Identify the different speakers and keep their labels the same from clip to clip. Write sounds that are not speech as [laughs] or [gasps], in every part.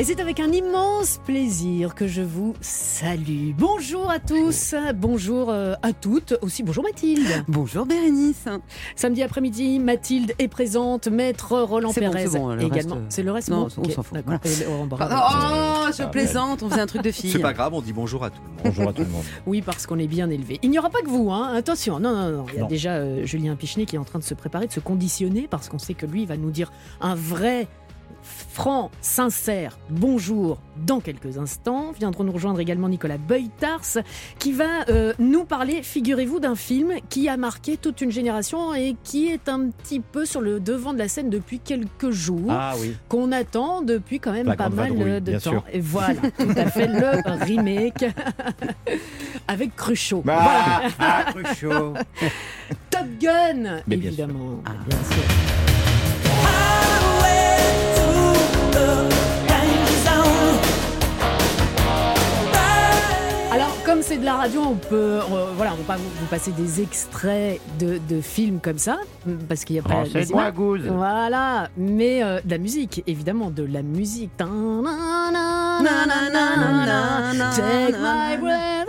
Speaker 1: Et c'est avec un immense plaisir que je vous salue. Bonjour à tous, bonjour euh, à toutes, aussi bonjour Mathilde.
Speaker 2: Bonjour Bérénice.
Speaker 1: Samedi après-midi, Mathilde est présente, maître Roland
Speaker 2: bon,
Speaker 1: Pérez
Speaker 2: c'est bon, le
Speaker 1: également.
Speaker 2: reste, euh,
Speaker 1: C'est le reste
Speaker 2: non,
Speaker 1: bon
Speaker 2: on
Speaker 1: Ok,
Speaker 2: s'en fout, voilà. Oh, je plaisante, on faisait un truc de fille.
Speaker 3: C'est pas grave, on dit bonjour à tout le monde.
Speaker 4: Bonjour à tout le monde. [laughs]
Speaker 1: Oui, parce qu'on est bien élevé. Il n'y aura pas que vous, hein. attention. Non, non, non. Il y a
Speaker 4: Non.
Speaker 1: déjà euh, Julien Pichenet qui est en train de se préparer, de se conditionner, parce qu'on sait que lui il va nous dire un vrai, franc, sincère bonjour dans quelques instants. Viendront nous rejoindre également Nicolas Beutars, qui va euh, nous parler, figurez-vous, d'un film qui a marqué toute une génération et qui est un petit peu sur le devant de la scène depuis quelques jours
Speaker 4: Ah oui.
Speaker 1: qu'on attend depuis quand même
Speaker 4: La
Speaker 1: pas mal
Speaker 4: Vadrouille,
Speaker 1: de temps.
Speaker 4: sûr.
Speaker 1: Et voilà, [laughs] tout à fait le remake [laughs] avec Cruchot.
Speaker 4: Bah,
Speaker 1: Voilà.
Speaker 4: ah, Cruchot. [laughs]
Speaker 1: Top Gun,
Speaker 4: Mais bien
Speaker 1: évidemment.
Speaker 2: Ah.
Speaker 1: Bien sûr. C'est de la radio, on peut, euh, voilà, on va pas vous, passer des extraits de, de films comme ça, parce qu'il n'y a pas
Speaker 4: Renseigne-moi,
Speaker 1: images.
Speaker 4: Gouze.
Speaker 1: Voilà, mais euh, de la musique, évidemment, de la musique. Take my breath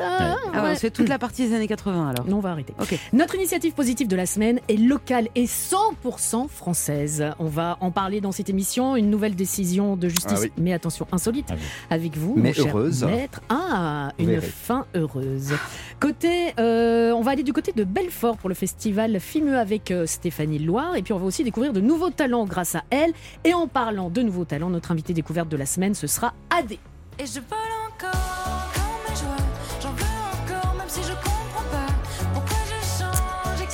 Speaker 2: Ah ouais, fait toute la partie des années 80 alors.
Speaker 1: Non, on va arrêter.
Speaker 2: Ok.
Speaker 1: Notre initiative positive de la semaine est locale et 100% française. On va en parler dans cette émission. Une nouvelle décision de justice,
Speaker 3: Ah oui.
Speaker 1: mais attention, insolite,
Speaker 4: Ah oui.
Speaker 1: avec vous,
Speaker 3: Mais
Speaker 1: mon cher
Speaker 3: heureuse.
Speaker 1: maître. Ah, une fin heureuse. Côté, euh, on va aller du côté de Belfort pour le festival Fimeux avec euh, Stéphanie Loire. Et puis on va aussi découvrir de nouveaux talents grâce à elle. Et en parlant de nouveaux talents, notre invité découverte de la semaine, ce sera Adé.
Speaker 5: Et je vole encore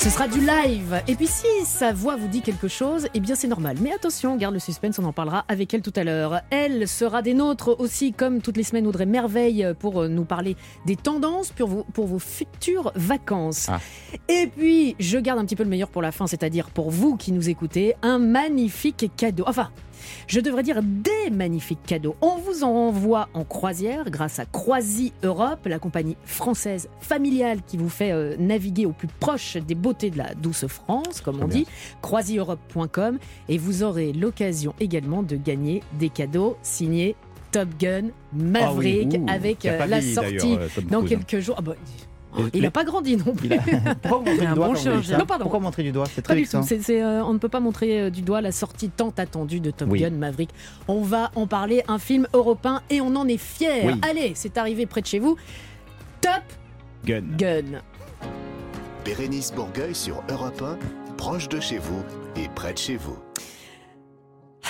Speaker 1: Ce sera du live. Et puis si sa voix vous dit quelque chose, eh bien c'est normal. Mais attention, garde le suspense, on en parlera avec elle tout à l'heure. Elle sera des nôtres aussi, comme toutes les semaines, Audrey Merveille, pour euh, nous parler des tendances pour vos, pour vos futures vacances.
Speaker 4: Ah.
Speaker 1: Et puis, je garde un petit peu le meilleur pour la fin, c'est-à-dire pour vous qui nous écoutez, un magnifique cadeau. Enfin, je devrais dire des magnifiques cadeaux. On vous en envoie en croisière grâce à Croisi Europe, la compagnie française familiale qui vous fait euh, naviguer au plus proche des beautés de la douce France, comme on dit, croisieurope.com. Et vous aurez l'occasion également de gagner des cadeaux signés Top Gun Maverick
Speaker 4: Ah oui, ouh.
Speaker 1: avec euh, la sortie
Speaker 4: euh,
Speaker 1: dans quelques jours. Ah bah, il n'a pas grandi non plus. [laughs]
Speaker 4: A- Pourquoi
Speaker 2: Un
Speaker 4: du doigt
Speaker 2: bon
Speaker 1: Non.
Speaker 4: Pourquoi montrer du doigt? C'est
Speaker 1: Pas
Speaker 4: très
Speaker 1: c'est, euh, on ne peut pas montrer euh, du doigt la sortie tant attendue de Top
Speaker 4: Oui.
Speaker 1: Gun Maverick. On va en parler, un film européen, et on en est fiers.
Speaker 4: Oui.
Speaker 1: Allez, c'est arrivé près de chez vous. Top
Speaker 4: Gun.
Speaker 1: Gun.
Speaker 6: Bérénice Bourgueil sur Europe 1, proche de chez vous et près de chez vous.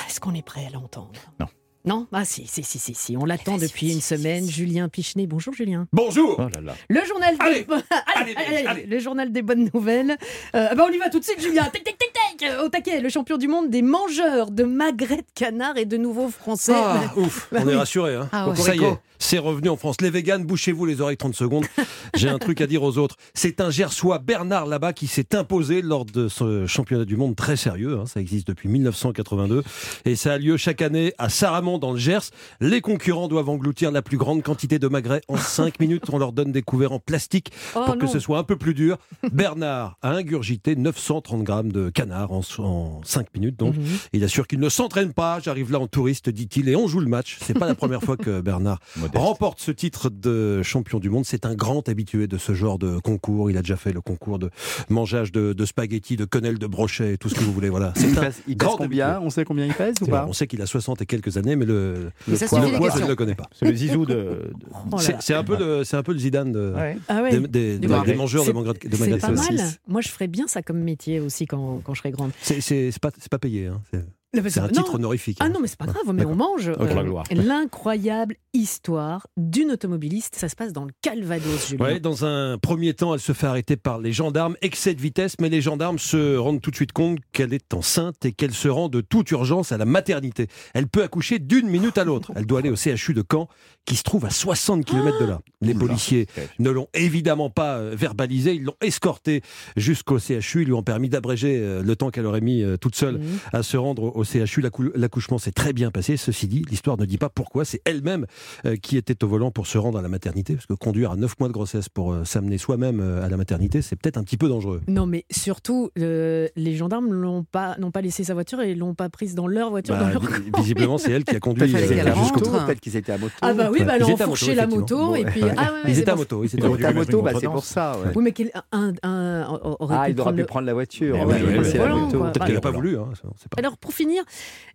Speaker 1: Est-ce qu'on est prêt à l'entendre?
Speaker 4: Non.
Speaker 1: Non Ah si, si, si, si, si. On l'attend depuis une semaine. Julien Pichenet. Bonjour Julien.
Speaker 3: Bonjour
Speaker 4: Oh là là.
Speaker 1: Le journal
Speaker 3: Allez,
Speaker 1: des... [laughs] allez, allez, allez, le journal des bonnes nouvelles. Euh, bah on y va tout de suite, Julien. Tic, tic, tic, tic. Au taquet, le champion du monde des mangeurs de magrets de canard et de nouveaux français.
Speaker 7: Ah, [laughs] ouf,
Speaker 1: Bah
Speaker 7: on
Speaker 1: oui.
Speaker 7: est rassuré. Hein.
Speaker 1: Ah ouais.
Speaker 7: Ça y est, c'est revenu en France. Les véganes, bouchez-vous les oreilles 30 secondes. [laughs] J'ai un truc à dire aux autres. C'est un Gersois, Bernard là-bas, qui s'est imposé lors de ce championnat du monde très sérieux. hein. Ça existe depuis 1982 et ça a lieu chaque année à Saramon dans le Gers. Les concurrents doivent engloutir la plus grande quantité de magrets en [laughs] 5 minutes. On leur donne des couverts en plastique
Speaker 1: Oh,
Speaker 7: pour que
Speaker 1: non.
Speaker 7: ce soit un peu plus dur. Bernard a ingurgité 930 grammes de canard en, en 5 minutes. Donc,
Speaker 1: Mhm.
Speaker 7: il assure qu'il ne s'entraîne pas. J'arrive là en touriste, dit-il, et on joue le match. C'est pas la première fois que Bernard [laughs]
Speaker 4: Modeste.
Speaker 7: remporte ce titre de champion du monde. C'est un grand habitué de ce genre de concours. Il a déjà fait le concours de mangeage de, de spaghettis, de quenelles, de brochets, et tout ce que vous voulez. Voilà. C'est
Speaker 3: Il
Speaker 7: un
Speaker 3: pèse, il pèse
Speaker 7: grand
Speaker 3: combien
Speaker 7: habitué.
Speaker 3: On sait combien il pèse ou pas
Speaker 7: On sait qu'il a 60 et quelques années, mais
Speaker 2: Mais
Speaker 3: Le
Speaker 2: ça
Speaker 3: poids,
Speaker 7: le
Speaker 2: les
Speaker 7: poids, je ne le connais pas.
Speaker 3: C'est le zizou de. de- [laughs]
Speaker 1: Oh
Speaker 7: C'est un peu le, c'est un peu le Zidane de,
Speaker 3: Ouais.
Speaker 1: Ah ouais.
Speaker 7: des, des- mangeurs de magrets de,
Speaker 1: C'est pas mal. Moi, je ferais bien ça comme métier aussi quand, quand je serai grande.
Speaker 7: C'est pas, c'est pas payé. Hein. C'est- un
Speaker 1: Non.
Speaker 7: titre honorifique.
Speaker 1: Ah
Speaker 7: hein.
Speaker 1: non, mais c'est pas grave, mais on mange.
Speaker 4: Gloire.
Speaker 1: L'incroyable histoire d'une automobiliste. Ça se passe dans le Calvados, Julien.
Speaker 7: Ouais, dans un premier temps, elle se fait arrêter par les gendarmes, excès de vitesse, mais les gendarmes se rendent tout de suite compte qu'elle est enceinte et qu'elle se rend de toute urgence à la maternité. Elle peut accoucher d'une minute à l'autre. Elle doit aller au CHU de Caen, qui se trouve à 60 km de là. Les
Speaker 3: Oula.
Speaker 7: policiers ne l'ont évidemment pas euh, verbalisé, ils l'ont escortée jusqu'au CHU, ils lui ont permis d'abréger euh, le temps qu'elle aurait mis euh, toute seule
Speaker 1: Mhm.
Speaker 7: à se rendre au CHU. L'accou- L'accouchement s'est très bien passé. Ceci dit, l'histoire ne dit pas pourquoi. C'est elle-même euh, qui était au volant pour se rendre à la maternité. Parce que conduire à 9 mois de grossesse pour euh, s'amener soi-même euh, à la maternité, c'est peut-être un petit peu dangereux.
Speaker 1: Non, mais surtout, euh, les gendarmes l'ont pas, n'ont pas laissé sa voiture et l'ont pas prise dans leur voiture.
Speaker 7: Bah,
Speaker 1: dans leur-
Speaker 7: vi- visiblement, c'est elle qui a [laughs] conduit jusqu'au bout.
Speaker 3: Peut-être qu'ils étaient à moto.
Speaker 1: Ah bah oui, bah, elle a
Speaker 7: Ils étaient à
Speaker 1: enfourché
Speaker 7: moto,
Speaker 1: la moto
Speaker 7: effectivement.
Speaker 1: et puis
Speaker 3: Ouais.
Speaker 1: ah ouais,
Speaker 7: Ils étaient à moto. Ils étaient à moto.
Speaker 3: bah, c'est pour ça. ouais.
Speaker 1: Oui, mais un, un- aurait
Speaker 3: Ah,
Speaker 1: pu
Speaker 3: il aurait
Speaker 1: prendre
Speaker 3: pu
Speaker 1: le-
Speaker 3: prendre la voiture.
Speaker 7: Peut-être qu'elle n'a pas
Speaker 3: Voilà.
Speaker 7: voulu. hein, pas.
Speaker 1: Alors pour finir,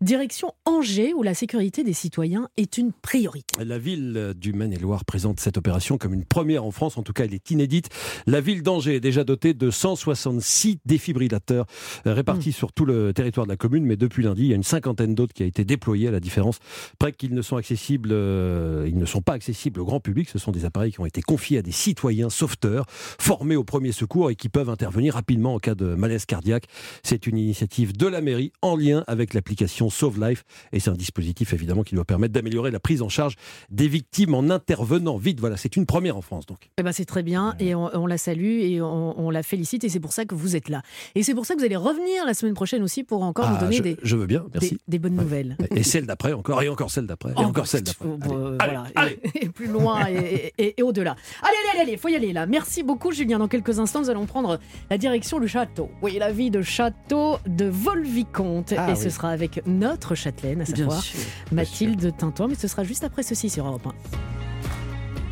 Speaker 1: direction Angers où la sécurité des citoyens est une priorité.
Speaker 7: La ville du Maine-et-Loire présente cette opération comme une première en France, en tout cas elle est inédite. La ville d'Angers est déjà dotée de 166 défibrillateurs euh, répartis sur tout le territoire de la commune, mais depuis lundi, il y a une cinquantaine d'autres qui a été déployée à la différence près qu'ils ne sont accessibles, euh, ils ne sont pas accessibles au grand public, ce sont des appareils qui ont été confiés à des citoyens sauveteurs formés au premier secours et qui peuvent intervenir rapidement en cas de malaise cardiaque. C'est une initiative de la mairie en lien avec l'application Sauve Life et c'est un dispositif évidemment qui doit permettre d'améliorer la prise en charge des victimes en intervenant vite. Voilà, c'est une première en France donc.
Speaker 1: Eh ben c'est très bien et on, on la salue et on, on la félicite et c'est pour ça que vous êtes là. Et c'est pour ça que vous allez revenir la semaine prochaine aussi pour encore nous
Speaker 7: Ah,
Speaker 1: donner
Speaker 7: je,
Speaker 1: des,
Speaker 7: je veux bien, merci.
Speaker 1: des, des bonnes
Speaker 7: Ouais.
Speaker 1: nouvelles.
Speaker 7: Et celle d'après encore, et encore celle d'après, et
Speaker 1: Oh,
Speaker 7: encore celle d'après.
Speaker 1: euh, voilà,
Speaker 7: allez.
Speaker 1: Et, et plus loin et, et- et au-delà. Allez, allez, allez, faut y aller là. Merci beaucoup, Julien. Dans quelques instants, nous allons prendre la direction du château. Oui, la vie de château de Volvicomte.
Speaker 3: Ah
Speaker 1: et
Speaker 3: oui.
Speaker 1: ce sera avec notre châtelaine, à savoir
Speaker 2: sûr.
Speaker 1: Mathilde Tintoin. Mais ce sera juste après ceci sur Europe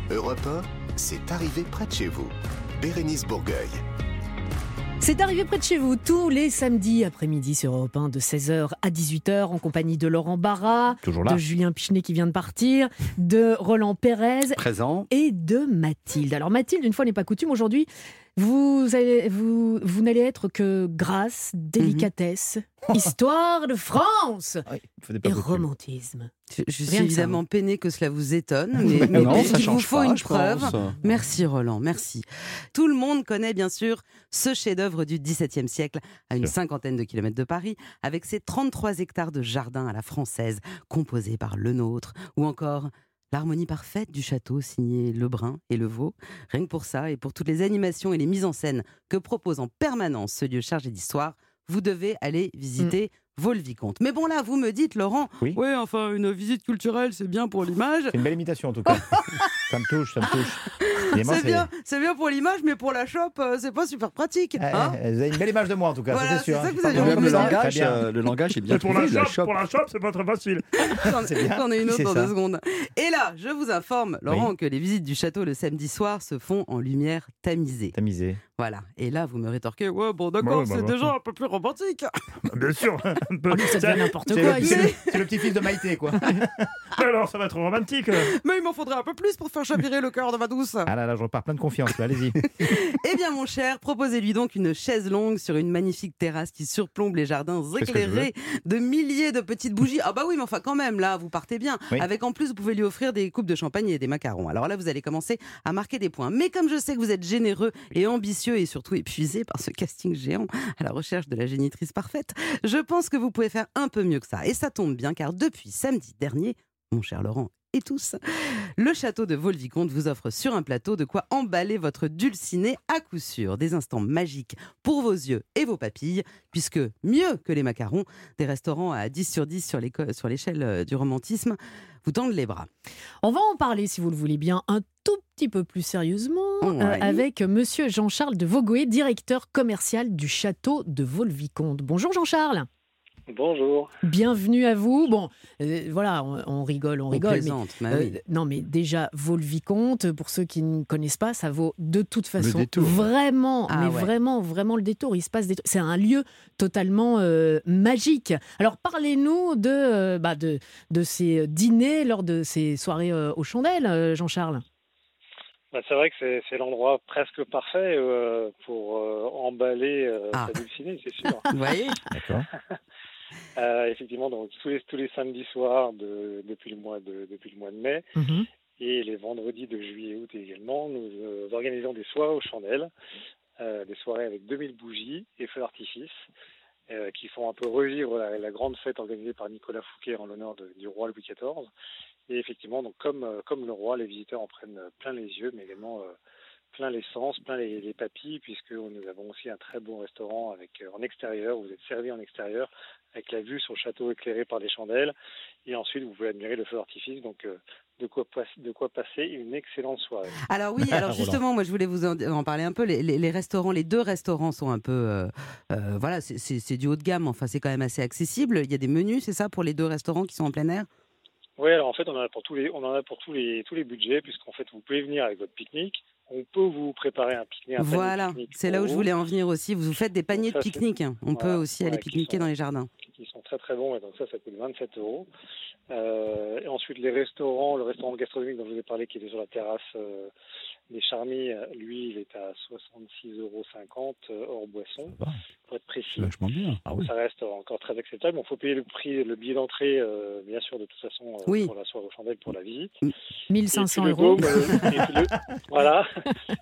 Speaker 1: 1.
Speaker 6: Europe 1, c'est arrivé près de chez vous. Bérénice Bourgueil.
Speaker 1: C'est arrivé près de chez vous tous les samedis après-midi sur Europe 1 de 16h à 18h en compagnie de Laurent Barra,
Speaker 3: Toujours là.
Speaker 1: de Julien Pichenet qui vient de partir, de Roland Pérez
Speaker 3: Présent.
Speaker 1: et de Mathilde. Alors Mathilde, une fois n'est pas coutume, aujourd'hui, vous, allez- vous, vous n'allez être que grâce, délicatesse, [laughs] histoire de France
Speaker 3: Oui, pas
Speaker 1: et romantisme.
Speaker 2: Je, je suis évidemment peinée que cela vous étonne, [laughs] mais, mais
Speaker 3: non, ça
Speaker 2: il vous faut
Speaker 3: pas,
Speaker 2: une preuve.
Speaker 3: pense.
Speaker 2: Merci Roland, merci. Tout le monde connaît bien sûr ce chef-d'œuvre du XVIIe siècle, à une cinquantaine de kilomètres de Paris, avec ses 33 hectares de jardin à la française, composés par le nôtre, ou encore l'harmonie parfaite du château signé Lebrun et Levaux. Rien que pour ça, et pour toutes les animations et les mises en scène que propose en permanence ce lieu chargé d'histoire, vous devez aller visiter Vaux-le-Vicomte. Mais bon là, vous me dites, Laurent,
Speaker 3: Oui.
Speaker 2: ouais, enfin, une visite culturelle, c'est bien pour l'image.
Speaker 3: C'est une belle imitation en tout cas. [laughs] ça me touche, ça me touche.
Speaker 2: C'est bien, c'est bien pour l'image, mais pour la shop, euh, c'est pas super pratique.
Speaker 3: Eh,
Speaker 2: hein
Speaker 3: eh, vous avez une belle image de moi en tout cas,
Speaker 2: Voilà,
Speaker 3: c'est sûr.
Speaker 2: ça
Speaker 3: hein.
Speaker 2: que vous avez
Speaker 3: le langage, euh,
Speaker 4: le langage est bien
Speaker 8: pour
Speaker 4: trouvé,
Speaker 8: la
Speaker 4: la
Speaker 8: shop,
Speaker 4: shop.
Speaker 8: pour la c'est pas très facile. [laughs]
Speaker 2: J'en ai une autre dans
Speaker 3: ça.
Speaker 2: deux secondes. Et là, je vous informe, Laurent, que les visites du château le samedi soir se font en lumière tamisée.
Speaker 3: Tamisé.
Speaker 2: Voilà. Et là, vous me rétorquez, ouais, bon, d'accord,
Speaker 8: Ouais, ouais,
Speaker 2: c'est
Speaker 8: bah,
Speaker 2: déjà un peu plus romantique.
Speaker 8: Bien sûr. [laughs] un peu.
Speaker 1: Oh, ça devient n'importe quoi
Speaker 3: c'est le- petit-fils de Maïté quoi. [laughs]
Speaker 8: Alors, ça va être romantique.
Speaker 2: Mais il m'en faudrait un peu plus pour faire chavirer le cœur de ma douce.
Speaker 3: Ah là là, je repars plein de confiance allez-y. [laughs]
Speaker 2: Eh bien, mon cher, proposez-lui donc une chaise longue sur une magnifique terrasse qui surplombe les jardins éclairés de milliers de petites bougies. Ah bah oui, mais enfin quand même, là, vous partez bien.
Speaker 3: Oui.
Speaker 2: Avec en plus, vous pouvez lui offrir des coupes de champagne et des macarons. Alors là, vous allez commencer à marquer des points. Mais comme je sais que vous êtes généreux et ambitieux et surtout épuisé par ce casting géant à la recherche de la génitrice parfaite, je pense que vous pouvez faire un peu mieux que ça. Et ça tombe bien car depuis samedi dernier, mon cher Laurent et tous, le château de Vaux-le-Vicomte vous offre sur un plateau de quoi emballer votre dulciné à coup sûr. Des instants magiques pour vos yeux et vos papilles, puisque mieux que les macarons, des restaurants à 10 sur 10 sur l'échelle euh, du romantisme vous tendent les bras.
Speaker 1: On va en parler, si vous le voulez bien, un tout petit peu plus sérieusement euh,
Speaker 2: Ouais.
Speaker 1: avec Monsieur Jean-Charles de Vaugoé, directeur commercial du château de Vaux-le-Vicomte. Bonjour Jean-Charles.
Speaker 9: Bonjour.
Speaker 1: Bienvenue à vous. Bon, euh, voilà, on, on rigole, on
Speaker 2: On
Speaker 1: rigole. mais,
Speaker 2: plaisante, bah
Speaker 1: euh,
Speaker 2: oui.
Speaker 1: non, mais déjà, Vaux-le-Vicomte, pour ceux qui ne connaissent pas, ça vaut de toute façon vraiment,
Speaker 2: Ah
Speaker 1: mais
Speaker 2: ouais.
Speaker 1: vraiment, vraiment le détour. Il se passe des. C'est un lieu totalement euh, magique. Alors, parlez-nous de, euh, bah, de, de ces dîners lors de ces soirées euh, aux chandelles, euh, Jean-Charles.
Speaker 9: Bah, c'est vrai que c'est, c'est l'endroit presque parfait euh, pour euh, emballer euh,
Speaker 2: Ah.
Speaker 9: sa dulcinée, c'est sûr. [laughs]
Speaker 2: Vous voyez?
Speaker 3: D'accord.
Speaker 9: Euh, effectivement, donc tous les tous les samedis soirs de, depuis le mois de depuis le mois de mai
Speaker 1: Mhm.
Speaker 9: et les vendredis de juillet et août également, nous euh, organisons des soirées aux chandelles, euh, des soirées avec 2000 bougies et feux d'artifice. qui font un peu revivre la, la grande fête organisée par Nicolas Fouquet en l'honneur du roi Louis XIV. Et effectivement, donc comme, comme le roi, les visiteurs en prennent plein les yeux, mais également plein l'essence, plein les, les papilles, puisque nous avons aussi un très bon restaurant avec euh, en extérieur. Vous êtes servi en extérieur avec la vue sur le château éclairé par des chandelles, et ensuite vous pouvez admirer le feu d'artifice. Donc euh, de quoi, de quoi passer une excellente soirée.
Speaker 2: Alors oui, alors [laughs] justement, moi je voulais vous en, en parler un peu. Les, les- les restaurants, les deux restaurants sont un peu, euh, euh, voilà, c'est du haut de gamme. Enfin, c'est quand même assez accessible. Il y a des menus, c'est ça, pour les deux restaurants qui sont en plein air?
Speaker 9: Oui, alors en fait, on en a pour tous les, on en a pour tous les, tous les budgets, puisqu'en fait, vous pouvez venir avec votre pique-nique. On peut vous préparer un pique-nique.
Speaker 2: Voilà, c'est là où je
Speaker 9: vous,
Speaker 2: voulais en venir aussi. Vous faites des paniers de
Speaker 9: ça,
Speaker 2: pique-nique. On peut
Speaker 9: Voilà,
Speaker 2: aussi aller pique-niquer
Speaker 9: sont-
Speaker 2: dans les jardins.
Speaker 9: qui sont très très bons, et donc ça, ça coûte 27 euros. Euh, et ensuite, les restaurants, le restaurant gastronomique dont je vous ai parlé, qui était sur la terrasse euh, des Charmilles, lui, il est à 66,50 euros euh, hors boisson,
Speaker 3: va.
Speaker 9: pour être précis.
Speaker 3: C'est vachement bien. Ah oui.
Speaker 9: Ça reste encore très acceptable. Il faut payer le prix, le billet d'entrée, euh, bien sûr, de toute façon, euh,
Speaker 2: Oui.
Speaker 9: pour la soirée aux chandelles, pour la visite.
Speaker 1: 1500
Speaker 9: Et puis
Speaker 1: euros.
Speaker 9: le dôme, et puis le- [laughs] voilà.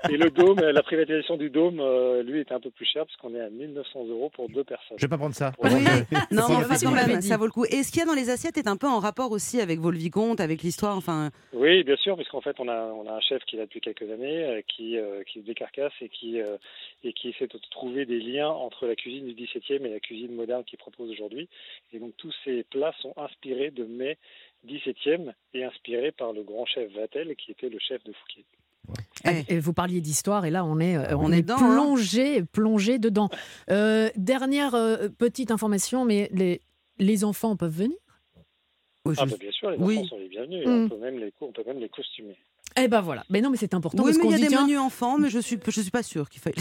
Speaker 9: Et le dôme, la privatisation du dôme, euh, lui, est un peu plus cher, parce qu'on est à 1900 euros pour deux personnes.
Speaker 3: Je vais pas prendre ça.
Speaker 9: Oui. [laughs]
Speaker 2: Non,
Speaker 1: Si,
Speaker 2: mais
Speaker 1: si,
Speaker 2: enfin,
Speaker 1: si,
Speaker 2: quand même, ça vaut le coup. Et ce qu'il y a dans les assiettes est un peu en rapport aussi avec vos le vicomte, avec l'histoire. Enfin,
Speaker 9: Oui, bien sûr, parce qu'en fait, on a, on a un chef qui est là depuis quelques années, euh, qui, euh, qui se décarcasse et qui, euh, et qui essaie de trouver des liens entre la cuisine du XVIIe et la cuisine moderne qu'il propose aujourd'hui. Et donc, tous ces plats sont inspirés de mai XVIIe et inspirés par le grand chef Vatel, qui était le chef de Fouquier.
Speaker 2: Eh,
Speaker 1: Et vous parliez d'histoire et là on est, euh, on
Speaker 2: On
Speaker 1: est,
Speaker 2: est dedans, hein.
Speaker 1: plongé, plongé dedans. Euh, dernière euh, petite information, mais les, les enfants peuvent venir?
Speaker 9: Ah,
Speaker 2: je-
Speaker 9: bah, bien sûr, les
Speaker 2: Oui.
Speaker 9: enfants sont les bienvenus.
Speaker 1: Mm.
Speaker 9: On, peut même les, on peut même les costumer.
Speaker 1: Eh ben voilà. Mais non, mais c'est important
Speaker 2: Oui,
Speaker 1: parce
Speaker 2: mais il y a des menus enfants, mais je suis, je suis pas sûre qu'il faille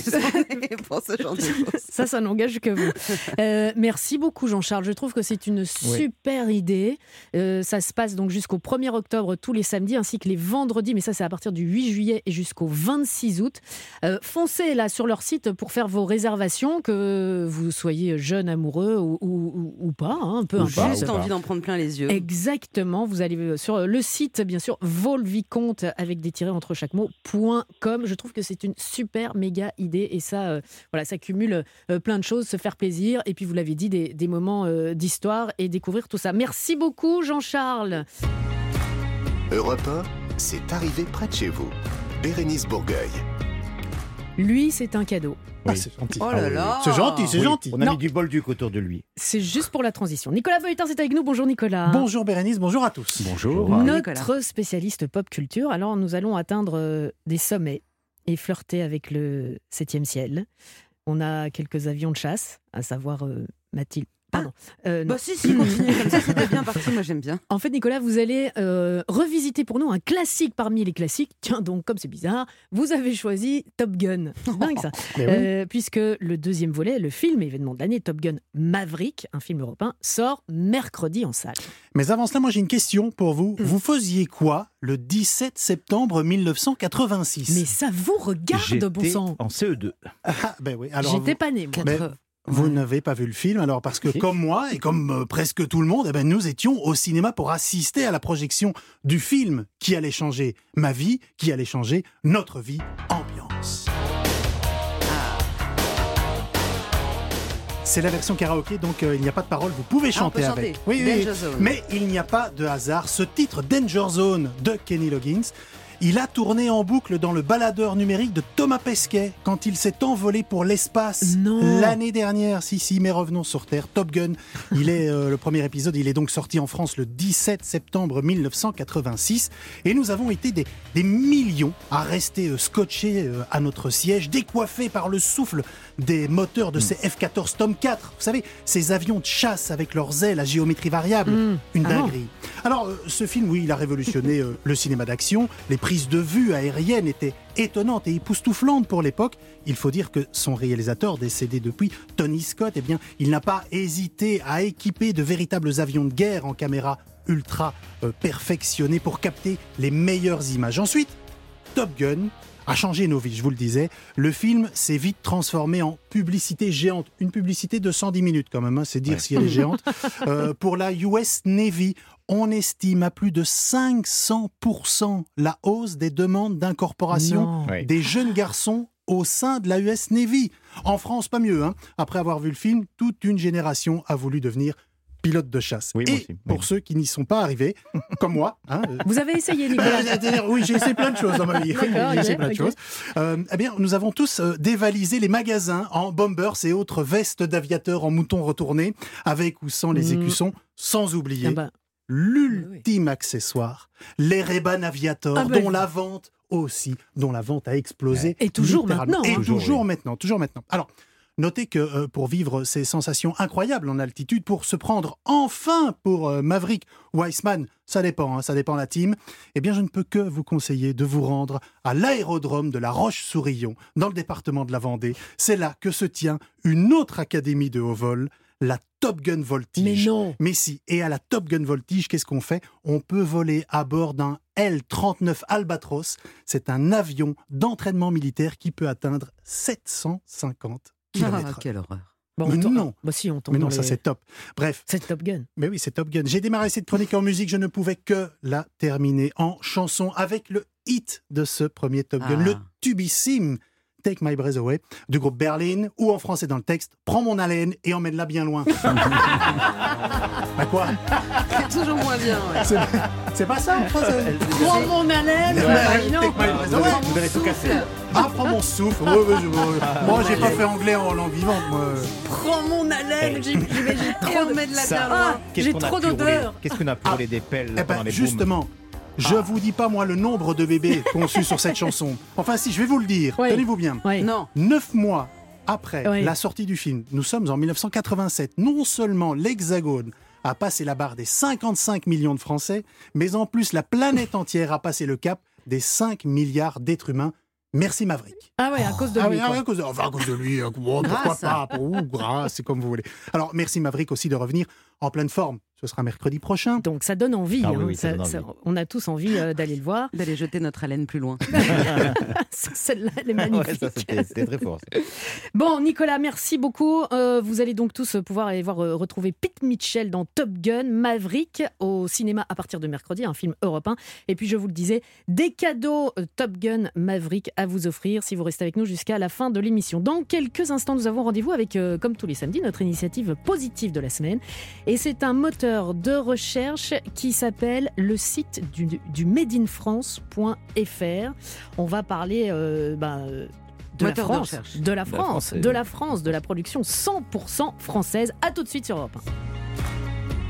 Speaker 2: les [laughs] pour ce genre de choses.
Speaker 1: Ça, ça n'engage que vous. [laughs] Euh, merci beaucoup, Jean-Charles. Je trouve que c'est une super idée. Euh, ça se passe donc jusqu'au 1er octobre tous les samedis, ainsi que les vendredis, mais ça, c'est à partir du 8 juillet et jusqu'au 26 août. Euh, foncez là sur leur site pour faire vos réservations, que vous soyez jeune, amoureux ou, ou- pas, hein, peu
Speaker 3: Ou
Speaker 1: importe.
Speaker 3: pas,
Speaker 2: Juste envie d'en prendre plein les yeux.
Speaker 1: Exactement, vous allez sur le site, bien sûr, Volvicomte avec des tirets entre chaque mot, point .com. Je trouve que c'est une super méga idée et ça, euh, voilà, ça cumule euh, plein de choses, se faire plaisir et puis vous l'avez dit, des, moments euh, d'histoire et découvrir tout ça. Merci beaucoup, Jean-Charles.
Speaker 6: Europe 1, c'est arrivé près de chez vous. Bérénice Bourgueil.
Speaker 1: Lui, c'est un cadeau.
Speaker 8: Ah, c'est gentil.
Speaker 2: Oh là là
Speaker 8: C'est gentil, c'est
Speaker 3: Oui,
Speaker 8: gentil.
Speaker 3: On a
Speaker 1: Non.
Speaker 3: mis du bolduc autour de lui.
Speaker 1: C'est juste pour la transition. Nicolas Voitin, c'est avec nous. Bonjour, Nicolas.
Speaker 8: Bonjour Bérénice, bonjour à tous.
Speaker 3: Bonjour.
Speaker 1: Notre
Speaker 2: Nicolas.
Speaker 1: spécialiste pop culture. Alors, nous allons atteindre euh, des sommets et flirter avec le septième ciel. On a quelques avions de chasse, à savoir euh, Mathilde. Pardon. Euh, non.
Speaker 2: Bah si, si, continuez comme ça, c'était bien parti, moi j'aime bien.
Speaker 1: En fait, Nicolas, vous allez euh, revisiter pour nous un classique parmi les classiques. Tiens donc, comme c'est bizarre, vous avez choisi Top Gun. C'est [laughs] dingue ça.
Speaker 8: Oui.
Speaker 1: Euh, puisque le deuxième volet, le film événement de l'année, Top Gun Maverick, un film européen, sort mercredi en salle.
Speaker 8: Mais avant cela, moi j'ai une question pour vous.
Speaker 1: Mm.
Speaker 8: Vous faisiez quoi le 17 septembre 1986
Speaker 1: Mais ça vous regarde, bon
Speaker 3: J'étais
Speaker 1: sang
Speaker 3: en CE2.
Speaker 8: Ah, ben oui. Alors,
Speaker 1: J'étais pas né, moi.
Speaker 8: Vous n'avez pas vu le film, alors parce que
Speaker 3: Si.
Speaker 8: comme moi et comme euh, presque tout le monde, eh ben, nous étions au cinéma pour assister à la projection du film qui allait changer ma vie, qui allait changer notre vie. Ambiance. C'est la version karaoké, donc euh, il n'y a pas de parole, vous pouvez
Speaker 2: Ah, on peut
Speaker 8: chanter avec. Oui, oui, oui.
Speaker 2: Danger Zone.
Speaker 8: Mais il n'y a pas de hasard. Ce titre, Danger Zone, de Kenny Loggins, il a tourné en boucle dans le baladeur numérique de Thomas Pesquet quand il s'est envolé pour l'espace l'année dernière. Si, si, mais revenons sur Terre. Top Gun, [laughs] il est euh, le premier épisode, il est donc sorti en France le 17 septembre 1986. Et nous avons été des, des millions à rester euh, scotchés euh, à notre siège, décoiffés par le souffle des moteurs de ces F-14 Tomcat. Vous savez, ces avions de chasse avec leurs ailes à géométrie variable.
Speaker 1: Mmh.
Speaker 8: Une
Speaker 1: Ah
Speaker 8: dinguerie. Alors, ce film, oui, il a révolutionné le cinéma d'action. Les prises de vue aériennes étaient étonnantes et époustouflantes pour l'époque. Il faut dire que son réalisateur, décédé depuis, Tony Scott, eh bien, il n'a pas hésité à équiper de véritables avions de guerre en caméra ultra euh, perfectionnée pour capter les meilleures images. Ensuite, Top Gun a changé nos vies, je vous le disais. Le film s'est vite transformé en publicité géante. Une publicité de 110 minutes quand même, hein, c'est dire
Speaker 3: Ouais.
Speaker 8: si elle est géante. [laughs] Euh, pour la US Navy, on estime à plus de 500% la hausse des demandes d'incorporation des jeunes garçons au sein de la US Navy. En France, pas mieux. Hein. Après avoir vu le film, toute une génération a voulu devenir pilote de chasse.
Speaker 3: Oui,
Speaker 8: Et
Speaker 3: moi aussi, oui.
Speaker 8: pour ceux qui n'y sont pas arrivés, [laughs] comme moi, hein, euh,
Speaker 1: Vous avez essayé, Nicolas [laughs]
Speaker 8: oui, j'ai essayé plein de choses dans ma vie. J'ai essayé plein de choses. Euh, eh bien, nous avons tous euh, dévalisé les magasins en bombers et autres vestes d'aviateurs en mouton retourné, avec ou sans les
Speaker 1: Mm.
Speaker 8: écussons, sans oublier
Speaker 1: Ah bah,
Speaker 8: l'ultime accessoire, les Ray-Ban Aviator,
Speaker 1: Ah bah,
Speaker 8: dont la vente aussi, dont la vente a explosé.
Speaker 1: Et toujours maintenant,
Speaker 8: Et
Speaker 1: hein.
Speaker 8: toujours,
Speaker 3: Toujours, oui.
Speaker 8: maintenant, toujours maintenant. Alors, notez que euh, pour vivre ces sensations incroyables en altitude, pour se prendre enfin pour euh, Maverick ou Iceman, ça dépend, hein, ça dépend la team, eh bien je ne peux que vous conseiller de vous rendre à l'aérodrome de la Roche-Sourillon, dans le département de la Vendée. C'est là que se tient une autre académie de haut vol, la Top Gun Voltige.
Speaker 1: mais non.
Speaker 8: Mais si, et à la Top Gun Voltige, qu'est-ce qu'on fait? On peut voler à bord d'un L-39 Albatros. C'est un avion d'entraînement militaire qui peut atteindre 750
Speaker 2: Ah,
Speaker 8: km.
Speaker 2: quelle horreur.
Speaker 1: Bon,
Speaker 8: Mais non.
Speaker 1: Bah si, on tombe
Speaker 8: Mais non, ça c'est top. Bref,
Speaker 1: C'est Top Gun.
Speaker 8: mais oui, c'est Top Gun. J'ai démarré cette chronique en musique, je ne pouvais que la terminer en chanson avec le hit de ce premier Top Gun,
Speaker 2: Ah.
Speaker 8: le tubissime Take My Breath Away du groupe Berlin, ou en français dans le texte, Prends mon haleine et emmène-la bien loin. bah quoi
Speaker 2: C'est toujours moins bien. ouais.
Speaker 8: C'est- pas ça en français
Speaker 1: Prends mon haleine
Speaker 8: Ouais,
Speaker 1: bah, dis
Speaker 8: Take
Speaker 1: non.
Speaker 8: My Breath Away.
Speaker 3: vous tout casser.
Speaker 8: Ah, prends mon souffle. Ouais, ouais, je- ouais. Moi, j'ai pas fait anglais en langue vivante, moi.
Speaker 1: Prends mon haleine. J'ai trop de...
Speaker 2: la
Speaker 1: Ah, j'ai
Speaker 3: qu'on a
Speaker 1: trop d'odeur.
Speaker 3: Qu'est-ce qu'on a pu rouler des pelles
Speaker 8: Eh
Speaker 3: pendant
Speaker 8: ben,
Speaker 3: les
Speaker 8: justement, je vous dis pas, moi, le nombre de bébés [laughs] conçus sur cette chanson. Enfin, si, je vais vous le dire.
Speaker 1: Ouais.
Speaker 8: Tenez-vous bien.
Speaker 1: Ouais.
Speaker 2: Non.
Speaker 8: Neuf mois après
Speaker 1: Ouais.
Speaker 8: la sortie du film, nous sommes en 1987. Non seulement l'Hexagone a passé la barre des 55 millions de Français, mais en plus la planète [laughs] entière a passé le cap des 5 milliards d'êtres humains. Merci Maverick.
Speaker 1: Ah ouais, à cause de
Speaker 8: Ah
Speaker 1: lui.
Speaker 8: oui, ah
Speaker 1: quoi.
Speaker 8: oui, à cause de, enfin, à cause de lui, [laughs] bon, pourquoi
Speaker 2: Grâce.
Speaker 8: pas, ou grâce, c'est comme vous voulez. Alors, merci Maverick aussi de revenir en pleine forme. Ce sera mercredi prochain.
Speaker 1: Donc ça donne envie.
Speaker 3: Ah oui,
Speaker 1: hein.
Speaker 3: oui, ça
Speaker 1: Ça-
Speaker 3: donne
Speaker 1: ça-
Speaker 3: envie.
Speaker 1: on a tous envie euh, d'aller le voir. [laughs]
Speaker 2: D'aller jeter notre haleine plus loin. [laughs]
Speaker 1: Celle-là, elle est magnifique.
Speaker 3: c'était très fort. [laughs]
Speaker 1: Bon, Nicolas, merci beaucoup. Euh, vous allez donc tous pouvoir aller voir euh, retrouver Pete Mitchell dans Top Gun Maverick au cinéma à partir de mercredi, un film européen. Et puis, je vous le disais, des cadeaux euh, Top Gun Maverick à vous offrir si vous restez avec nous jusqu'à la fin de l'émission. Dans quelques instants, nous avons rendez-vous avec, euh, comme tous les samedis, notre initiative positive de la semaine. Et c'est un moteur de recherche qui s'appelle le site du, du madeinfrance.fr. On va parler euh, bah, euh, de la
Speaker 2: de
Speaker 1: France,
Speaker 2: recherche.
Speaker 1: de la
Speaker 4: De la
Speaker 1: France,
Speaker 4: France,
Speaker 1: de la France, de la production 100% française. À tout de suite sur Europe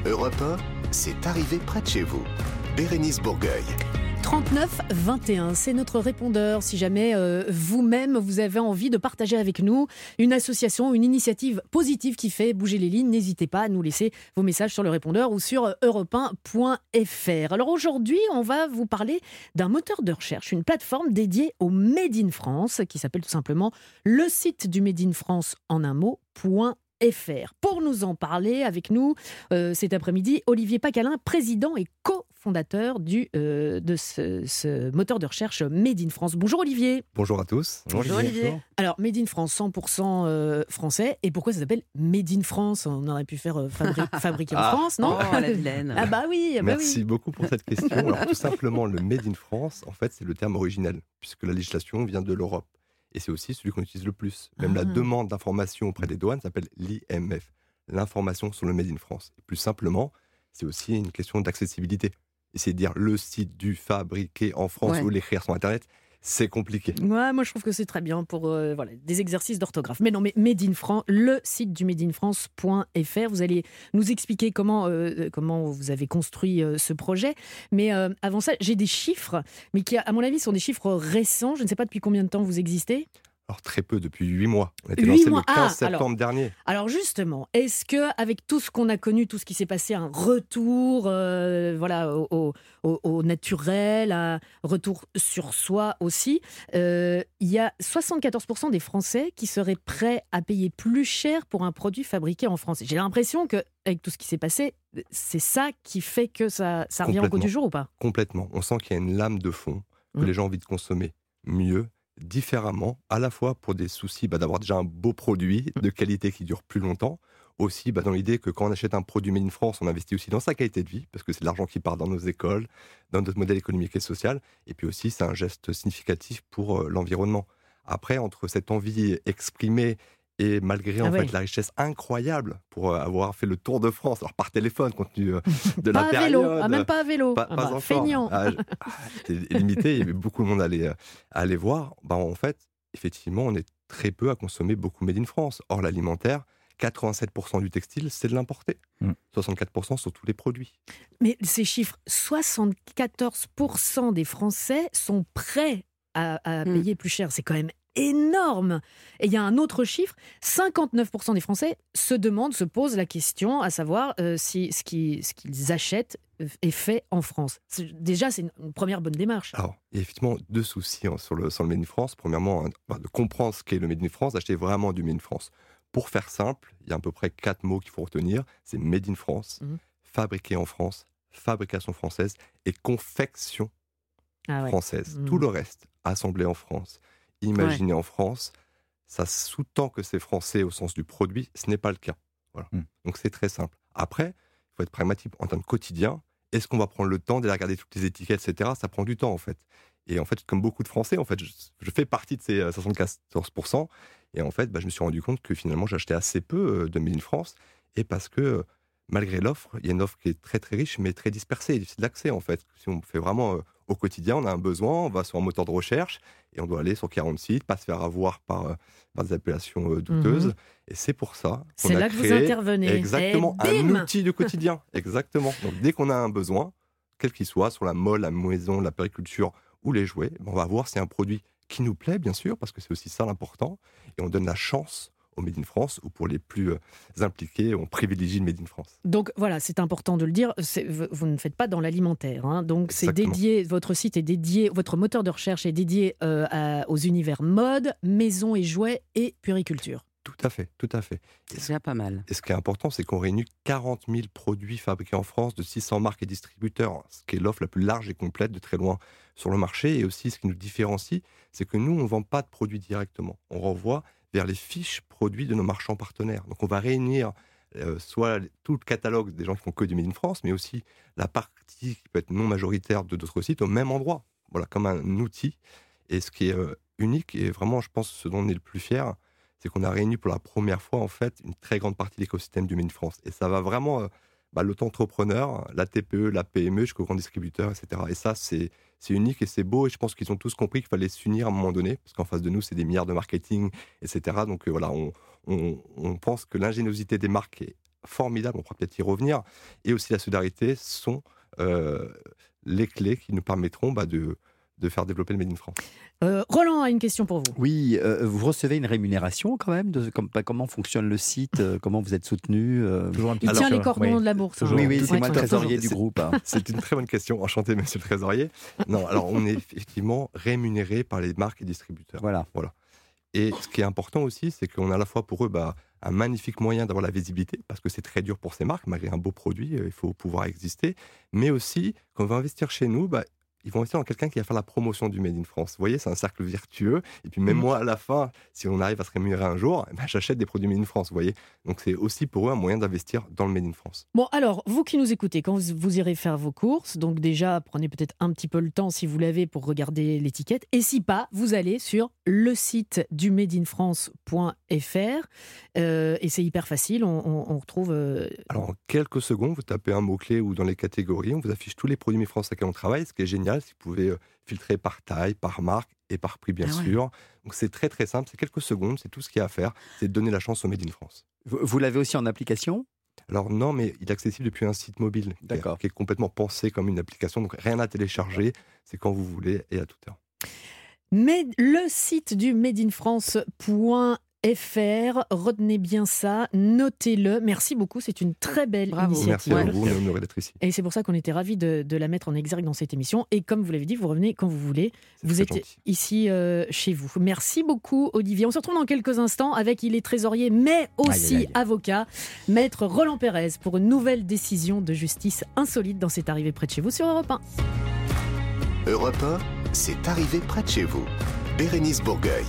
Speaker 1: 1.
Speaker 6: Europe 1, c'est arrivé près de chez vous. Bérénice Bourgueil.
Speaker 1: 39 21, c'est notre répondeur. Si jamais euh, vous-même vous avez envie de partager avec nous une association, une initiative positive qui fait bouger les lignes, n'hésitez pas à nous laisser vos messages sur le répondeur ou sur europe1.fr. Alors aujourd'hui, on va vous parler d'un moteur de recherche, une plateforme dédiée au Made in France qui s'appelle tout simplement le site du Made in France en un mot. point FR. Pour nous en parler avec nous euh, cet après-midi, Olivier Pacalin, président et cofondateur du, euh, de ce, ce moteur de recherche Made in France. Bonjour Olivier.
Speaker 4: Bonjour à tous.
Speaker 2: Bonjour Olivier.
Speaker 1: Alors, Made in France, 100% euh, français. Et pourquoi ça s'appelle Made in France? On aurait pu faire euh, fabri- [laughs] fabriqué en
Speaker 4: Ah.
Speaker 1: France, non?
Speaker 2: Oh, la vilaine.
Speaker 1: Ah bah oui, ah bah
Speaker 4: Merci
Speaker 1: oui.
Speaker 4: beaucoup pour cette question. Alors, tout simplement, le Made in France, en fait, c'est le terme originel, puisque la législation vient de l'Europe. Et c'est aussi celui qu'on utilise le plus. Même la
Speaker 1: Ah.
Speaker 4: demande d'information auprès des douanes s'appelle l'IMF, l'information sur le Made in France. Et plus simplement, c'est aussi une question d'accessibilité. Essayer de dire le site du fabriqué en France
Speaker 2: Ouais.
Speaker 4: ou l'écrire sur Internet, c'est compliqué.
Speaker 1: Ouais, moi je trouve que c'est très bien pour euh, voilà, des exercices d'orthographe. Mais non, mais Made in France, le site du madeinfrance.fr, vous allez nous expliquer comment, euh, comment vous avez construit euh, ce projet. Mais euh, avant ça, j'ai des chiffres, mais qui à mon avis sont des chiffres récents. Je ne sais pas depuis combien de temps vous existez.
Speaker 4: Alors, très peu, depuis huit mois. On a été lancé
Speaker 1: mois.
Speaker 4: le 15
Speaker 1: Ah,
Speaker 4: septembre
Speaker 1: alors.
Speaker 4: dernier.
Speaker 1: Alors justement, est-ce que avec tout ce qu'on a connu, tout ce qui s'est passé, un retour, euh, voilà, au, au- au- au naturel, un retour sur soi aussi, euh, il y a 74% des Français qui seraient prêts à payer plus cher pour un produit fabriqué en France. J'ai l'impression que avec tout ce qui s'est passé, c'est ça qui fait que ça, ça revient au goût du jour ou pas?
Speaker 4: Complètement. On sent qu'il y a une lame de fond que
Speaker 1: Mm.
Speaker 4: les gens ont envie de consommer mieux, différemment, à la fois pour des soucis bah, d'avoir déjà un beau produit de qualité qui dure plus longtemps, aussi bah, dans l'idée que quand on achète un produit made in France, on investit aussi dans sa qualité de vie, parce que c'est de l'argent qui part dans nos écoles, dans notre modèle économique et social, et puis aussi c'est un geste significatif pour euh, l'environnement. Après, entre cette envie exprimée Et malgré en
Speaker 1: Ah
Speaker 4: fait la richesse incroyable pour euh, avoir fait le tour de France, alors par téléphone, compte tenu euh, [laughs] de la
Speaker 1: Pas à vélo, ah, même pas à vélo.
Speaker 4: Pas,
Speaker 1: Ah
Speaker 4: pas
Speaker 1: bah. Feignant.
Speaker 4: Ah, ah, C'était limité, il y avait beaucoup de monde à aller, euh, à aller voir. Bah, en fait, effectivement, on est très peu à consommer beaucoup made in France. Or, l'alimentaire, 87% du textile, c'est de l'importé.
Speaker 3: Mm.
Speaker 4: 64% sur tous les produits.
Speaker 1: Mais ces chiffres, 74% des Français sont prêts à, à
Speaker 2: Mm.
Speaker 1: payer plus cher. C'est quand même énorme. Et il y a un autre chiffre, 59% des Français se demandent, se posent la question, à savoir euh, si ce qui- ce qu'ils achètent euh, est fait en France. Déjà, c'est une, première bonne démarche.
Speaker 4: Alors, il y a effectivement deux soucis hein, sur, le, sur le Made in France. Premièrement, hein, de comprendre ce qu'est le Made in France, d'acheter vraiment du Made in France. Pour faire simple, il y a à peu près quatre mots qu'il faut retenir. C'est Made in France,
Speaker 1: Mhm.
Speaker 4: fabriqué en France, fabrication française et confection
Speaker 1: Ah ouais.
Speaker 4: française. Tout le reste, assemblé en France, imaginé en France, ça sous-tend que c'est français au sens du produit. Ce n'est pas le cas. Voilà.
Speaker 3: Mhm.
Speaker 4: Donc c'est très simple. Après, il faut être pragmatique en termes de quotidien. Est-ce qu'on va prendre le temps d'aller regarder toutes les étiquettes, etc. Ça prend du temps en fait. Et en fait, comme beaucoup de Français, en fait, je, je fais partie de ces euh, 74%. Et en fait, bah, je me suis rendu compte que finalement, j'achetais assez peu euh, de Made in France. Et parce que euh, malgré l'offre, il y a une offre qui est très très riche, mais très dispersée, difficile d'accès en fait. Si on fait vraiment euh, au quotidien, on a un besoin, on va sur un moteur de recherche et on doit aller sur 40 sites, pas se faire avoir par, euh, par des appellations euh, douteuses.
Speaker 1: Mhm.
Speaker 4: Et c'est pour ça qu'on
Speaker 1: C'est
Speaker 4: a
Speaker 1: là que vous intervenez.
Speaker 4: exactement un outil du quotidien. [laughs] exactement. Donc dès qu'on a un besoin, quel qu'il soit, sur la mode, la maison, la périculture ou les jouets, ben, on va voir si c'est un produit qui nous plaît, bien sûr, parce que c'est aussi ça l'important. Et on donne la chance au Made in France, ou pour les plus euh, impliqués, on privilégie le Made in France.
Speaker 1: Donc voilà, c'est important de le dire. Vous ne faites pas dans l'alimentaire, hein. donc c'est dédié. Votre site est dédié, votre moteur de recherche est dédié euh, à- aux univers mode, maison et jouets et puriculture.
Speaker 4: Tout à fait, tout à fait.
Speaker 2: C'est déjà pas mal.
Speaker 4: Et ce qui est important, c'est qu'on réunit 40 000 produits fabriqués en France de 600 marques et distributeurs, ce qui est l'offre la plus large et complète de très loin sur le marché. Et aussi, ce qui nous différencie, c'est que nous, on ne vend pas de produits directement. On renvoie vers les fiches produits de nos marchands partenaires. Donc, on va réunir euh, soit tout le catalogue des gens qui font que du Made in France, mais aussi la partie qui peut être non majoritaire de d'autres sites au même endroit. Voilà, comme un outil. Et ce qui est euh, unique, et vraiment, je pense, ce dont on est le plus fier, c'est qu'on a réuni pour la première fois en fait une très grande partie de l'écosystème du Made in France. Et ça va vraiment euh, bah, l'auto-entrepreneur, la TPE, la PME jusqu'au grand distributeur, etc. Et ça, c'est unique et c'est beau. Et je pense qu'ils ont tous compris qu'il fallait s'unir à un moment donné, parce qu'en face de nous, c'est des milliards de marketing, etc. Donc euh, voilà, on pense que l'ingéniosité des marques est formidable. On pourra peut-être y revenir. Et aussi la solidarité sont euh, les clés qui nous permettront bah, de, de faire développer le Made in France.
Speaker 1: Euh, Roland a une question pour vous.
Speaker 3: Oui, euh, vous recevez une rémunération quand même de bah, Comment fonctionne le site euh, Comment vous êtes soutenu euh,
Speaker 7: Toujours un
Speaker 1: Il tient les
Speaker 7: oui.
Speaker 1: cordons de la bourse.
Speaker 7: Toujours.
Speaker 1: hein.
Speaker 3: Oui, oui, c'est moi le trésorier du groupe. hein.
Speaker 4: C'est une très bonne question. Enchanté, monsieur le trésorier. Non, alors on est effectivement rémunéré par les marques et distributeurs.
Speaker 3: Voilà.
Speaker 4: Et ce qui est important aussi, c'est qu'on a à la fois pour eux bah, un magnifique moyen d'avoir la visibilité, parce que c'est très dur pour ces marques, malgré un beau produit, il faut pouvoir exister. Mais aussi, quand on va investir chez nous, bah, ils vont investir dans quelqu'un qui va faire la promotion du Made in France. Vous voyez, c'est un cercle vertueux. Et puis même
Speaker 1: Mhm.
Speaker 4: moi, à la fin, si on arrive à se rémunérer un jour, eh ben, j'achète des produits Made in France. Vous voyez, donc c'est aussi pour eux un moyen d'investir dans le Made in France.
Speaker 1: Bon, alors, vous qui nous écoutez, quand vous, vous irez faire vos courses, donc déjà, prenez peut-être un petit peu le temps, si vous l'avez, pour regarder l'étiquette. Et si pas, vous allez sur le site du madeinfrance.fr. Euh, et c'est hyper facile, on, on- on retrouve... euh,
Speaker 4: Alors, en quelques secondes, vous tapez un mot-clé ou dans les catégories, on vous affiche tous les produits Made in France à lesquels on travaille. Ce qui est génial, que vous pouvez euh, filtrer par taille, par marque et par prix, bien
Speaker 2: Ah ouais.
Speaker 4: sûr. Donc, c'est très très simple. C'est quelques secondes, c'est tout ce qu'il y a à faire. C'est de donner la chance au Made in France.
Speaker 3: Vous, vous l'avez aussi en application?
Speaker 4: Alors, non, mais il est accessible depuis un site mobile qui est-
Speaker 3: D'accord.
Speaker 4: qui est complètement pensé comme une application. Donc, rien à télécharger. C'est quand vous voulez et à toute heure.
Speaker 1: Mais le site du madeinfrance.fr, retenez bien ça, notez-le. Merci beaucoup, c'est une très belle
Speaker 2: Bravo.
Speaker 1: initiative.
Speaker 4: Merci à vous, on est honoré d'être ici.
Speaker 1: Et c'est pour ça qu'on était ravis de, de la mettre en exergue dans cette émission. Et comme vous l'avez dit, vous revenez quand vous voulez. Vous êtes
Speaker 4: gentil.
Speaker 1: ici euh, chez vous. Merci beaucoup, Olivier. On se retrouve dans quelques instants avec il est trésorier, mais aussi
Speaker 3: Aïe, aïe, aïe.
Speaker 1: avocat, maître Roland Pérez, pour une nouvelle décision de justice insolite dans cette arrivée près de chez vous sur Europe 1.
Speaker 6: Europe 1, c'est arrivé près de chez vous. Bérénice Bourgueil.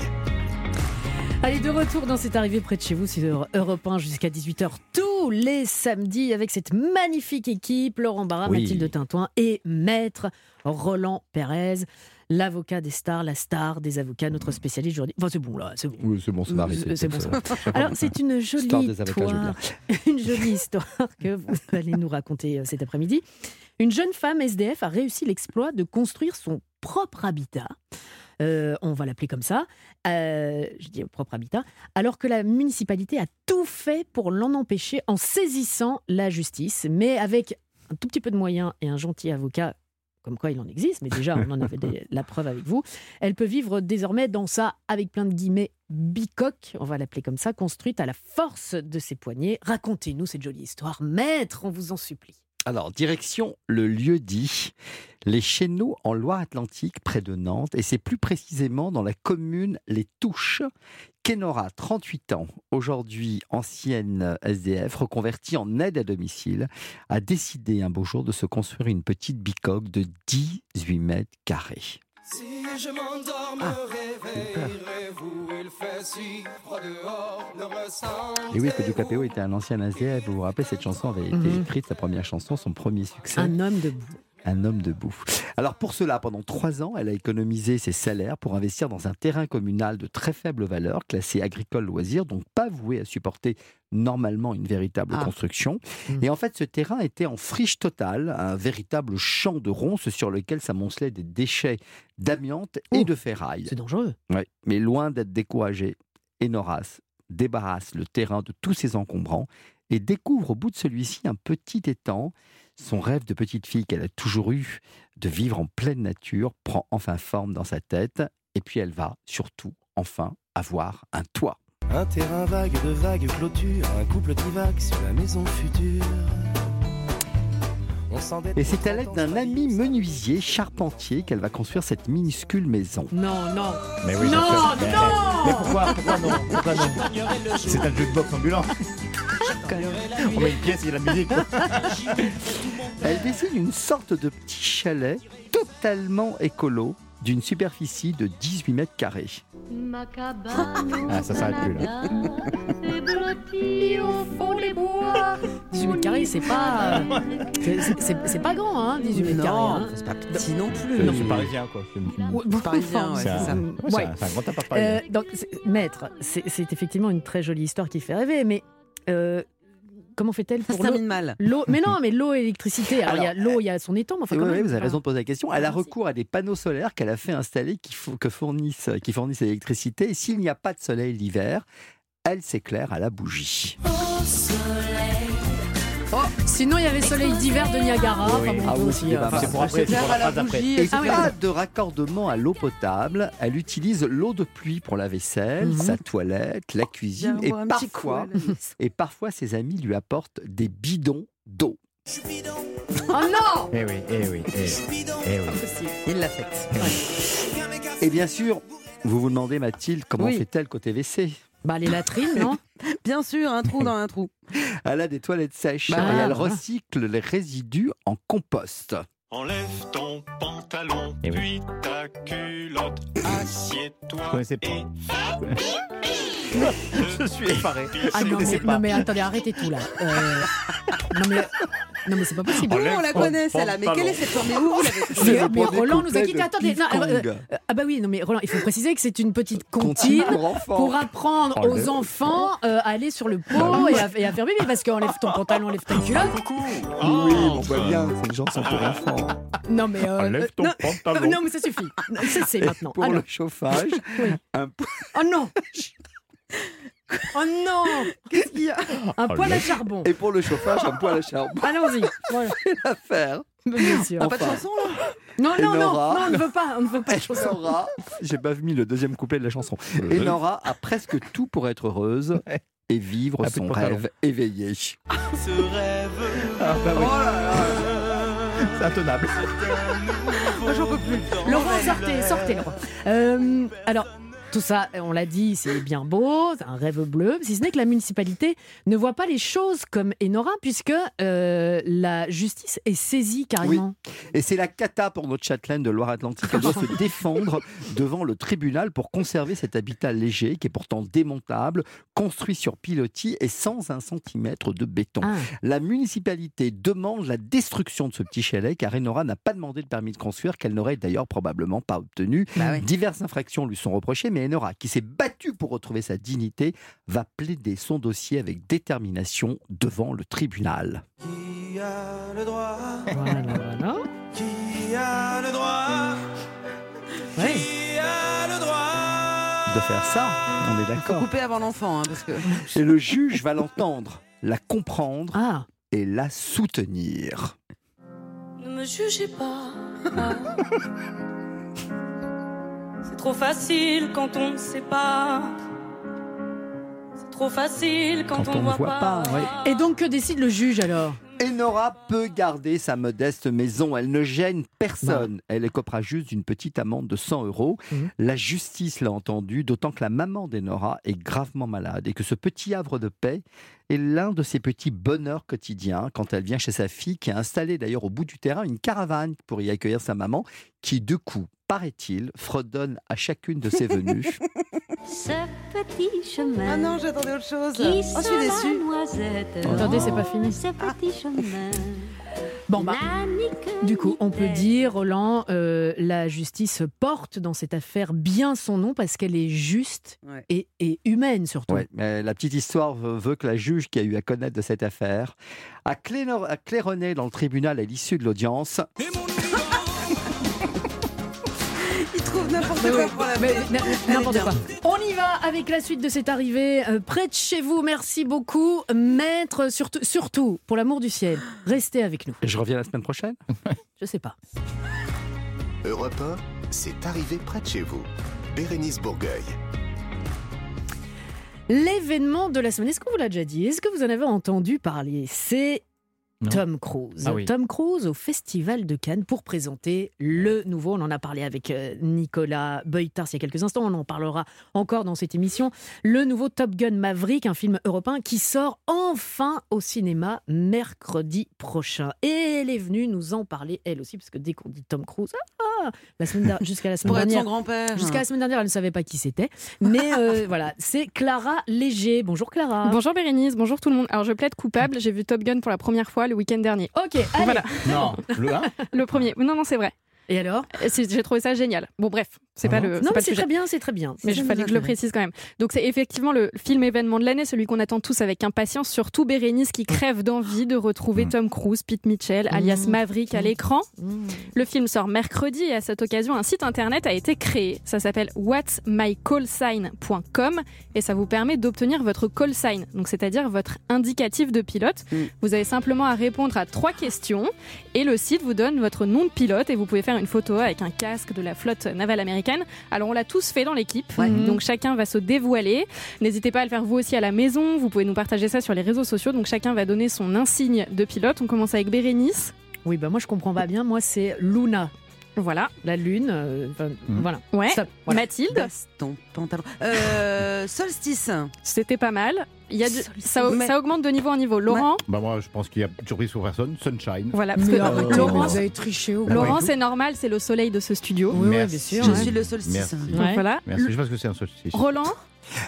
Speaker 1: Allez, de retour dans cette arrivée près de chez vous sur Europe 1 jusqu'à 18h tous les samedis avec cette magnifique équipe, Laurent Barra,
Speaker 3: Oui.
Speaker 1: Mathilde Tintoin et Maître Roland Pérez. l'avocat des stars, la star des avocats, notre spécialiste juridique. Enfin, c'est bon là, c'est bon.
Speaker 3: Oui, c'est bon, ça va arrêter.
Speaker 1: C'est bon,
Speaker 3: Ça va. [laughs]
Speaker 1: Alors, c'est une jolie histoire, [laughs] une jolie histoire que vous [laughs] allez nous raconter euh, cet après-midi. Une jeune femme SDF a réussi l'exploit de construire son propre habitat. Euh, on va l'appeler comme ça. Euh, je dis propre habitat. Alors que la municipalité a tout fait pour l'en empêcher en saisissant la justice, mais avec un tout petit peu de moyens et un gentil avocat. Comme quoi il en existe, mais déjà on en avait la preuve avec vous. Elle peut vivre désormais dans sa, avec plein de guillemets, bicoque, on va l'appeler comme ça, construite à la force de ses poignets. Racontez-nous cette jolie histoire, maître, on vous en supplie.
Speaker 3: Alors, direction le lieu dit, les Chéneaux en Loire-Atlantique, près de Nantes, et c'est plus précisément dans la commune Les Touches. Kenora, 38 ans, aujourd'hui ancienne SDF, reconvertie en aide à domicile, a décidé un beau jour de se construire une petite bicoque de 18 mètres carrés.
Speaker 10: Je m'endors, me réveillerez-vous? Il fait si froid dehors, ne ressentez
Speaker 3: Et oui, que Capéo était un ancien SDF. Vous vous rappelez, cette chanson avait été
Speaker 1: Mhm.
Speaker 3: écrite, sa première chanson, son premier succès.
Speaker 1: Un homme debout.
Speaker 3: Un homme debout. Alors pour cela, pendant trois ans, elle a économisé ses salaires pour investir dans un terrain communal de très faible valeur, classé agricole loisir, donc pas voué à supporter normalement une véritable
Speaker 2: Ah.
Speaker 3: construction.
Speaker 1: Mm.
Speaker 3: Et en fait, ce terrain était en friche totale, un véritable champ de ronces sur lequel s'amoncelait des déchets d'amiante et
Speaker 1: Oh,
Speaker 3: de ferraille.
Speaker 1: C'est dangereux.
Speaker 3: Ouais, mais loin d'être découragé, Enoras débarrasse le terrain de tous ses encombrants et découvre au bout de celui-ci un petit étang. Son rêve de petite fille qu'elle a toujours eu de vivre en pleine nature prend enfin forme dans sa tête et puis elle va surtout enfin avoir un toit.
Speaker 10: Un terrain vague de vagues clôtures, un couple divague sur la maison future.
Speaker 3: Et c'est à l'aide
Speaker 10: 30
Speaker 3: d'un ami menuisier charpentier qu'elle va construire cette minuscule maison.
Speaker 1: Non, non.
Speaker 11: Mais oui,
Speaker 1: Non.
Speaker 11: Mais-
Speaker 1: non
Speaker 11: Mais pourquoi Pourquoi non Pourquoi non C'est un jukebox ambulant. On met une pièce, il y a la musique.
Speaker 3: Elle dessine une sorte de petit chalet totalement écolo d'une superficie de 18 mètres carrés.
Speaker 11: Ah, ça s'arrête plus là.
Speaker 1: 18 mètres carrés, c'est pas. euh, c'est- C'est c'est pas grand, hein, 18 mètres carrés.
Speaker 2: Non,
Speaker 1: hein.
Speaker 2: c'est pas petit non plus.
Speaker 11: C'est c'est parisien quoi. C'est-
Speaker 1: Ouais, bon,
Speaker 2: Parisien, ouais,
Speaker 11: C'est
Speaker 2: c'est ça.
Speaker 11: un, ouais, c'est un- c'est un grand appart
Speaker 1: Euh,
Speaker 11: parisien.
Speaker 1: donc, c'est- maître, c'est c'est effectivement une très jolie histoire qui fait rêver, mais euh, comment fait-elle
Speaker 2: Ça
Speaker 1: pour l'eau
Speaker 2: termine mal.
Speaker 1: L'eau, mais non, [laughs] mais l'eau et l'électricité. Alors, il y a
Speaker 3: Alors,
Speaker 1: l'eau, il y a son étang, mais enfin,
Speaker 3: Oui, vous avez raison de poser la question. Elle a recours à des panneaux solaires qu'elle a fait installer qui, que fournissent, qui fournissent l'électricité. Et s'il n'y a pas de soleil l'hiver, elle s'éclaire à la bougie.
Speaker 1: Oh, sinon, il y avait soleil d'hiver de Niagara.
Speaker 11: Oui,
Speaker 1: Enfin,
Speaker 11: oui.
Speaker 1: bon,
Speaker 3: Ah oui,
Speaker 1: aussi,
Speaker 3: c'est
Speaker 1: euh,
Speaker 3: pas-
Speaker 1: enfin,
Speaker 11: C'est pour après, c'est pour la phrase d'après.
Speaker 3: Et
Speaker 1: Ah oui,
Speaker 3: pas de raccordement à l'eau potable. Elle utilise l'eau de pluie pour la vaisselle,
Speaker 1: Mhm.
Speaker 3: sa toilette, la cuisine. Et parfois, [laughs] et parfois, ses amis lui apportent des bidons d'eau.
Speaker 1: Oh non
Speaker 11: Eh oui, eh oui, eh oui. Eh oui.
Speaker 2: Il l'a faite.
Speaker 3: Et bien sûr, vous vous demandez, Mathilde, comment
Speaker 2: Oui.
Speaker 3: fait-elle côté WC?
Speaker 1: Bah, les latrines, non [laughs]
Speaker 2: Bien sûr, un trou dans un trou.
Speaker 3: Elle a des toilettes sèches
Speaker 1: Bah,
Speaker 3: et elle recycle les résidus en compost.
Speaker 12: Enlève ton pantalon,
Speaker 11: Eh oui.
Speaker 12: puis ta culotte, assieds-toi. Et
Speaker 11: Je suis effaré.
Speaker 1: Ah non mais, non, mais attendez, arrêtez tout là. Euh, non, mais, non, mais c'est pas possible.
Speaker 2: Nous, on la connaît, celle-là. Mais quelle est cette forme Mais où vous l'avez
Speaker 1: Mais, Roland nous a
Speaker 3: de
Speaker 1: Attendez, non, euh, euh, ah bah oui, non mais Roland, il faut préciser que c'est une petite
Speaker 3: Comptine pour
Speaker 1: apprendre
Speaker 11: Oh,
Speaker 1: aux enfants euh, à aller sur le pot et, à, et à faire bébé parce qu'enlève ton pantalon, enlève ta culotte.
Speaker 12: coucou.
Speaker 3: Oui, on voit bien, c'est une chanson pour enfants.
Speaker 1: Non mais euh,
Speaker 11: Enlève ton
Speaker 1: non,
Speaker 11: pantalon.
Speaker 1: non mais ça suffit. Cessez maintenant.
Speaker 3: Pour
Speaker 1: Alors,
Speaker 3: le chauffage,
Speaker 1: Oui.
Speaker 3: un po-
Speaker 1: oh non. Oh non
Speaker 2: Qu'est-ce qu'il y a [laughs]
Speaker 1: Un
Speaker 11: Oh,
Speaker 1: poêle à charbon.
Speaker 3: et pour le chauffage, un poêle à [laughs] charbon.
Speaker 1: Allons-y. Voilà. [laughs]
Speaker 3: à faire.
Speaker 1: Bien sûr.
Speaker 2: Ah, Pas de chanson là?
Speaker 1: Non, non, non,
Speaker 3: Nora.
Speaker 1: non, on ne veut pas, on ne veut pas de
Speaker 3: Et
Speaker 1: chanson.
Speaker 3: Nora, j'ai pas mis le deuxième couplet de la chanson. Et Nora a presque tout pour être heureuse et vivre
Speaker 11: de
Speaker 3: son rêve éveillé.
Speaker 12: Ce rêve.
Speaker 11: Ah bah oui,
Speaker 12: Oh
Speaker 11: c'est intenable.
Speaker 1: Moi, j'en peux plus. Laurent, sortez, sortez, Laurent. Euh, alors, Tout ça, on l'a dit, c'est bien beau, c'est un rêve bleu, si ce n'est que la municipalité ne voit pas les choses comme Enora, puisque euh, la justice est saisie carrément.
Speaker 3: Et c'est la cata pour notre châtelaine de Loire-Atlantique. Elle doit se [laughs] défendre devant le tribunal pour conserver cet habitat léger qui est pourtant démontable, construit sur pilotis et sans un centimètre de béton.
Speaker 1: Ah.
Speaker 3: La municipalité demande la destruction de ce petit chalet car Enora n'a pas demandé de permis de construire qu'elle n'aurait d'ailleurs probablement pas obtenu.
Speaker 2: Bah oui.
Speaker 3: Diverses infractions lui sont reprochées, mais Qui s'est battue pour retrouver sa dignité, va plaider son dossier avec détermination devant le tribunal.
Speaker 10: Qui a le droit?
Speaker 1: Voilà, voilà.
Speaker 10: Qui a le droit?
Speaker 1: Ouais.
Speaker 10: Qui a le droit?
Speaker 3: De faire ça, on est d'accord.
Speaker 2: couper avant l'enfant, hein, parce que.
Speaker 3: Et le juge va l'entendre, la comprendre
Speaker 1: Ah,
Speaker 3: et la soutenir.
Speaker 5: Ne me jugez pas. [laughs] C'est trop facile quand on ne sait pas. C'est trop facile quand,
Speaker 3: Quand on ne voit pas, ouais.
Speaker 1: et donc que décide le juge alors?
Speaker 3: Enora peut garder sa modeste maison. Elle ne gêne personne. Elle écopera juste d'une petite amende de 100 euros.
Speaker 1: Mhm.
Speaker 3: La justice l'a entendu, d'autant que la maman d'Enora est gravement malade et que ce petit havre de paix est l'un de ses petits bonheurs quotidiens quand elle vient chez sa fille, qui a installé d'ailleurs au bout du terrain une caravane pour y accueillir sa maman, qui de coup, paraît-il, fredonne à chacune de ses venues. [laughs]
Speaker 13: Ce petit chemin.
Speaker 2: Ah non, j'attendais autre chose.
Speaker 13: qui
Speaker 2: Oh, je suis déçue.
Speaker 13: noisette.
Speaker 1: Attendez, c'est pas fini.
Speaker 13: Ce petit chemin.
Speaker 1: Bon, bah, Du coup, on peut dire, Roland, euh, la justice porte dans cette affaire bien son nom parce qu'elle est juste
Speaker 2: Ouais.
Speaker 1: et, et humaine surtout.
Speaker 3: Ouais, mais la petite histoire veut que la juge qui a eu à connaître de cette affaire a clair- a claironné dans le tribunal à l'issue de l'audience.
Speaker 2: Il bien.
Speaker 1: quoi. On y va avec la suite de cette arrivée euh, près de chez vous. Merci beaucoup, maître. Surtout, surtout, pour l'amour du ciel, restez avec nous.
Speaker 3: Je reviens la semaine prochaine?
Speaker 1: Je sais pas.
Speaker 6: Europe 1, c'est arrivé près de chez vous. Bérénice Bourgueil.
Speaker 1: L'événement de la semaine, est-ce qu'on vous l'a déjà dit? Est-ce que vous en avez entendu parler? C'est
Speaker 11: Non.
Speaker 1: Tom Cruise.
Speaker 11: Ah oui.
Speaker 1: Tom Cruise au Festival de Cannes pour présenter le nouveau. On en a parlé avec euh, Nicolas Beutars il y a quelques instants. On en parlera encore dans cette émission. Le nouveau Top Gun Maverick, un film européen qui sort enfin au cinéma mercredi prochain. Et elle est venue nous en parler elle aussi, parce que dès qu'on dit Tom Cruise, ah, la semaine [laughs] jusqu'à la semaine
Speaker 2: Pour
Speaker 1: dernière.
Speaker 2: grand-père.
Speaker 1: Jusqu'à la semaine dernière, elle ne savait pas qui c'était. Mais euh, [laughs] voilà, c'est Clara Léger. Bonjour Clara.
Speaker 14: Bonjour Bérénice, bonjour tout le monde. Alors je plaide coupable, j'ai vu Top Gun pour la première fois le week-end dernier.
Speaker 1: Ok, [laughs] allez.
Speaker 14: Voilà,
Speaker 11: Non, le 1
Speaker 14: le premier. Non, non, c'est vrai.
Speaker 1: Et alors?
Speaker 14: C'est- J'ai trouvé ça génial. Bon, bref, c'est pas le,
Speaker 1: Non,
Speaker 14: c'est
Speaker 1: très bien, c'est très bien.
Speaker 14: Mais il fallait que je le précise quand même. Donc c'est effectivement le film événement de l'année, celui qu'on attend tous avec impatience, surtout Bérénice qui crève d'envie de retrouver
Speaker 11: Mm.
Speaker 14: Tom Cruise, Pete Mitchell, alias
Speaker 1: Mm.
Speaker 14: Maverick à
Speaker 1: Mm.
Speaker 14: l'écran.
Speaker 1: Mmh.
Speaker 14: Le film sort mercredi et à cette occasion, un site internet a été créé. Ça s'appelle what'smycallsign.com et ça vous permet d'obtenir votre call sign, donc c'est-à-dire votre indicatif de pilote. Vous avez simplement à répondre à trois questions et le site vous donne votre nom de pilote et vous pouvez faire une photo avec un casque de la flotte navale américaine. Alors on l'a tous fait dans l'équipe,
Speaker 2: Ouais.
Speaker 14: donc chacun va se dévoiler. N'hésitez pas à le faire vous aussi à la maison. Vous pouvez nous partager ça sur les réseaux sociaux. Donc chacun va donner son insigne de pilote. On commence avec Bérénice.
Speaker 1: Oui, bah moi je comprends pas bien. Moi c'est Luna,
Speaker 14: Voilà.
Speaker 1: la lune. euh, enfin,
Speaker 11: Mm.
Speaker 1: Voilà.
Speaker 14: Ouais.
Speaker 1: Voilà.
Speaker 14: Mathilde.
Speaker 2: Ton pantalon. Euh, [laughs] solstice.
Speaker 14: C'était pas mal. Il y a du- ça,
Speaker 2: Mais-
Speaker 14: ça augmente de niveau en niveau. Laurent,
Speaker 11: Bah moi, je pense qu'il y a surprise pour personne. Sunshine.
Speaker 14: voilà. Parce
Speaker 1: Mais
Speaker 14: que Laurent,
Speaker 1: vous avez triché au
Speaker 14: Laurent, c'est normal, c'est le soleil de ce studio.
Speaker 1: Oui, oui, bien
Speaker 11: Merci.
Speaker 1: sûr.
Speaker 2: Je
Speaker 1: ouais.
Speaker 2: suis le solstice.
Speaker 11: Merci.
Speaker 14: Donc
Speaker 1: Ouais.
Speaker 14: voilà.
Speaker 11: Merci, je pense que c'est un solstice.
Speaker 14: Roland,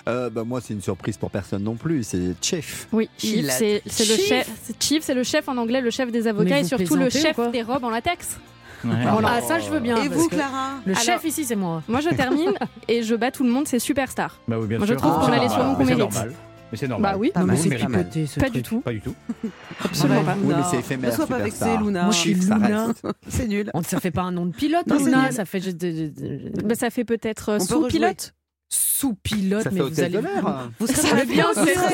Speaker 3: Euh, bah, Moi, c'est une surprise pour personne non plus. C'est Chef.
Speaker 14: oui, Chief, c'est le
Speaker 1: Chief.
Speaker 14: chef. c'est Chief, c'est le chef en anglais, le chef des
Speaker 1: Mais
Speaker 14: avocats et surtout le chef des robes en latex.
Speaker 11: Ouais.
Speaker 1: Ah, ça je veux bien.
Speaker 2: Et vous, Clara
Speaker 1: Le
Speaker 14: Alors-
Speaker 1: chef ici, c'est moi.
Speaker 14: Moi, je termine et je bats tout le monde, c'est Superstar.
Speaker 11: Bah oui, bien
Speaker 14: Moi, je
Speaker 11: sûr.
Speaker 14: trouve
Speaker 11: Ah,
Speaker 14: qu'on a
Speaker 11: c'est
Speaker 14: les surnoms qu'on
Speaker 11: Mais c'est
Speaker 14: mérite.
Speaker 11: normal. Mais c'est normal.
Speaker 14: Bah oui,
Speaker 2: Pas
Speaker 1: Non, mais
Speaker 2: mal,
Speaker 1: c'est
Speaker 2: pas mal.
Speaker 1: picoté, ce
Speaker 14: pas
Speaker 1: truc.
Speaker 14: du tout.
Speaker 11: Pas du tout.
Speaker 14: Absolument pas.
Speaker 3: Oui, mais c'est éphémère.
Speaker 2: Ne sois pas vexé, Luna.
Speaker 1: Moi, je suis Luna.
Speaker 3: reste.
Speaker 2: C'est nul.
Speaker 1: On, ça fait pas un nom de pilote,
Speaker 2: Non,
Speaker 1: Luna. Ça fait
Speaker 14: Bah, ça fait peut-être euh, Sous-pilote,
Speaker 3: Ça
Speaker 1: mais vous allez.
Speaker 2: Vous serez,
Speaker 1: bien,
Speaker 2: vous
Speaker 1: c'est ça.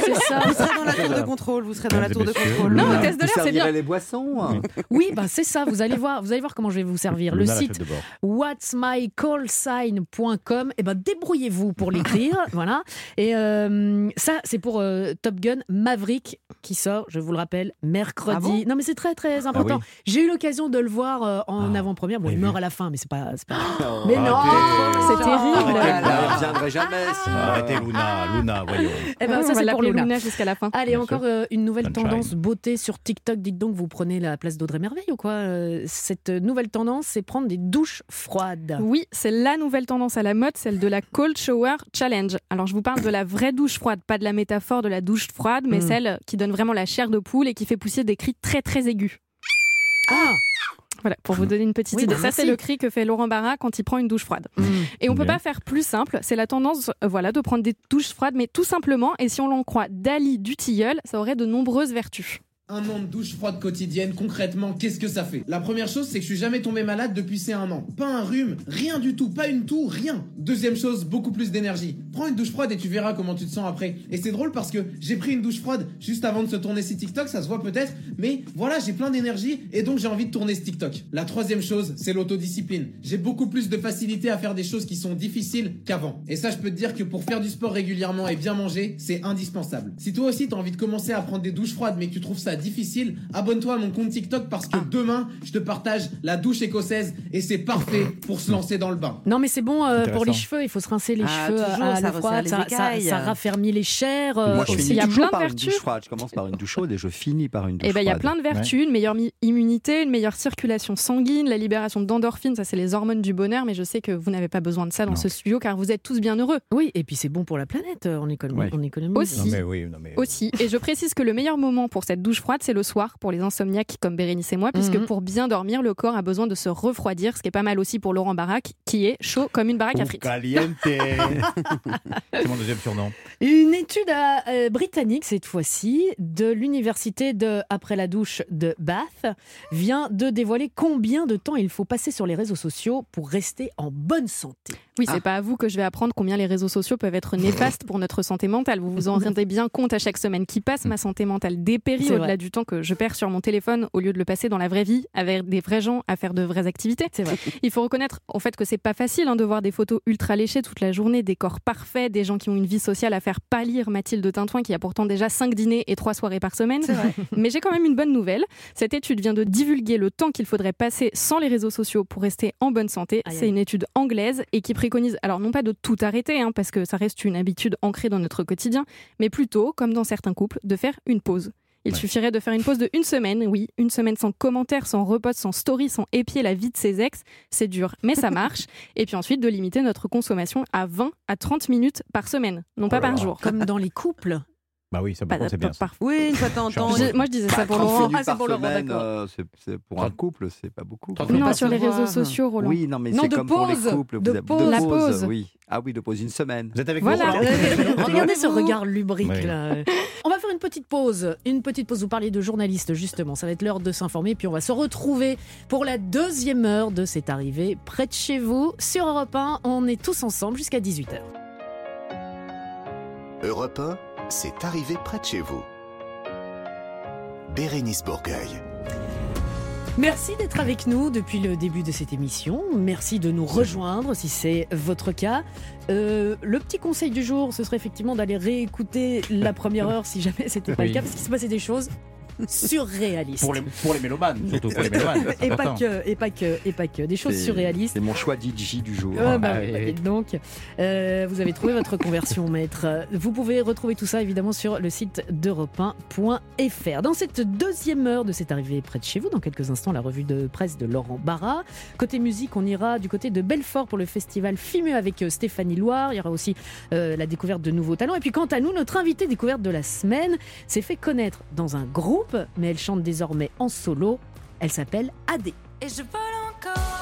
Speaker 2: vous serez dans la tour de contrôle. Vous serez dans la tour de contrôle.
Speaker 14: Non, hôtesse de l'air, c'est bien.
Speaker 3: les boissons.
Speaker 1: Oui, bah c'est ça. Vous allez voir, vous allez voir comment je vais vous servir. Le site what'smycallsign.com. Et ben débrouillez-vous pour [laughs] l'écrire, voilà. Et euh, ça, c'est pour euh, Top Gun Maverick qui sort, je vous le rappelle, mercredi.
Speaker 2: Ah bon?
Speaker 1: Non, mais c'est très très important.
Speaker 11: oui.
Speaker 1: J'ai eu l'occasion de le voir euh, en
Speaker 11: Ah.
Speaker 1: avant-première. Bon, il meurt à la fin, mais c'est pas, pas. Mais non.
Speaker 14: C'est terrible.
Speaker 2: Ah
Speaker 3: ferai jamais. ça.
Speaker 11: Arrêtez Luna, Luna, voyons.
Speaker 1: Eh ben,
Speaker 14: on
Speaker 1: ça,
Speaker 14: va
Speaker 1: c'est pour Luna.
Speaker 14: Luna jusqu'à la fin.
Speaker 1: Allez,
Speaker 11: Bien
Speaker 1: encore euh, une nouvelle
Speaker 11: Sunshine.
Speaker 1: tendance beauté sur TikTok. Dites donc, vous prenez la place d'Audrey Merveille ou quoi Euh, Cette nouvelle tendance, c'est prendre des douches froides.
Speaker 14: Oui, c'est la nouvelle tendance à la mode, celle de la Cold Shower Challenge. Alors je vous parle de la vraie douche froide, pas de la métaphore de la douche froide, mais
Speaker 1: Mm.
Speaker 14: celle qui donne vraiment la chair de poule et qui fait pousser des cris très très aigus.
Speaker 1: Ah
Speaker 14: Voilà, pour vous donner une petite
Speaker 1: Oui,
Speaker 14: idée.
Speaker 1: bah,
Speaker 14: Ça, c'est le cri que fait Laurent Barra quand il prend une douche froide. Et on peut
Speaker 11: Bien.
Speaker 14: pas faire plus simple. C'est la tendance, euh, voilà, de prendre des douches froides, mais tout simplement. Et si on l'en croit Dali du Tilleul, ça aurait de nombreuses vertus.
Speaker 15: Un an de douche froide quotidienne, concrètement, qu'est-ce que ça fait? La première chose, c'est que je suis jamais tombé malade depuis ces un an. Pas un rhume, rien du tout, pas une toux, rien. Deuxième chose, beaucoup plus d'énergie. Prends une douche froide et tu verras comment tu te sens après. Et c'est drôle parce que j'ai pris une douche froide juste avant de se tourner ces TikTok, ça se voit peut-être, mais voilà, j'ai plein d'énergie et donc j'ai envie de tourner ce TikTok. La troisième chose, c'est l'autodiscipline. J'ai beaucoup plus de facilité à faire des choses qui sont difficiles qu'avant. Et ça, je peux te dire que pour faire du sport régulièrement et bien manger, c'est indispensable. Si toi aussi t'as envie de commencer à prendre des douches froides mais que tu trouves ça difficile, abonne-toi à mon compte TikTok parce que demain, je te partage la douche écossaise et c'est parfait pour se lancer dans le bain.
Speaker 1: Non, mais c'est bon euh, pour les cheveux. Il faut se rincer les
Speaker 2: Ah,
Speaker 1: cheveux
Speaker 2: toujours,
Speaker 1: à
Speaker 2: ça
Speaker 1: froide.
Speaker 2: les
Speaker 1: Ça, ça,
Speaker 2: écailles.
Speaker 1: ça raffermit les chairs. euh,
Speaker 3: Moi, je
Speaker 1: aussi.
Speaker 3: finis
Speaker 14: Il y a plein de
Speaker 3: par une
Speaker 14: vertus.
Speaker 3: douche froide. Je commence par une douche chaude et je finis par une douche
Speaker 14: Et ben il y a plein de vertus, une meilleure immunité, une meilleure circulation sanguine, la libération d'endorphines, ça c'est les hormones du bonheur, mais je sais que vous n'avez pas besoin de ça dans
Speaker 11: Non.
Speaker 14: ce studio car vous êtes tous bien heureux.
Speaker 1: Oui, et puis c'est bon pour la planète. euh, On économise.
Speaker 3: Ouais.
Speaker 1: On économise.
Speaker 14: Aussi.
Speaker 11: Non mais oui, non mais.
Speaker 14: Aussi. Et je précise que le meilleur moment pour cette douche froide, c'est le soir pour les insomniaques comme Bérénice et moi, puisque
Speaker 1: Mhm.
Speaker 14: pour bien dormir, le corps a besoin de se refroidir, ce qui est pas mal aussi pour Laurent Barac, qui est chaud comme une baraque à frites.
Speaker 11: Caliente. [laughs] c'est mon deuxième surnom.
Speaker 1: Une étude à- euh, britannique, cette fois-ci, de l'université de Après la douche de Bath, vient de dévoiler combien de temps il faut passer sur les réseaux sociaux pour rester en bonne santé.
Speaker 14: Oui, c'est pas à vous que je vais apprendre combien les réseaux sociaux peuvent être néfastes pour notre santé mentale. Vous vous en rendez bien compte à chaque semaine qui passe. Ma santé mentale dépérit
Speaker 1: C'est
Speaker 14: au-delà du temps que je perds sur mon téléphone au lieu de le passer dans la vraie vie avec des vrais gens à faire de vraies activités.
Speaker 1: C'est vrai.
Speaker 14: Il faut reconnaître en fait que c'est pas facile hein, de voir des photos ultra léchées toute la journée, des corps parfaits, des gens qui ont une vie sociale à faire pâlir Mathilde Tintouin qui a pourtant déjà 5 dîners et 3 soirées par semaine. [laughs] Mais j'ai quand même une bonne nouvelle. Cette étude vient de divulguer le temps qu'il faudrait passer sans les réseaux sociaux pour rester en bonne santé. C'est une étude anglaise et qui préconise, alors non pas de tout arrêter, hein, parce que ça reste une habitude ancrée dans notre quotidien, mais plutôt, comme dans certains couples, de faire une pause. Il
Speaker 11: Ouais.
Speaker 14: suffirait de faire une pause de une semaine, oui, une semaine sans commentaires, sans repost, sans story, sans épier la vie de ses ex. C'est dur, mais ça [laughs] marche. Et puis ensuite, de limiter notre consommation à 20 à 30 minutes par semaine, non pas
Speaker 11: Oh
Speaker 14: par jour.
Speaker 1: Comme dans les couples.
Speaker 11: Bah oui, ça par contre, c'est bien. ça.
Speaker 14: par-
Speaker 2: Oui, une fois de temps en temps.
Speaker 14: Moi, je disais ça pour
Speaker 3: 30
Speaker 14: Laurent.
Speaker 1: Ah, c'est pour Laurent,
Speaker 3: semaine,
Speaker 1: d'accord.
Speaker 3: euh, c'est- pour un couple, c'est pas beaucoup.
Speaker 11: 30
Speaker 14: Non, sur les réseaux sociaux, Roland.
Speaker 3: Oui, non, mais c'est
Speaker 1: de
Speaker 3: comme pour les
Speaker 1: pause,
Speaker 3: couples.
Speaker 1: de pause.
Speaker 14: La pause.
Speaker 3: Oui. Ah oui, de pause une semaine.
Speaker 11: Vous êtes avec
Speaker 14: Voilà. [laughs]
Speaker 1: Regardez ce regard lubrique
Speaker 11: Oui.
Speaker 1: là. On va faire une petite pause. Une petite pause. Vous parliez de journalistes justement. Ça va être l'heure de s'informer. Puis on va se retrouver pour la deuxième heure de cette arrivée près de chez vous sur Europe 1. On est tous ensemble jusqu'à 18h.
Speaker 6: Europe 1, c'est arrivé près de chez vous. Bérénice Bourgueil.
Speaker 1: Merci d'être avec nous depuis le début de cette émission. Merci de nous rejoindre si c'est votre cas. Euh, le petit conseil du jour, ce serait effectivement d'aller réécouter la première heure si jamais c'était pas
Speaker 11: Oui.
Speaker 1: le cas, parce qu'il se passait des choses surréalistes.
Speaker 11: Pour les, pour les mélomanes, surtout pour les mélomanes.
Speaker 1: Et pas que, et pas que, et pas que. Des choses surréalistes.
Speaker 3: C'est mon choix DJ du jour.
Speaker 1: Ah bah,
Speaker 11: Ah oui,
Speaker 1: bah,
Speaker 11: oui.
Speaker 1: dites donc, Euh, vous avez trouvé votre conversion, maître. Vous pouvez retrouver tout ça évidemment sur le site d'europe 1.fr. Dans cette deuxième heure de cette arrivée près de chez vous, dans quelques instants, la revue de presse de Laurent Barra. Côté musique, on ira du côté de Belfort pour le festival Fimeux avec euh, Stéphanie Loire. Il y aura aussi euh, la découverte de nouveaux talents. Et puis quant à nous, notre invitée découverte de la semaine s'est fait connaître dans un groupe, mais elle chante désormais en solo. Elle s'appelle Adé.
Speaker 5: Et je vole encore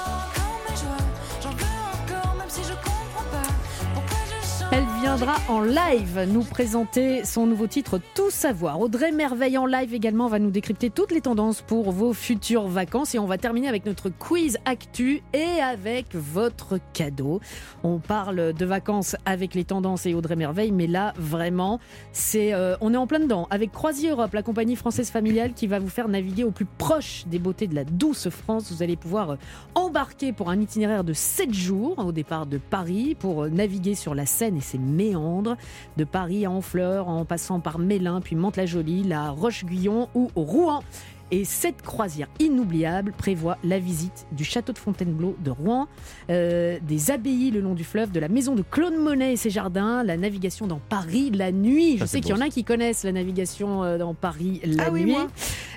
Speaker 1: viendra en live nous présenter son nouveau titre Tout savoir. Audrey Merveille en live également va nous décrypter toutes les tendances pour vos futures vacances et on va terminer avec notre quiz actu et avec votre cadeau. On parle de vacances avec les tendances et Audrey Merveille, mais là vraiment, c'est euh, on est en plein dedans avec Croisier Europe, la compagnie française familiale qui va vous faire naviguer au plus proche des beautés de la douce France. Vous allez pouvoir euh, embarquer pour un itinéraire de 7 jours au départ de Paris pour euh, naviguer sur la Seine et ses méandres, de Paris à Honfleur en passant par Mélin, puis Mantes-la-Jolie, la Roche-Guyon ou Rouen. Et cette croisière inoubliable prévoit la visite du château de Fontainebleau de Rouen, euh, des abbayes le long du fleuve, de la maison de Claude Monet et ses jardins, la navigation dans Paris la nuit. Je sais qu'il y en a qui connaissent la navigation euh, dans Paris la
Speaker 2: Ah oui,
Speaker 1: nuit.
Speaker 2: moi.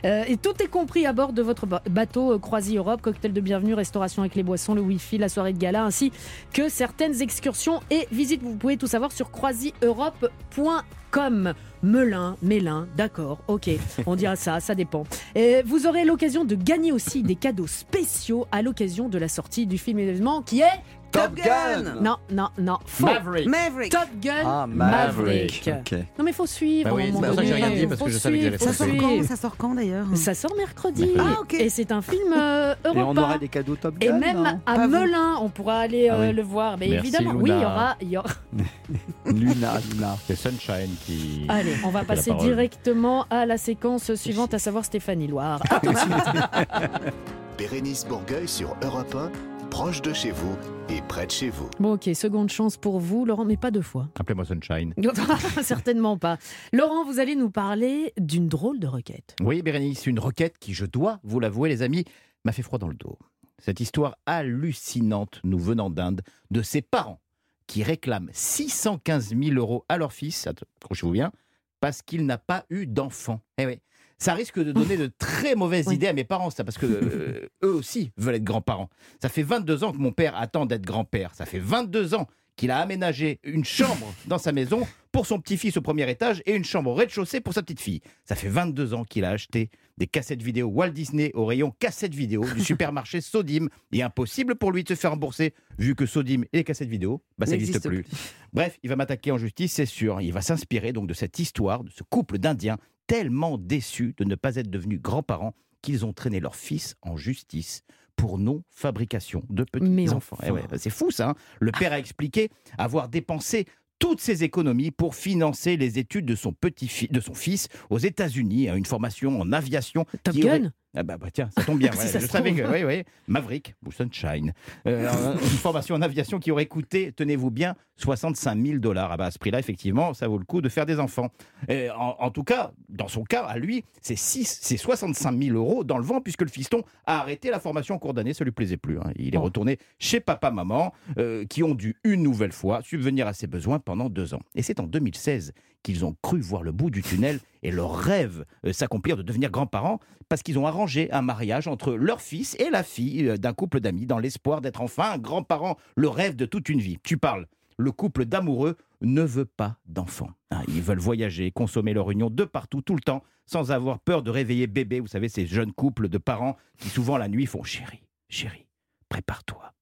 Speaker 1: Euh, et tout est compris à bord de votre ba- bateau euh, Croisi Europe, cocktail de bienvenue, restauration avec les boissons, le wifi, la soirée de gala, ainsi que certaines excursions et visites. Vous pouvez tout savoir sur croisieurope.com. Melun, Mélin, d'accord, ok, on dira ça, ça dépend. Et vous aurez l'occasion de gagner aussi des cadeaux spéciaux à l'occasion de la sortie du film événement qui est
Speaker 2: Top Gun
Speaker 1: Non, non, non, faux.
Speaker 11: Maverick.
Speaker 2: Maverick
Speaker 1: Top Gun
Speaker 3: Ah,
Speaker 1: Maverick.
Speaker 3: Maverick. Ok.
Speaker 1: Non mais faut suivre.
Speaker 11: Bah oui, c'est pour ça que j'ai rien dit, parce que je savais que j'allais
Speaker 2: Ça sort quand. Ça sort quand d'ailleurs?
Speaker 1: Ça sort
Speaker 11: mercredi.
Speaker 2: Ah, ok.
Speaker 1: Et c'est un film euh,
Speaker 3: Et on
Speaker 1: européen.
Speaker 3: aura des cadeaux Top
Speaker 1: Et
Speaker 3: Gun,
Speaker 1: même
Speaker 3: non?
Speaker 1: à
Speaker 2: Pas vous.
Speaker 1: Melun, on pourra aller
Speaker 11: Ah
Speaker 1: euh,
Speaker 11: oui.
Speaker 1: le voir. Mais
Speaker 11: Merci,
Speaker 1: évidemment, oui, il y
Speaker 11: Luna.
Speaker 1: aura. il y aura- [laughs]
Speaker 3: Luna, Luna.
Speaker 11: C'est Sunshine qui.
Speaker 1: Allez, on va passer
Speaker 11: parole.
Speaker 1: directement à la séquence suivante, à savoir Stéphanie Loire. [laughs] [laughs]
Speaker 6: Bérénice Bourgueil sur Europe 1, proche de chez vous et près de chez vous.
Speaker 1: Bon, ok, seconde chance pour vous, Laurent, mais pas deux fois.
Speaker 11: Appelez-moi Sunshine. [laughs]
Speaker 1: Certainement pas. Laurent, vous allez nous parler d'une drôle de requête.
Speaker 11: Oui, Bérénice, une requête qui, je dois vous l'avouer, les amis, m'a fait froid dans le dos. Cette histoire hallucinante, nous venant d'Inde, de ses parents qui réclament 615 000 euros à leur fils, accrochez-vous bien, parce qu'il n'a pas eu d'enfant. Eh oui. Ça risque de donner de très mauvaises
Speaker 1: Oui.
Speaker 11: idées à mes parents, ça, parce que euh, eux aussi veulent être grands-parents. Ça fait 22 ans que mon père attend d'être grand-père. Ça fait 22 ans qu'il a aménagé une chambre [laughs] dans sa maison pour son petit-fils au premier étage et une chambre au rez-de-chaussée pour sa petite-fille. Ça fait 22 ans qu'il a acheté des cassettes vidéo Walt Disney au rayon cassettes vidéo du [laughs] supermarché Sodim. Et impossible pour lui de se faire rembourser, vu que Sodim et les cassettes vidéo, bah, ça n'existe
Speaker 2: N'existe
Speaker 11: plus. Bref, il va m'attaquer en justice, c'est sûr. Il va s'inspirer donc de cette histoire, de ce couple d'Indiens tellement déçus de ne pas être devenus grands-parents qu'ils ont traîné leur fils en justice pour non-fabrication de petits-enfants.
Speaker 1: enfin.
Speaker 11: Eh ouais, c'est fou ça. hein. Le père a expliqué avoir dépensé toutes ses économies pour financer les études de son petit de son fils aux États-Unis, hein, une formation en aviation.
Speaker 1: Top
Speaker 11: qui aurait-
Speaker 1: Gun
Speaker 11: ah bah, bah tiens, ça tombe bien. [laughs] Ouais, je savais que oui, oui, Maverick ou Sunshine, Euh, un- une [laughs] formation en aviation qui aurait coûté, tenez-vous bien, 65 000 dollars. Ah bah, à ce prix-là, effectivement, ça vaut le coup de faire des enfants. Et en, en tout cas, dans son cas, à lui, c'est 6, c'est 65 000 euros dans le vent puisque le fiston a arrêté la formation en cours d'année. Ça lui plaisait plus. hein. Il est
Speaker 1: Bon.
Speaker 11: retourné chez papa, maman, euh, qui ont dû une nouvelle fois subvenir à ses besoins pendant deux ans. Et c'est en 2016 qu'ils ont cru voir le bout du tunnel et leur rêve euh, s'accomplir de devenir grands-parents parce qu'ils ont arrangé un mariage entre leur fils et la fille euh, d'un couple d'amis dans l'espoir d'être enfin grands-parents, le rêve de toute une vie. Tu parles. Le couple d'amoureux ne veut pas d'enfants. Hein, ils veulent voyager, consommer leur union de partout, tout le temps, sans avoir peur de réveiller bébé. Vous savez, ces jeunes couples de parents qui souvent la nuit font chérie, chérie, prépare-toi,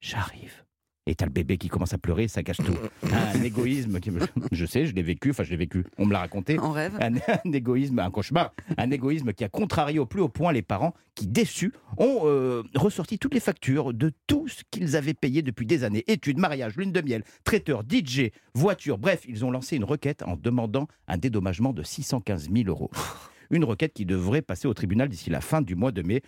Speaker 11: j'arrive. Et t'as le bébé qui commence à pleurer, ça cache tout. [coughs] Un égoïsme, qui- je sais, je l'ai vécu, enfin je l'ai vécu, on me l'a raconté.
Speaker 2: En rêve.
Speaker 11: Un, un égoïsme, un cauchemar, un égoïsme qui a contrarié au plus haut point les parents qui, déçus, ont euh, ressorti toutes les factures de tout ce qu'ils avaient payé depuis des années. Études, mariage, lune de miel, traiteur, DJ, voiture, bref, ils ont lancé une requête en demandant un dédommagement de 615 000 euros. [sighs] Une requête qui devrait passer au tribunal d'ici la fin du mois de mai.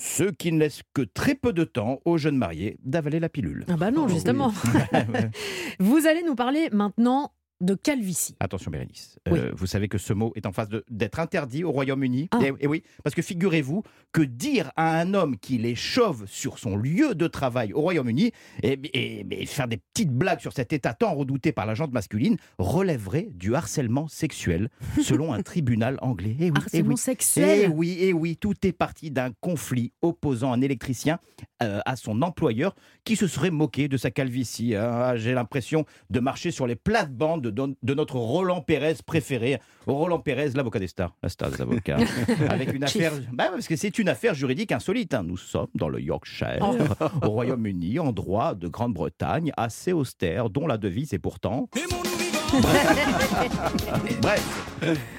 Speaker 11: Ce qui ne laisse que très peu de temps aux jeunes mariés d'avaler la pilule.
Speaker 1: Ah bah non, justement. [laughs] [laughs] Vous allez nous parler maintenant de calvitie.
Speaker 11: Attention Bérénice,
Speaker 1: Oui.
Speaker 11: Euh, vous savez que ce mot est en phase d'être interdit au Royaume-Uni.
Speaker 1: Ah.
Speaker 11: Et, et oui, parce que figurez-vous que dire à un homme qu'il est chauve sur son lieu de travail au Royaume-Uni et, et- et faire des petites blagues sur cet état tant redouté par la gente masculine relèverait du harcèlement sexuel [laughs] selon un tribunal anglais. Eh oui, eh
Speaker 1: Harcèlement
Speaker 11: oui.
Speaker 1: sexuel
Speaker 11: Eh oui, eh oui, tout est parti d'un conflit opposant un électricien euh, à son employeur qui se serait moqué de sa calvitie. hein. J'ai l'impression de marcher sur les plates-bandes de, de notre Roland Pérez préféré. Roland Pérez, l'avocat des stars, la star des avocats, [laughs] avec une affaire. Bah, parce que c'est une affaire juridique insolite. hein. Nous sommes dans le Yorkshire,
Speaker 1: Oh.
Speaker 11: au Royaume-Uni, en droit de Grande-Bretagne, assez austère, dont la devise est pourtant. Bref. [laughs]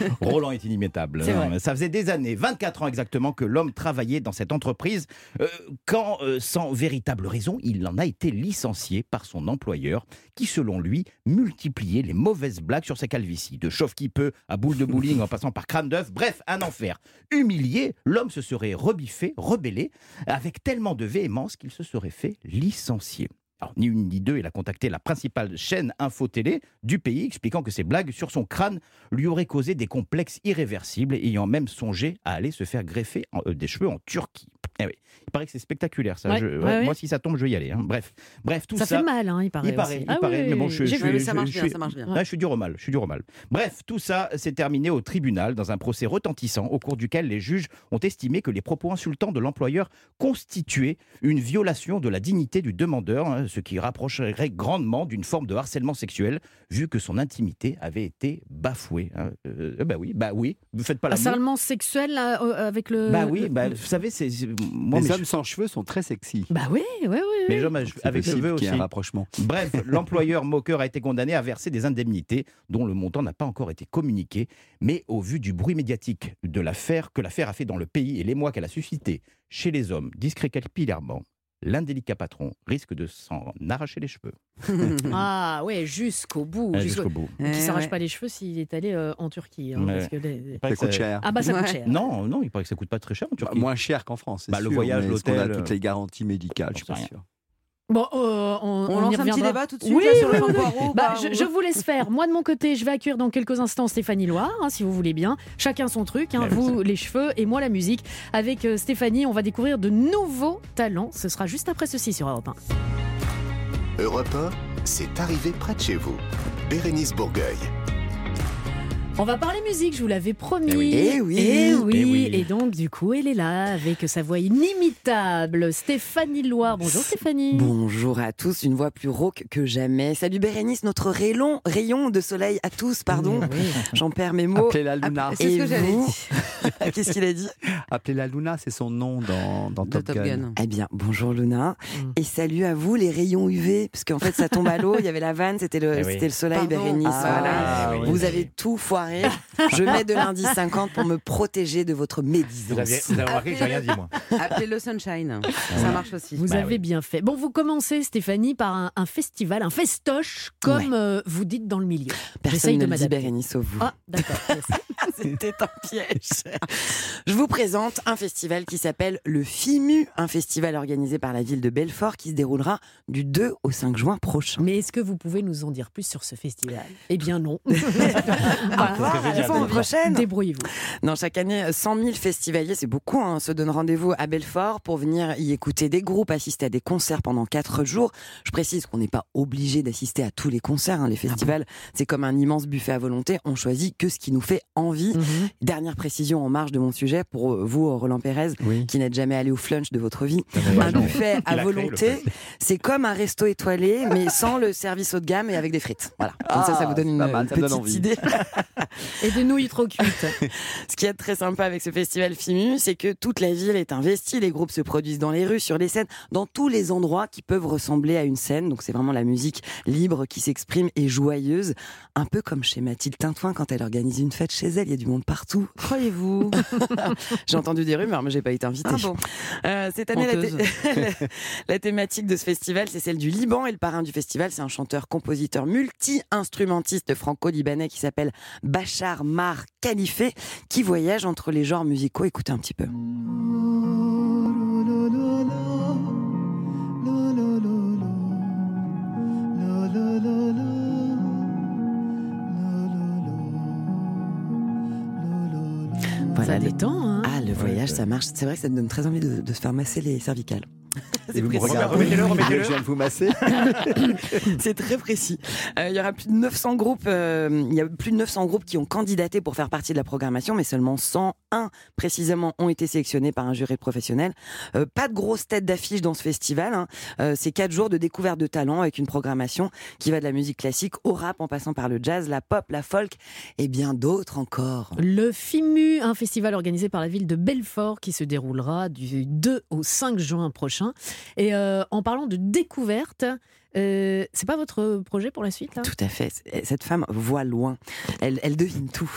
Speaker 11: [laughs] Roland est inimitable.
Speaker 1: Vrai.
Speaker 11: Ça faisait des années, 24 ans exactement, que l'homme travaillait dans cette entreprise, euh, quand, euh, sans véritable raison, il en a été licencié par son employeur, qui, selon lui, multipliait les mauvaises blagues sur sa calvitie. De chauffe qui peut à boule de bowling en passant par crâne d'œuf, bref, un enfer. Humilié, l'homme se serait rebiffé, rebellé, avec tellement de véhémence qu'il se serait fait licencier. Alors, ni une ni deux, il a contacté la principale chaîne info-télé du pays, expliquant que ses blagues sur son crâne lui auraient causé des complexes irréversibles, ayant même songé à aller se faire greffer en- euh, des cheveux en Turquie. Eh oui, il paraît que c'est spectaculaire, ça.
Speaker 1: Ouais,
Speaker 11: Je-
Speaker 1: ouais,
Speaker 11: ouais,
Speaker 1: ouais.
Speaker 11: Moi, si ça tombe, je vais y aller. hein. Bref, bref, tout
Speaker 1: Ça
Speaker 11: ça.
Speaker 1: fait mal, hein, il paraît
Speaker 11: Il paraît, il
Speaker 1: Ah
Speaker 11: paraît,
Speaker 1: oui,
Speaker 11: mais bon, je,
Speaker 1: vu. Ça marche bien, ça marche bien.
Speaker 11: Je suis dur au mal, je suis dur au mal. Bref, tout ça s'est terminé au tribunal dans un procès retentissant au cours duquel les juges ont estimé que les propos insultants de l'employeur constituaient une violation de la dignité du demandeur, hein, ce qui rapprocherait grandement d'une forme de harcèlement sexuel, vu que son intimité avait été bafouée. hein. Euh, bah oui, bah oui, vous faites pas la
Speaker 1: Harcèlement sexuel là, euh, avec le.
Speaker 11: Bah oui, bah, vous savez, c'est moi,
Speaker 3: les
Speaker 11: mes
Speaker 3: hommes sans cheveux sont très sexy.
Speaker 1: Bah oui, oui, oui. oui.
Speaker 11: mais les hommes avec cheveux aussi.
Speaker 3: un rapprochement.
Speaker 11: Bref, [laughs] l'employeur moqueur a été condamné à verser des indemnités dont le montant n'a pas encore été communiqué. Mais au vu du bruit médiatique de l'affaire que l'affaire a fait dans le pays et les mois qu'elle a suscité chez les hommes, discret capillairement, l'indélicat patron risque de s'en arracher les cheveux. [laughs]
Speaker 1: Ah ouais, jusqu'au bout.
Speaker 11: Ah,
Speaker 1: jusqu'au-
Speaker 11: bout.
Speaker 1: Qui
Speaker 11: Eh
Speaker 1: s'arrache
Speaker 11: ouais.
Speaker 1: pas les cheveux s'il est allé euh, en Turquie. hein,
Speaker 11: Ouais.
Speaker 1: parce que les-
Speaker 11: que
Speaker 3: coûte cher.
Speaker 1: Ah bah ça coûte cher.
Speaker 11: Non, non, il paraît que ça coûte pas très cher en Turquie.
Speaker 3: Moins cher qu'en France. c'est
Speaker 11: Bah, le voyage, l'hôtel,
Speaker 3: a toutes
Speaker 11: euh,
Speaker 3: les garanties médicales, je suis pas sûr.
Speaker 1: Bon, euh, on,
Speaker 2: lance un petit débat tout de suite,
Speaker 1: Oui,
Speaker 2: là, sur le
Speaker 1: oui,
Speaker 2: Jean
Speaker 1: oui.
Speaker 2: Poireau,
Speaker 1: Bah,
Speaker 2: bah,
Speaker 1: je,
Speaker 2: ou-
Speaker 1: je vous laisse faire. Moi, de mon côté, je vais accueillir dans quelques instants Stéphanie Loire, hein, si vous voulez bien. Chacun son truc. hein, vous, les cheveux et moi, la musique. Avec euh, Stéphanie, on va découvrir de nouveaux talents. Ce sera juste après ceci sur Europe 1.
Speaker 6: Europe 1, c'est arrivé près de chez vous. Bérénice Bourgueil.
Speaker 1: On va parler musique, je vous l'avais promis.
Speaker 2: Eh oui. Eh oui.
Speaker 1: Eh oui.
Speaker 2: Eh oui.
Speaker 1: Et donc, du coup, elle est là avec sa voix inimitable. Stéphanie Loire. Bonjour Stéphanie.
Speaker 16: Bonjour à tous, une voix plus rauque que jamais. Salut Bérénice, notre rayon, rayon de soleil à tous, pardon. [laughs] J'en perds mes mots.
Speaker 3: Appelez-la Luna.
Speaker 2: C'est ce que j'allais dire. [laughs]
Speaker 16: Qu'est-ce qu'il a dit?
Speaker 3: Appelez-la Luna, c'est son nom dans, dans Top,
Speaker 2: Top
Speaker 3: Gun.
Speaker 2: Gun.
Speaker 16: Eh bien, bonjour Luna.
Speaker 1: Mm.
Speaker 16: Et salut à vous, les rayons UV, parce qu'en fait, ça tombe à l'eau. Il y avait la vanne, c'était le,
Speaker 11: Eh oui.
Speaker 16: c'était le soleil,
Speaker 2: Pardon.
Speaker 16: Bérénice.
Speaker 2: Ah,
Speaker 16: voilà.
Speaker 11: oui.
Speaker 16: Vous avez tout foiré. Je mets de l'indice [laughs] 50 pour me protéger de votre médisance.
Speaker 11: Vous avez, vous avez remarqué que j'ai rien dit, moi. [laughs]
Speaker 2: Appelez-le Sunshine. Ça marche aussi.
Speaker 1: Vous
Speaker 11: Bah
Speaker 1: avez
Speaker 11: oui.
Speaker 1: bien fait. Bon, vous commencez, Stéphanie, par un, un festival, un festoche, comme
Speaker 16: Ouais.
Speaker 1: euh, vous dites dans le milieu.
Speaker 16: Personne ne le dit. Bérénice, sauf vous.
Speaker 1: Ah, d'accord. [laughs]
Speaker 16: C'était un piège. Je vous présente un festival qui s'appelle le FIMU, un festival organisé par la ville de Belfort qui se déroulera du 2 au 5 juin prochain.
Speaker 1: Mais est-ce que vous pouvez nous en dire plus sur ce festival? Eh bien non.
Speaker 16: Ah,
Speaker 11: génial,
Speaker 16: la semaine
Speaker 11: d'accord.
Speaker 16: prochaine.
Speaker 1: Débrouillez-vous.
Speaker 16: Non, chaque année, 100 000 festivaliers, c'est beaucoup, hein, se donnent rendez-vous à Belfort pour venir y écouter des groupes, assister à des concerts pendant 4 jours. Je précise qu'on n'est pas obligé d'assister à tous les concerts. hein. Les festivals, c'est comme un immense buffet à volonté. On choisit que ce qui nous fait envie.
Speaker 1: Mhm.
Speaker 16: Dernière précision en marge de mon sujet pour vous, Roland Pérez,
Speaker 3: Oui.
Speaker 16: qui n'êtes jamais allé au flunch de votre vie.
Speaker 11: Ouais,
Speaker 16: un
Speaker 11: non.
Speaker 16: buffet à volonté, c'est comme un resto étoilé, mais sans le service haut de gamme et avec des frites. Voilà. Comme ça, ça
Speaker 3: Ah,
Speaker 16: vous donne
Speaker 3: c'est
Speaker 16: une,
Speaker 3: mal, donne
Speaker 16: petite idée. [laughs]
Speaker 1: Et de nouilles trop cuites. [laughs]
Speaker 16: Ce qui est très sympa avec ce festival FIMU, c'est que toute la ville est investie. Les groupes se produisent dans les rues, sur les scènes, dans tous les endroits qui peuvent ressembler à une scène. Donc c'est vraiment la musique libre qui s'exprime et joyeuse. Un peu comme chez Mathilde Tintouin quand elle organise une fête chez elle. Il y a du monde partout.
Speaker 2: Croyez-vous [laughs]
Speaker 16: J'ai entendu des rumeurs, mais j'ai pas été invitée.
Speaker 2: Ah bon
Speaker 16: Euh, cette année, la, thé- [laughs] la thématique de ce festival, c'est celle du Liban. Et le parrain du festival, c'est un chanteur-compositeur multi-instrumentiste franco-libanais qui s'appelle Bachar Mar Khalife, qui voyage entre les genres musicaux. Écoutez un petit peu. Voilà,
Speaker 1: Ça détend, hein
Speaker 16: Ah, le voyage, ça marche. C'est vrai que ça me donne très envie de, de se faire masser les cervicales. [laughs]
Speaker 3: Et vous me regardez,
Speaker 11: Remettez-le,
Speaker 3: Je viens de vous masser. [laughs]
Speaker 16: C'est très précis. Euh, il y aura plus de 900 groupes. euh, il y a plus de 900 groupes qui ont candidaté pour faire partie de la programmation, mais seulement 101 précisément ont été sélectionnés par un jury professionnel. Euh, pas de grosse tête d'affiche dans ce festival. hein. Euh, c'est quatre jours de découverte de talent avec une programmation qui va de la musique classique au rap, en passant par le jazz, la pop, la folk et bien d'autres encore.
Speaker 1: Le FIMU, un festival organisé par la ville de Belfort qui se déroulera du 2 au 5 juin prochain. Et euh, en parlant de découverte, Euh, c'est pas votre projet pour la suite là?
Speaker 16: Tout à fait. Cette femme voit loin. Elle, elle devine tout.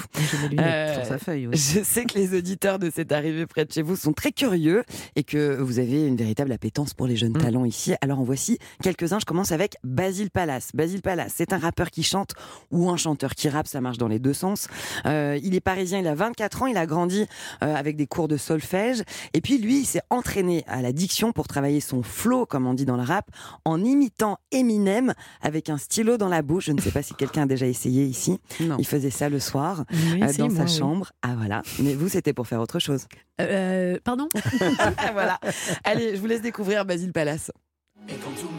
Speaker 2: lunettes sur sa feuille, oui.
Speaker 16: Je sais que les auditeurs de cette arrivée près de chez vous sont très curieux et que vous avez une véritable appétence pour les jeunes
Speaker 2: Mm.
Speaker 16: talents ici. Alors en voici quelques-uns. Je commence avec Basile Palace. Basile Palace, c'est un rappeur qui chante ou un chanteur qui rappe. Ça marche dans les deux sens. Euh, il est parisien. Il a 24 ans. Il a grandi euh, avec des cours de solfège. Et puis lui, il s'est entraîné à la diction pour travailler son flow, comme on dit dans le rap, en imitant Eminem avec un stylo dans la bouche. Je ne sais pas si quelqu'un a déjà essayé ici. Il faisait ça le soir
Speaker 1: Oui,
Speaker 16: euh,
Speaker 1: si,
Speaker 16: dans
Speaker 1: moi,
Speaker 16: sa
Speaker 1: oui.
Speaker 16: chambre. Ah voilà. Mais vous, c'était pour faire autre chose.
Speaker 1: Euh, pardon [laughs] [laughs]
Speaker 16: voilà. Allez, je vous laisse découvrir Basile Palace.
Speaker 10: Et quand tout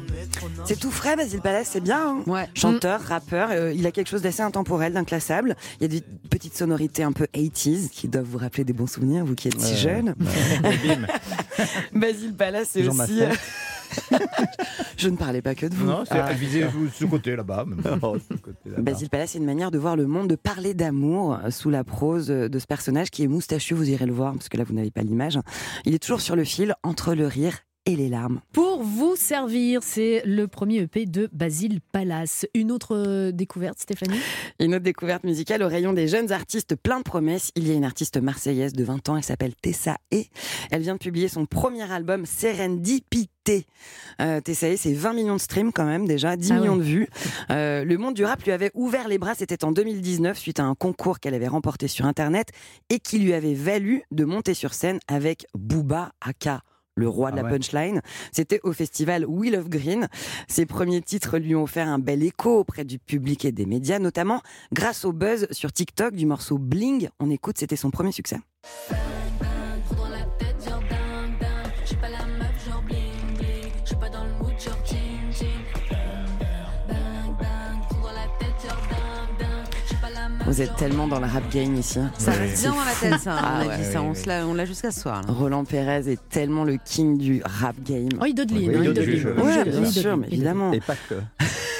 Speaker 10: de métronome.
Speaker 16: C'est tout frais, Basile Palace, c'est bien. hein Chanteur, rappeur, euh, il a quelque chose d'assez intemporel, d'inclassable. Il y a des petites sonorités un peu 80s qui doivent vous rappeler des bons souvenirs, vous qui êtes si jeune. [laughs] Basile Palace, c'est aussi. [laughs] Je ne parlais pas que de vous.
Speaker 11: Non, c'est
Speaker 16: Ah.
Speaker 11: visait ce côté là-bas. même. [laughs]
Speaker 16: Basile Palace, c'est une manière de voir le monde, de parler d'amour euh, sous la prose euh, de ce personnage qui est moustachu, vous irez le voir, parce que là, vous n'avez pas l'image. Il est toujours sur le fil entre le rire et les larmes.
Speaker 1: Pour vous servir, c'est le premier EP de Basile Palace. Une autre euh, découverte, Stéphanie?
Speaker 16: Une autre découverte musicale au rayon des jeunes artistes plein de promesses. Il y a une artiste marseillaise de 20 ans, elle s'appelle Tessa E. Elle vient de publier son premier album Serendipité. Euh, Tessa E, c'est 20 millions de streams quand même déjà, 10
Speaker 1: Ah
Speaker 16: millions
Speaker 1: ouais.
Speaker 16: de vues. Euh, le monde du rap lui avait ouvert les bras, c'était en 2019 suite à un concours qu'elle avait remporté sur Internet et qui lui avait valu de monter sur scène avec Booba Aka le roi de
Speaker 11: Ah
Speaker 16: la
Speaker 11: ouais.
Speaker 16: punchline. C'était au festival Wheel of Green. Ses premiers titres lui ont offert un bel écho auprès du public et des médias, notamment grâce au buzz sur TikTok du morceau Bling. On écoute, c'était son premier succès. Vous êtes tellement dans le rap game ici. hein.
Speaker 2: Ça reste bien dans la tête, ça.
Speaker 16: Ah
Speaker 2: on a
Speaker 16: ouais,
Speaker 2: dit ça, on l'a- jusqu'à ce soir. là.
Speaker 16: Roland Pérez est tellement le king du rap game.
Speaker 1: Oh, il dodeline,
Speaker 11: Oui,
Speaker 1: hein,
Speaker 11: il
Speaker 1: il
Speaker 11: dodeline.
Speaker 1: dodeline.
Speaker 11: Oui,
Speaker 16: bien sûr, mais évidemment.
Speaker 3: Et pas que.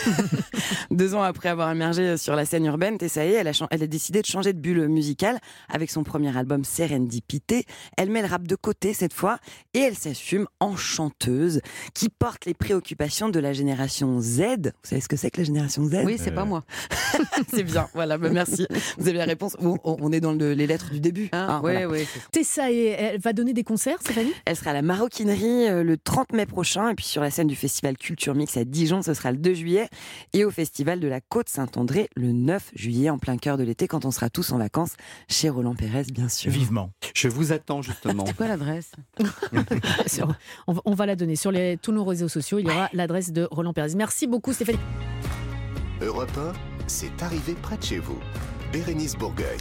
Speaker 3: [laughs]
Speaker 16: Deux ans après avoir émergé sur la scène urbaine, Tessae, elle a, chan- elle a décidé de changer de bulle musicale avec son premier album Serendipité. Elle met le rap de côté cette fois et elle s'assume en chanteuse qui porte les préoccupations de la génération Z. Vous savez ce que c'est que la génération Z?
Speaker 2: Oui, c'est pas moi. [laughs]
Speaker 16: C'est bien, voilà, bah merci. Vous avez la réponse. On, est dans le- les lettres du début.
Speaker 2: Hein,
Speaker 16: Ah,
Speaker 2: oui,
Speaker 16: voilà.
Speaker 2: oui.
Speaker 1: Tessa, et elle va donner des concerts, Stéphanie
Speaker 16: Elle sera à la Maroquinerie euh, le 30 mai prochain et puis sur la scène du festival Culture Mix à Dijon, ce sera le 2 juillet et au festival de la Côte Saint-André le 9 juillet en plein cœur de l'été quand on sera tous en vacances chez Roland Pérez bien sûr.
Speaker 11: Vivement.
Speaker 3: Je vous attends justement. [laughs]
Speaker 2: C'est quoi l'adresse? [laughs]
Speaker 1: On, va, on va la donner sur les, tous nos réseaux sociaux. Il y aura l'adresse de Roland Pérez. Merci beaucoup, Stéphanie.
Speaker 6: Europe 1, c'est arrivé près de chez vous. Bérénice Bourgueil.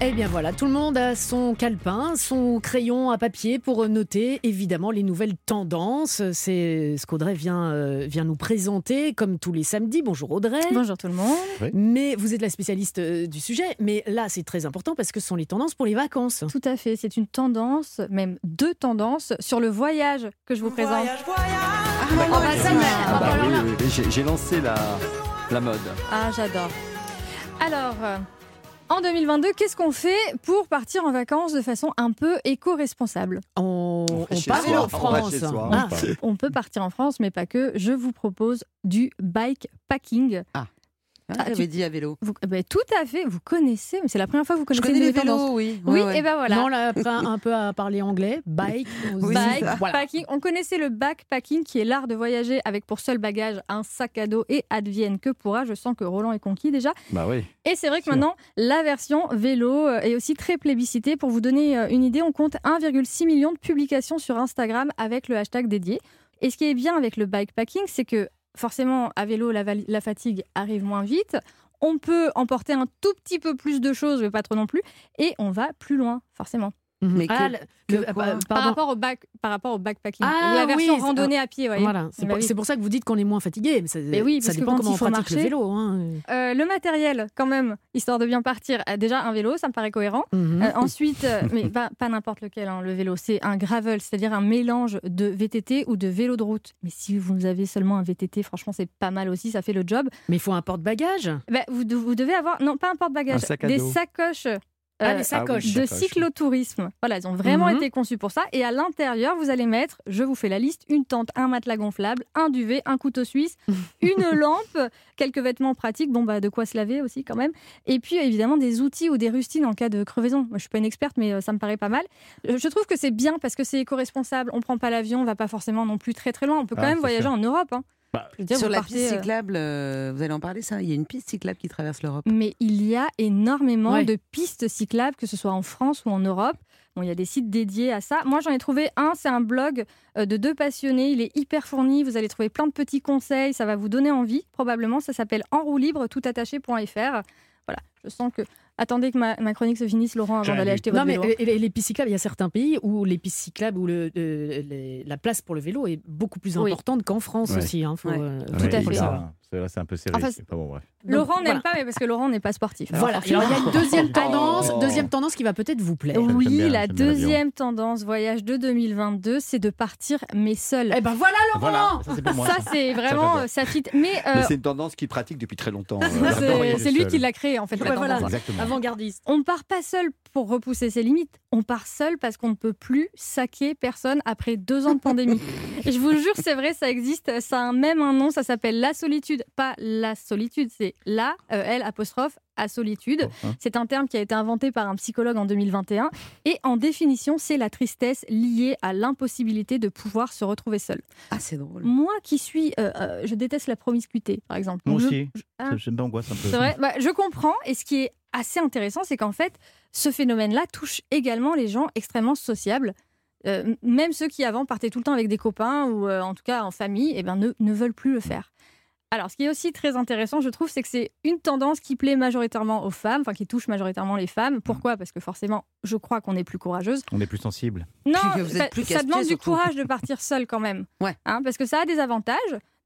Speaker 1: Eh bien voilà, tout le monde a son calepin, son crayon à papier pour noter évidemment les nouvelles tendances. C'est ce qu'Audrey vient, euh, vient nous présenter comme tous les samedis. Bonjour Audrey.
Speaker 17: Bonjour tout le monde.
Speaker 1: Mais vous êtes la spécialiste euh, du sujet. Mais là, c'est très important parce que ce sont les tendances pour les vacances.
Speaker 17: Tout à fait, c'est une tendance, même deux tendances, sur le voyage que je vous présente.
Speaker 1: Ah, bah, ça, mais-
Speaker 3: Ah bah oui, oui, oui, j'ai- J'ai lancé la, la mode.
Speaker 17: Ah, j'adore. Alors, euh, en 2022, qu'est-ce qu'on fait pour partir en vacances de façon un peu éco-responsable?
Speaker 1: On,
Speaker 3: part soi, en France. soi,
Speaker 17: Ah,
Speaker 3: on
Speaker 17: peut partir en France, mais pas que. Je vous propose du bike packing.
Speaker 2: Ah.
Speaker 17: Ah,
Speaker 2: J'avais
Speaker 17: tu-
Speaker 2: dit à vélo.
Speaker 17: Vous- eh ben, tout à fait, vous connaissez, mais c'est la première fois que vous
Speaker 2: Je
Speaker 17: connaissez
Speaker 2: connais les
Speaker 17: tendance.
Speaker 2: vélos, oui.
Speaker 17: Oui,
Speaker 2: Ouais, ouais.
Speaker 17: et ben voilà.
Speaker 1: Non, on l'a appris un peu à parler anglais. Bike.
Speaker 17: Bike,
Speaker 1: voilà.
Speaker 17: packing. On connaissait le backpacking qui est l'art de voyager avec pour seul bagage un sac à dos et advienne que pourra. Je sens que Roland est conquis déjà.
Speaker 3: Bah oui.
Speaker 17: Et c'est vrai que maintenant, la version vélo euh, est aussi très plébiscitée. Pour vous donner euh, une idée, on compte 1,6 million de publications sur Instagram avec le hashtag dédié. Et ce qui est bien avec le bikepacking, c'est que forcément, à vélo, la, fatigue arrive moins vite. On peut emporter un tout petit peu plus de choses, mais pas trop non plus. Et on va plus loin, forcément.
Speaker 1: Mhm.
Speaker 2: Mais
Speaker 1: Ah,
Speaker 2: que-
Speaker 1: le-
Speaker 2: que
Speaker 1: le-
Speaker 2: quoi
Speaker 1: euh,
Speaker 17: Par rapport au back, par rapport au backpacking.
Speaker 1: Ah,
Speaker 17: la version
Speaker 1: oui,
Speaker 17: randonnée à pied, voyez.
Speaker 1: Voilà, c'est
Speaker 17: Bah
Speaker 1: pour,
Speaker 17: oui.
Speaker 1: c'est pour ça que vous dites qu'on est moins fatigué. Mais ça,
Speaker 17: Mais oui,
Speaker 1: ça
Speaker 17: parce que
Speaker 1: dépend comment on pratique le
Speaker 17: marcher-
Speaker 1: vélo. hein.
Speaker 17: Euh, le matériel, quand même, histoire de bien partir. Euh, déjà, un vélo, ça me paraît cohérent.
Speaker 1: Mhm.
Speaker 17: Euh, ensuite, euh, mais pas, pas n'importe lequel, hein, le vélo, c'est un gravel, c'est-à-dire un mélange de VTT ou de vélo de route. Mais si vous avez seulement un VTT, franchement, c'est pas mal aussi, ça fait le job.
Speaker 1: Mais il faut un porte-bagages?
Speaker 17: Bah, vous, vous devez avoir, non, pas un porte-bagages, des sacoches. Euh,
Speaker 1: Ah, des sacoches.
Speaker 17: de
Speaker 1: Sacoches.
Speaker 17: cyclotourisme. Voilà, ils ont vraiment
Speaker 1: Mhm.
Speaker 17: été conçus pour ça. Et à l'intérieur, vous allez mettre, je vous fais la liste, une tente, un matelas gonflable, un duvet, un couteau suisse, [laughs] une lampe, quelques vêtements pratiques, bon bah de quoi se laver aussi quand même. Et puis évidemment des outils ou des rustines en cas de crevaison. Moi je suis pas une experte, mais euh, ça me paraît pas mal. Euh, Je trouve que c'est bien parce que c'est éco-responsable. On prend pas l'avion, on va pas forcément non plus très très loin. On peut quand
Speaker 2: Ah,
Speaker 17: même
Speaker 2: c'est
Speaker 17: voyager
Speaker 2: sûr.
Speaker 17: en Europe. hein. Dire,
Speaker 2: Sur la
Speaker 17: partez,
Speaker 2: piste
Speaker 17: euh,
Speaker 2: cyclable, euh, vous allez en parler ça Il y a une piste cyclable qui traverse l'Europe.
Speaker 17: Mais il y a énormément
Speaker 2: Ouais.
Speaker 17: de pistes cyclables, que ce soit en France ou en Europe. Bon, il y a des sites dédiés à ça. Moi, j'en ai trouvé un, c'est un blog euh, de deux passionnés. Il est hyper fourni. Vous allez trouver plein de petits conseils. Ça va vous donner envie, probablement. Ça s'appelle en roue libre, toutattaché.fr. Voilà, je sens que. Attendez que ma, ma chronique se finisse, Laurent, avant d'aller acheter votre
Speaker 1: Non, mais
Speaker 17: vélo.
Speaker 1: et- et les pistes cyclables, il y a certains pays où les pistes cyclables, où le, euh, les- la place pour le vélo est beaucoup plus
Speaker 17: Oui.
Speaker 1: importante qu'en France
Speaker 11: Ouais.
Speaker 1: aussi. hein, faut, euh,
Speaker 17: Tout à fait.
Speaker 11: C'est vrai, c'est un peu serré.
Speaker 17: Enfin,
Speaker 11: c'est pas bon, bref.
Speaker 17: Laurent
Speaker 1: Donc,
Speaker 17: n'aime
Speaker 1: voilà.
Speaker 17: pas, mais parce que Laurent n'est pas sportif. Alors,
Speaker 1: Voilà. Alors, il y a une deuxième tendance,
Speaker 11: Oh.
Speaker 1: deuxième tendance qui va peut-être vous plaire.
Speaker 17: Oui,
Speaker 11: bien,
Speaker 17: la deuxième tendance voyage de 2022, c'est de partir mais seul.
Speaker 1: Eh ben voilà Laurent
Speaker 11: Voilà, ça, c'est pour moi,
Speaker 17: Ça,
Speaker 11: ça.
Speaker 17: c'est vraiment euh, ça fit. Mais, euh,
Speaker 3: Mais c'est une tendance qu'il pratique depuis très longtemps. euh,
Speaker 17: c'est- lui
Speaker 3: seul.
Speaker 17: qui l'a créé en fait. la
Speaker 1: Ouais, voilà. Avant-gardiste.
Speaker 17: On part pas seul pour repousser ses limites. On part seul parce qu'on ne peut plus saquer personne après deux ans de pandémie. [laughs] Et je vous jure, c'est vrai, ça existe. Ça a un- même un nom. Ça s'appelle la solitude. Pas la solitude, c'est la euh, L apostrophe à solitude.
Speaker 11: hein.
Speaker 17: C'est un terme qui a été inventé par un psychologue en 2021. Et en définition, c'est la tristesse liée à l'impossibilité de pouvoir se retrouver seul.
Speaker 2: Ah, c'est drôle.
Speaker 17: Moi qui suis, euh, euh, je déteste la promiscuité, par exemple.
Speaker 11: Moi
Speaker 17: Je-
Speaker 11: aussi.
Speaker 17: je- ah.
Speaker 11: Ça- Ça m'angoisse un peu.
Speaker 17: C'est vrai, Bah, je comprends. Et ce qui est assez intéressant, c'est qu'en fait, ce phénomène-là touche également les gens extrêmement sociables. Euh, même ceux qui avant partaient tout le temps avec des copains ou euh, en tout cas en famille, eh ben, ne, ne veulent plus le faire. Alors, ce qui est aussi très intéressant, je trouve, c'est que c'est une tendance qui plaît majoritairement aux femmes, enfin qui touche majoritairement les femmes. Pourquoi? Parce que forcément, je crois qu'on est plus courageuse.
Speaker 11: On est plus sensible.
Speaker 17: Non,
Speaker 2: que vous êtes
Speaker 17: ça-
Speaker 2: plus
Speaker 17: ça
Speaker 2: casse-pied,
Speaker 17: demande du
Speaker 2: surtout.
Speaker 17: courage de partir seul quand même.
Speaker 2: Ouais.
Speaker 17: Hein, parce que ça a des avantages.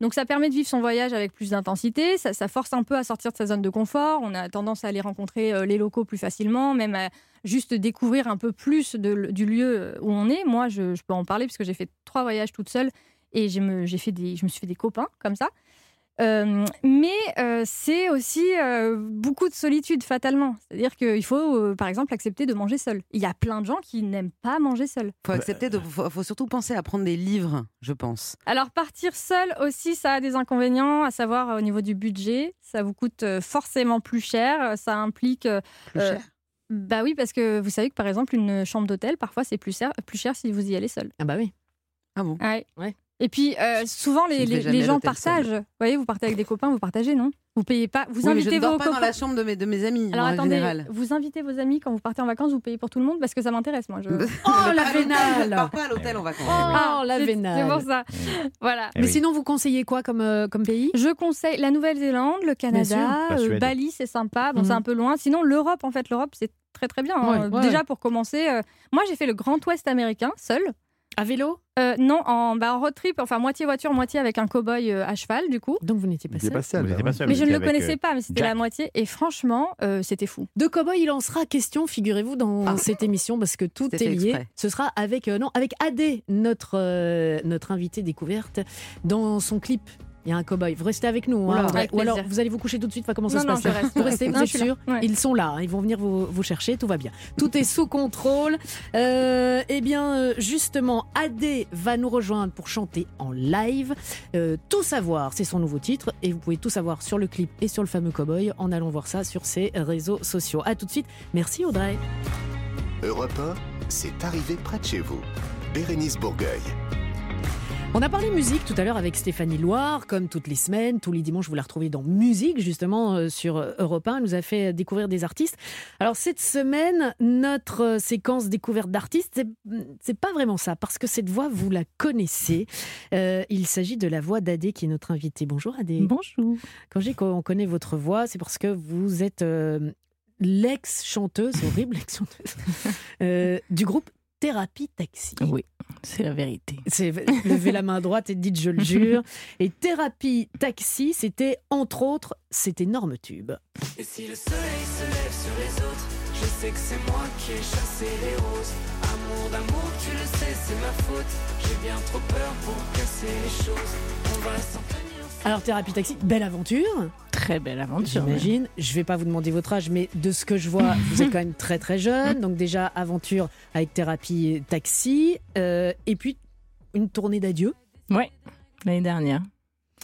Speaker 17: Donc ça permet de vivre son voyage avec plus d'intensité, ça, ça force un peu à sortir de sa zone de confort, on a tendance à aller rencontrer euh, les locaux plus facilement, même à juste découvrir un peu plus de- du lieu où on est. Moi, je, je peux en parler parce que j'ai fait trois voyages toute seule et j'ai me, j'ai fait des, je me suis fait des copains comme ça. Euh, mais euh, c'est aussi euh, beaucoup de solitude fatalement. C'est-à-dire qu'il faut, euh, par exemple, accepter de manger seul. Il y a plein de gens qui n'aiment pas manger seul.
Speaker 2: Faut accepter, de, faut, faut surtout penser à prendre des livres, je pense.
Speaker 17: Alors partir seul aussi, ça a des inconvénients, à savoir euh, au niveau du budget, ça vous coûte euh, forcément plus cher, ça implique... euh,
Speaker 2: Plus cher?
Speaker 17: Bah oui, parce que vous savez que par exemple une chambre d'hôtel, parfois c'est plus cher, plus cher si vous y allez seul.
Speaker 1: Ah bah oui.
Speaker 2: Ah bon?
Speaker 17: Ouais.
Speaker 1: Ouais.
Speaker 17: Et puis euh, souvent
Speaker 2: Je
Speaker 17: les, gens
Speaker 2: seul.
Speaker 17: partagent. Vous voyez, vous partez avec des copains, vous partagez, non? Vous payez pas, vous
Speaker 2: Oui, mais
Speaker 17: invitez
Speaker 2: je ne dors
Speaker 17: vos
Speaker 2: pas
Speaker 17: copains.
Speaker 2: dans la chambre de mes, de mes amis,
Speaker 17: Alors
Speaker 2: en
Speaker 17: attendez,
Speaker 2: général.
Speaker 17: vous invitez vos amis quand vous partez en vacances, vous payez pour tout le monde parce que ça m'intéresse moi. Je... [laughs]
Speaker 1: Oh la
Speaker 2: Je
Speaker 1: vénale
Speaker 2: pars pas à l'hôtel en vacances.
Speaker 1: Oh la
Speaker 17: c'est-
Speaker 1: vénale
Speaker 17: C'est pour ça. Voilà.
Speaker 1: Mais sinon, vous conseillez quoi comme, euh, comme pays?
Speaker 17: Je conseille la Nouvelle-Zélande, le. Canada,
Speaker 11: La
Speaker 17: euh. Bali, c'est sympa. Bon,
Speaker 1: Mhm.
Speaker 17: c'est un peu loin. Sinon, l'Europe, en fait, l'Europe, c'est très très bien. hein.
Speaker 1: Ouais, ouais,
Speaker 17: Déjà pour commencer, euh, moi j'ai fait le Grand Ouest américain seul.
Speaker 1: À vélo
Speaker 17: Euh, non, en, bah, en road trip, enfin moitié voiture, moitié avec un cow-boy euh, à cheval, du coup.
Speaker 1: Donc vous n'étiez pas
Speaker 3: Il est
Speaker 1: seul.
Speaker 3: pas seul.
Speaker 11: Vous pas seul,
Speaker 17: Mais
Speaker 11: vous
Speaker 17: je ne le connaissais
Speaker 11: euh,
Speaker 17: pas, mais c'était la moitié. Et franchement, euh, c'était fou.
Speaker 1: De Cowboy, il en sera question, figurez-vous, dans
Speaker 2: Ah.
Speaker 1: cette émission, parce que tout est lié.
Speaker 2: exprès.
Speaker 1: Ce sera avec, euh, non, avec Adé, notre, euh, notre invité découverte, dans son clip. Il y a un cowboy. Vous restez avec nous. Hein.
Speaker 17: avec
Speaker 1: Ou alors, vous allez vous coucher tout de suite. Enfin, comment ça
Speaker 17: Non,
Speaker 1: se
Speaker 17: non,
Speaker 1: passe
Speaker 17: je
Speaker 1: là
Speaker 17: reste.
Speaker 1: Vous restez, vous êtes
Speaker 17: suis là.
Speaker 1: sûr
Speaker 17: Ouais.
Speaker 1: Ils sont là. hein. Ils vont venir vous, vous chercher. Tout va bien. Tout est sous contrôle. Euh, eh bien, euh, justement, Adé va nous rejoindre pour chanter en live. Euh, tout savoir, c'est son nouveau titre. Et vous pouvez tout savoir sur le clip et sur le fameux cowboy en allant voir ça sur ses réseaux sociaux. À tout de suite. Merci Audrey.
Speaker 6: Europe 1, c'est arrivé près de chez vous. Bérénice Bourgueil.
Speaker 1: On a parlé musique tout à l'heure avec Stéphanie Loire, comme toutes les semaines, tous les dimanches, vous la retrouvez dans Musique, justement, euh, sur Europe 1. Elle nous a fait découvrir des artistes. Alors, cette semaine, notre euh, séquence découverte d'artistes, c'est- pas vraiment ça, parce que cette voix, vous la connaissez. Euh, il s'agit de la voix d'Adé, qui est notre invitée. Bonjour Adé.
Speaker 17: Bonjour.
Speaker 1: Quand j'ai qu'on connaît votre voix, c'est parce que vous êtes euh, l'ex-chanteuse, horrible [laughs] ex-chanteuse, du groupe Thérapie Taxi.
Speaker 18: Oui, c'est la vérité.
Speaker 1: C'est levez la main droite et dites je le jure. [laughs] Et Thérapie Taxi, c'était entre autres cet énorme tube.
Speaker 12: Et si le soleil se lève sur les autres, je sais que c'est moi qui ai chassé les roses. Amour d'amour, tu le sais, c'est ma faute. J'ai bien trop peur pour casser les choses. On va s'en tenir.
Speaker 1: Alors Thérapie Taxi, belle aventure.
Speaker 18: Très belle aventure.
Speaker 1: J'imagine. Je vais pas vous demander votre âge, mais de ce que je vois, vous êtes quand même très très jeune. Donc déjà aventure avec Thérapie Taxi, Euh, et puis une tournée d'adieu.
Speaker 18: Ouais, l'année dernière.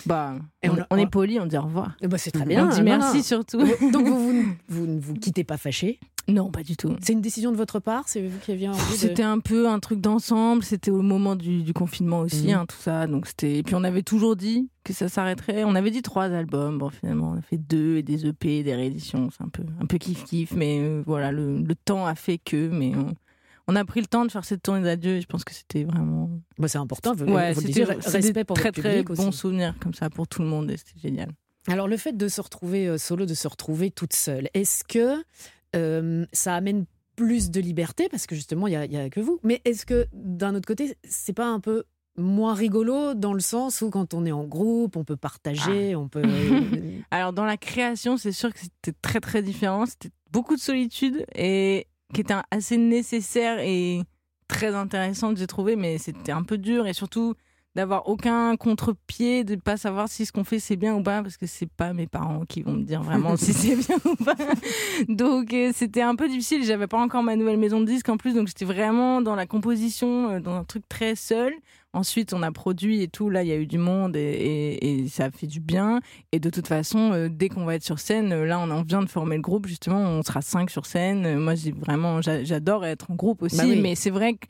Speaker 18: Bah,
Speaker 1: Et
Speaker 18: on,
Speaker 1: on a-
Speaker 18: on est poli, on dit au revoir.
Speaker 1: Ben, c'est très bien.
Speaker 18: On dit
Speaker 1: Non,
Speaker 18: merci
Speaker 1: non.
Speaker 18: surtout.
Speaker 1: Donc vous, vous, [laughs] vous ne vous quittez pas fâché
Speaker 18: Non, pas du tout.
Speaker 1: C'est une décision de votre part C'est vous qui aviez envie de...
Speaker 18: C'était un peu un truc d'ensemble. C'était au moment du, du confinement aussi,
Speaker 1: Mhm.
Speaker 18: hein, tout ça. Donc c'était. Et puis on avait toujours dit que ça s'arrêterait. On avait dit trois albums. Bon, finalement, on a fait deux et des EP, des rééditions. C'est un peu, un peu kiff kiff. Mais euh, voilà, le, le temps a fait que. Mais on, on a pris le temps de faire cette tournée d'adieu. Et je pense que c'était vraiment.
Speaker 1: Bah, c'est important. Vous,
Speaker 18: Ouais, c'était
Speaker 1: respect pour
Speaker 18: très
Speaker 1: votre
Speaker 18: très
Speaker 1: aussi.
Speaker 18: souvenirs comme ça pour tout le monde. Et c'était génial.
Speaker 1: Alors le fait de se retrouver euh, solo, de se retrouver toute seule, est-ce que euh, ça amène plus de liberté parce que justement il y a, a que vous. Mais est-ce que d'un autre côté c'est pas un peu moins rigolo dans le sens où quand on est en groupe, on peut partager,
Speaker 18: Ah.
Speaker 1: on peut. [laughs]
Speaker 18: Alors dans la création, c'est sûr que c'était très très différent. C'était beaucoup de solitude et qui était assez nécessaire et très intéressante, j'ai trouvé, mais c'était un peu dur et surtout d'avoir aucun contre-pied, de pas savoir si ce qu'on fait c'est bien ou pas, parce que c'est pas mes parents qui vont me dire vraiment [laughs] si c'est bien ou pas. Donc euh, c'était un peu difficile. J'avais pas encore ma nouvelle maison de disques en plus, donc j'étais vraiment dans la composition, euh, dans un truc très seul. Ensuite, on a produit et tout. Là, il y a eu du monde et, et- et ça a fait du bien. Et de toute façon, euh, dès qu'on va être sur scène, là, on en vient de former le groupe. Justement, on sera cinq sur scène. Moi, j'ai vraiment, j'a- j'adore être en groupe aussi.
Speaker 1: Bah oui.
Speaker 18: Mais c'est vrai que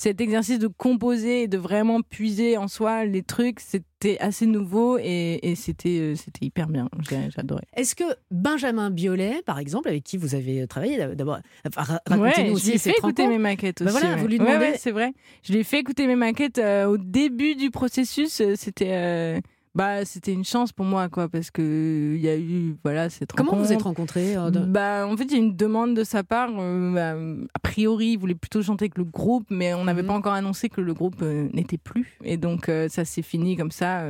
Speaker 18: cet exercice de composer et de vraiment puiser en soi les trucs, c'était assez nouveau et, et c'était, euh, c'était hyper bien. J'adorais.
Speaker 1: Est-ce que Benjamin Biolay, par exemple, avec qui vous avez travaillé d'abord, enfin,
Speaker 18: Ouais,
Speaker 1: racontez-nous
Speaker 18: je
Speaker 1: aussi
Speaker 18: lui ai
Speaker 1: cette
Speaker 18: fait écouter mes maquettes
Speaker 1: Bah
Speaker 18: aussi.
Speaker 1: voilà,
Speaker 18: ouais.
Speaker 1: vous lui demandez.
Speaker 18: ouais, c'est vrai. Je lui ai fait écouter mes maquettes euh, au début du processus. euh, C'était, euh, bah, c'était une chance pour moi, quoi, parce que il y a eu, voilà, cette
Speaker 1: Comment vous êtes rencontrés euh, de-
Speaker 18: Bah, en fait, il y a une demande de sa part. euh, bah, a priori, il voulait plutôt chanter avec le groupe, mais on
Speaker 1: Mhm.
Speaker 18: n'avait pas encore annoncé que le groupe euh, n'était plus. Et donc, ça s'est fini comme ça,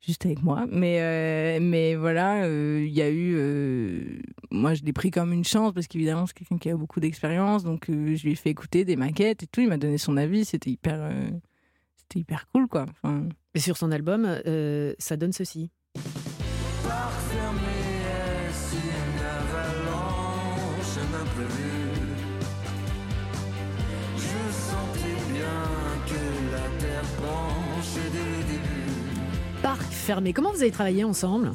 Speaker 18: juste avec moi. Mais, mais voilà, il y a eu. moi, je l'ai pris comme une chance parce qu'évidemment, c'est quelqu'un qui a beaucoup d'expérience. Donc, je lui ai fait écouter des maquettes et tout. Il m'a donné son avis. C'était hyper. C'était hyper cool, quoi.
Speaker 1: Sur son album, euh, ça donne ceci. Parc fermé. Comment vous avez travaillé ensemble?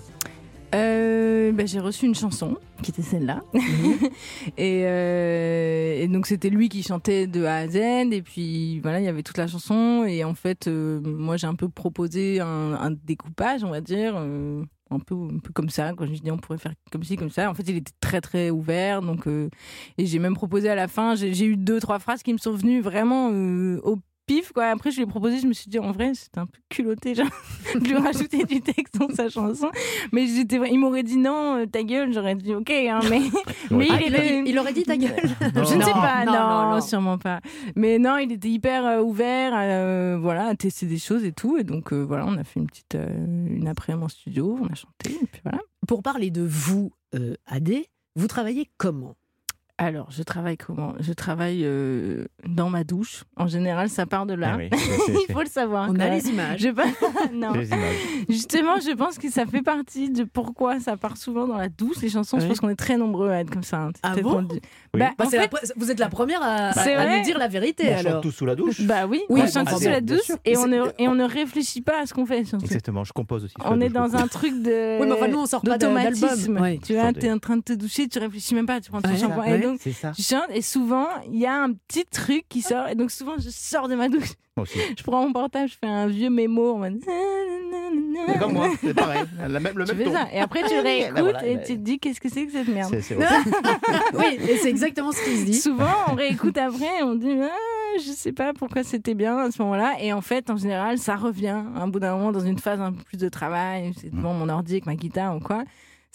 Speaker 18: Euh, bah, j'ai reçu une chanson qui était celle-là. [laughs] et, euh, et donc c'était lui qui chantait de A à Z. Et puis voilà, il y avait toute la chanson. Et en fait, euh, moi j'ai un peu proposé un, un découpage, on va dire. un peu, un peu comme ça, quand je dit on pourrait faire comme ci, comme ça. En fait, il était très très ouvert. Donc, et j'ai même proposé à la fin, j'ai eu deux, trois phrases qui me sont venues vraiment au pif. Quoi. Après, je lui ai proposé, je me suis dit en vrai, c'était un peu culotté, genre, [laughs] de lui rajouter du texte dans sa chanson. Mais j'étais, il m'aurait dit non, euh, ta gueule, j'aurais dit ok, hein, mais, [laughs] mais
Speaker 1: Ah,
Speaker 18: il,
Speaker 1: il,
Speaker 18: était-
Speaker 1: il- il aurait dit ta gueule. [laughs]
Speaker 18: je ne sais pas,
Speaker 1: non,
Speaker 18: non,
Speaker 1: non, non.
Speaker 18: sûrement pas. Mais non, il était hyper euh, ouvert, euh, voilà, à tester des choses et tout. Et donc euh, voilà, on a fait une petite, euh, une après-midi en studio, on a chanté, et puis voilà.
Speaker 1: Pour parler de vous, euh, Adé, vous travaillez comment?
Speaker 18: Alors, je travaille comment? Je travaille euh, dans ma douche. En général, ça part de là.
Speaker 11: Ah oui, [laughs]
Speaker 18: Il faut le savoir.
Speaker 1: On a les images.
Speaker 18: Je pas... [laughs] non.
Speaker 11: Les images.
Speaker 18: Justement, je pense que ça fait partie de pourquoi ça part souvent dans la douche, les chansons. Je pense qu'on est très nombreux à être comme ça. hein.
Speaker 1: Ah bon?
Speaker 11: Oui.
Speaker 18: Bah,
Speaker 1: Bah,
Speaker 18: en fait,
Speaker 1: pre- Vous êtes la première à, nous dire la vérité
Speaker 11: On chante
Speaker 1: alors.
Speaker 11: tous sous la douche.
Speaker 18: bah oui,
Speaker 1: Oui,
Speaker 18: on chante
Speaker 1: bah,
Speaker 18: sous la douche et on, ne, et on ne réfléchit pas à ce qu'on fait. surtout.
Speaker 11: Exactement, je compose aussi.
Speaker 18: On est dans un truc de
Speaker 1: Oui, mais enfin, nous, on sort pas
Speaker 18: d'automatisme. Tu t'es en train de te doucher, tu réfléchis même pas, tu prends ton shampoing. Donc,
Speaker 11: C'est ça.
Speaker 18: tu chantes et souvent, il y a un petit truc qui sort. Et donc, souvent, je sors de ma douche. [laughs] Je prends mon portable, je fais un vieux mémo en mode.
Speaker 11: C'est comme moi, c'est pareil. La même, le
Speaker 18: Tu
Speaker 11: même
Speaker 18: fais
Speaker 11: ton.
Speaker 18: ça. Et après, tu
Speaker 11: Là, [laughs]
Speaker 18: réécoutes
Speaker 11: voilà,
Speaker 18: et
Speaker 11: bah,
Speaker 18: tu te dis qu'est-ce que c'est que cette merde?
Speaker 11: c'est- c'est- [laughs]
Speaker 1: oui, et c'est exactement ce qu'il se dit.
Speaker 18: Souvent, on réécoute après et on dit ah, je sais pas pourquoi c'était bien à ce moment-là. Et en fait, en général, ça revient. Un bout d'un moment, dans une phase un peu plus de travail, c'est devant mon ordi avec ma guitare ou quoi.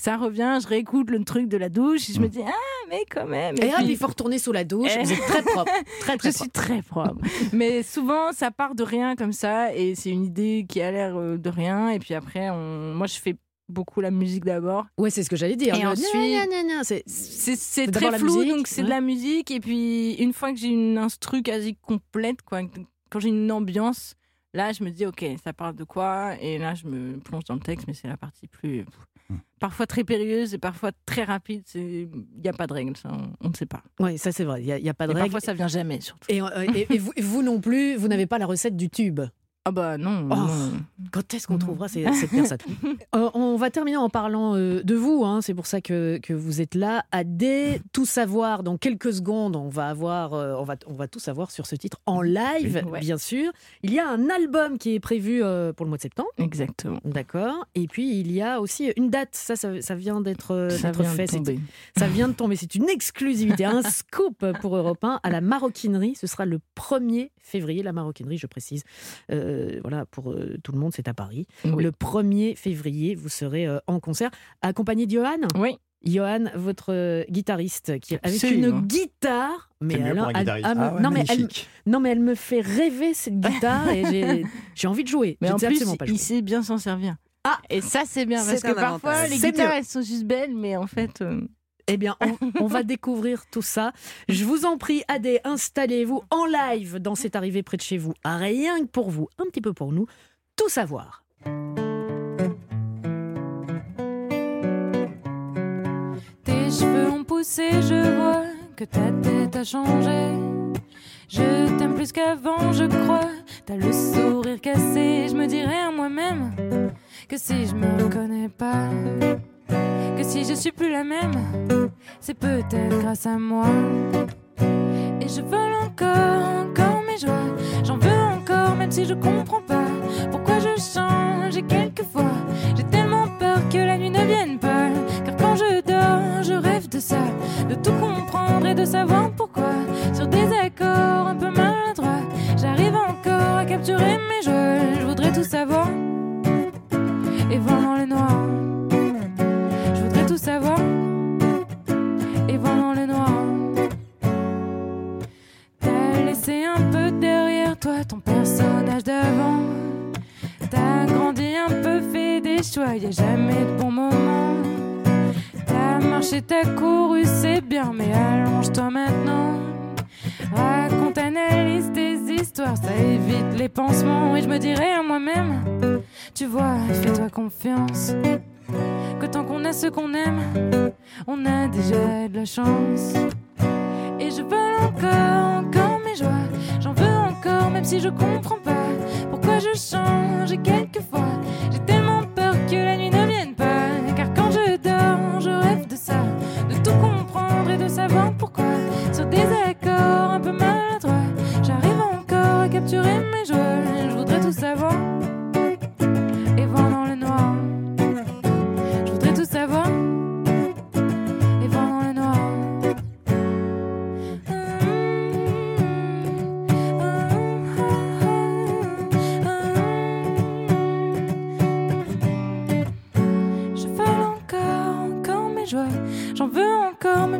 Speaker 2: Ça revient, je réécoute le truc de la douche, et je me dis ah mais quand même.
Speaker 1: Et hop, il faut retourner sous la douche. Vous êtes très propre. [laughs] Très, très
Speaker 2: je suis très propre. Mais souvent, ça part de rien comme ça, et c'est une idée qui a l'air euh, de rien. Et puis après, on... moi, je fais beaucoup la musique d'abord.
Speaker 1: Ouais, c'est ce que j'allais dire.
Speaker 2: Et ensuite,
Speaker 1: c'est-
Speaker 2: c'est
Speaker 1: c'est
Speaker 2: c'est
Speaker 1: d'abord
Speaker 2: très flou,
Speaker 1: musique,
Speaker 2: donc c'est de la musique. Et puis, une fois que j'ai une instru quasi complète, quoi, quand j'ai une ambiance, là, je me dis, ok, ça parle de quoi Et là, je me plonge dans le texte, mais c'est la partie plus. Parfois très périlleuse et parfois très rapide. Il n'y a pas de règle, ça, on, on ne sait pas.
Speaker 1: Oui, ça c'est vrai. Il n'y a, pas de
Speaker 2: Et
Speaker 1: règle.
Speaker 2: parfois, ça vient jamais, surtout.
Speaker 1: Et, euh, et- et vous, et vous non plus, vous n'avez pas la recette du tube.
Speaker 2: Ah bah non.
Speaker 1: Oh,
Speaker 2: non.
Speaker 1: Quand est-ce qu'on trouvera ces- cette personne [laughs] Euh, On va terminer en parlant euh, de vous. hein, c'est pour ça que, que vous êtes là. À des tout savoir. Dans quelques secondes, on va avoir, euh, on va, on va tout savoir sur ce titre en live,
Speaker 2: Ouais.
Speaker 1: bien sûr. Il y a un album qui est prévu pour le mois de septembre.
Speaker 2: Exactement.
Speaker 1: D'accord. Et puis il y a aussi une date. Ça, ça, ça vient d'être
Speaker 2: Ça vient de
Speaker 1: fait. C'est-
Speaker 2: tomber.
Speaker 1: Ça vient de [laughs] tomber. C'est une exclusivité, un scoop pour Europe 1 à la maroquinerie. Ce sera le 1er février. La maroquinerie, je précise. Euh, voilà, pour euh, tout le monde, c'est à Paris.
Speaker 2: Oui.
Speaker 1: Le 1er février, vous serez euh, en concert accompagné de Johan.
Speaker 2: Oui.
Speaker 1: Johan, votre euh, guitariste, qui avec une guitare. Mais alors,
Speaker 19: pour un
Speaker 1: elle-
Speaker 19: guitariste.
Speaker 1: ah,
Speaker 19: Ah ouais,
Speaker 1: non, mais elle, non, mais elle me fait rêver cette guitare et j'ai- [laughs] envie de jouer.
Speaker 2: Mais
Speaker 1: Je
Speaker 2: en
Speaker 1: sais
Speaker 2: plus,
Speaker 1: absolument pas
Speaker 2: il sait bien s'en servir.
Speaker 1: Ah,
Speaker 2: et ça c'est bien parce que parfois les guitares
Speaker 1: mieux.
Speaker 2: elles sont juste belles, mais en fait. euh,
Speaker 1: Eh bien, on, va découvrir tout ça. Je vous en prie, Adé, installez-vous en live dans cette arrivée près de chez vous. Rien que pour vous, un petit peu pour nous, tout savoir.
Speaker 18: Tes cheveux ont poussé, je vois que ta tête a changé. Je t'aime plus qu'avant, je crois. T'as le sourire cassé, je me dirais à moi-même que si je me reconnais pas, que si je suis plus la même, c'est peut-être grâce à moi. Et je vole encore, encore mes joies. J'en veux encore, même si je comprends pas pourquoi je change. Et quelquefois, j'ai tellement peur que la nuit ne vienne pas. Car quand je dors, je rêve de ça, de tout comprendre et de savoir pourquoi. Sur des accords un peu maladroits, j'arrive encore à capturer mes joies. Je voudrais tout savoir. Et voir dans le noir. Savoir. Et dans le noir. T'as laissé un peu derrière toi ton personnage d'avant. T'as grandi un peu, fait des choix, y a jamais de bon moment. T'as marché, t'as couru, c'est bien, mais allonge-toi maintenant. Raconte, analyse tes histoires, ça évite les pansements. Et je me dirais à moi-même, tu vois, fais-toi confiance. Que tant qu'on a ce qu'on aime, on a déjà de la chance. Et je veux encore, encore mes joies. J'en veux encore, même si je comprends pas pourquoi je change. Et quelquefois, j'ai tellement peur que la nuit ne vienne pas. Car quand je dors, je rêve de ça, de tout comprendre et de savoir pourquoi. Sur des accords un peu maladroits, j'arrive encore à capturer mes joies. Je voudrais tout savoir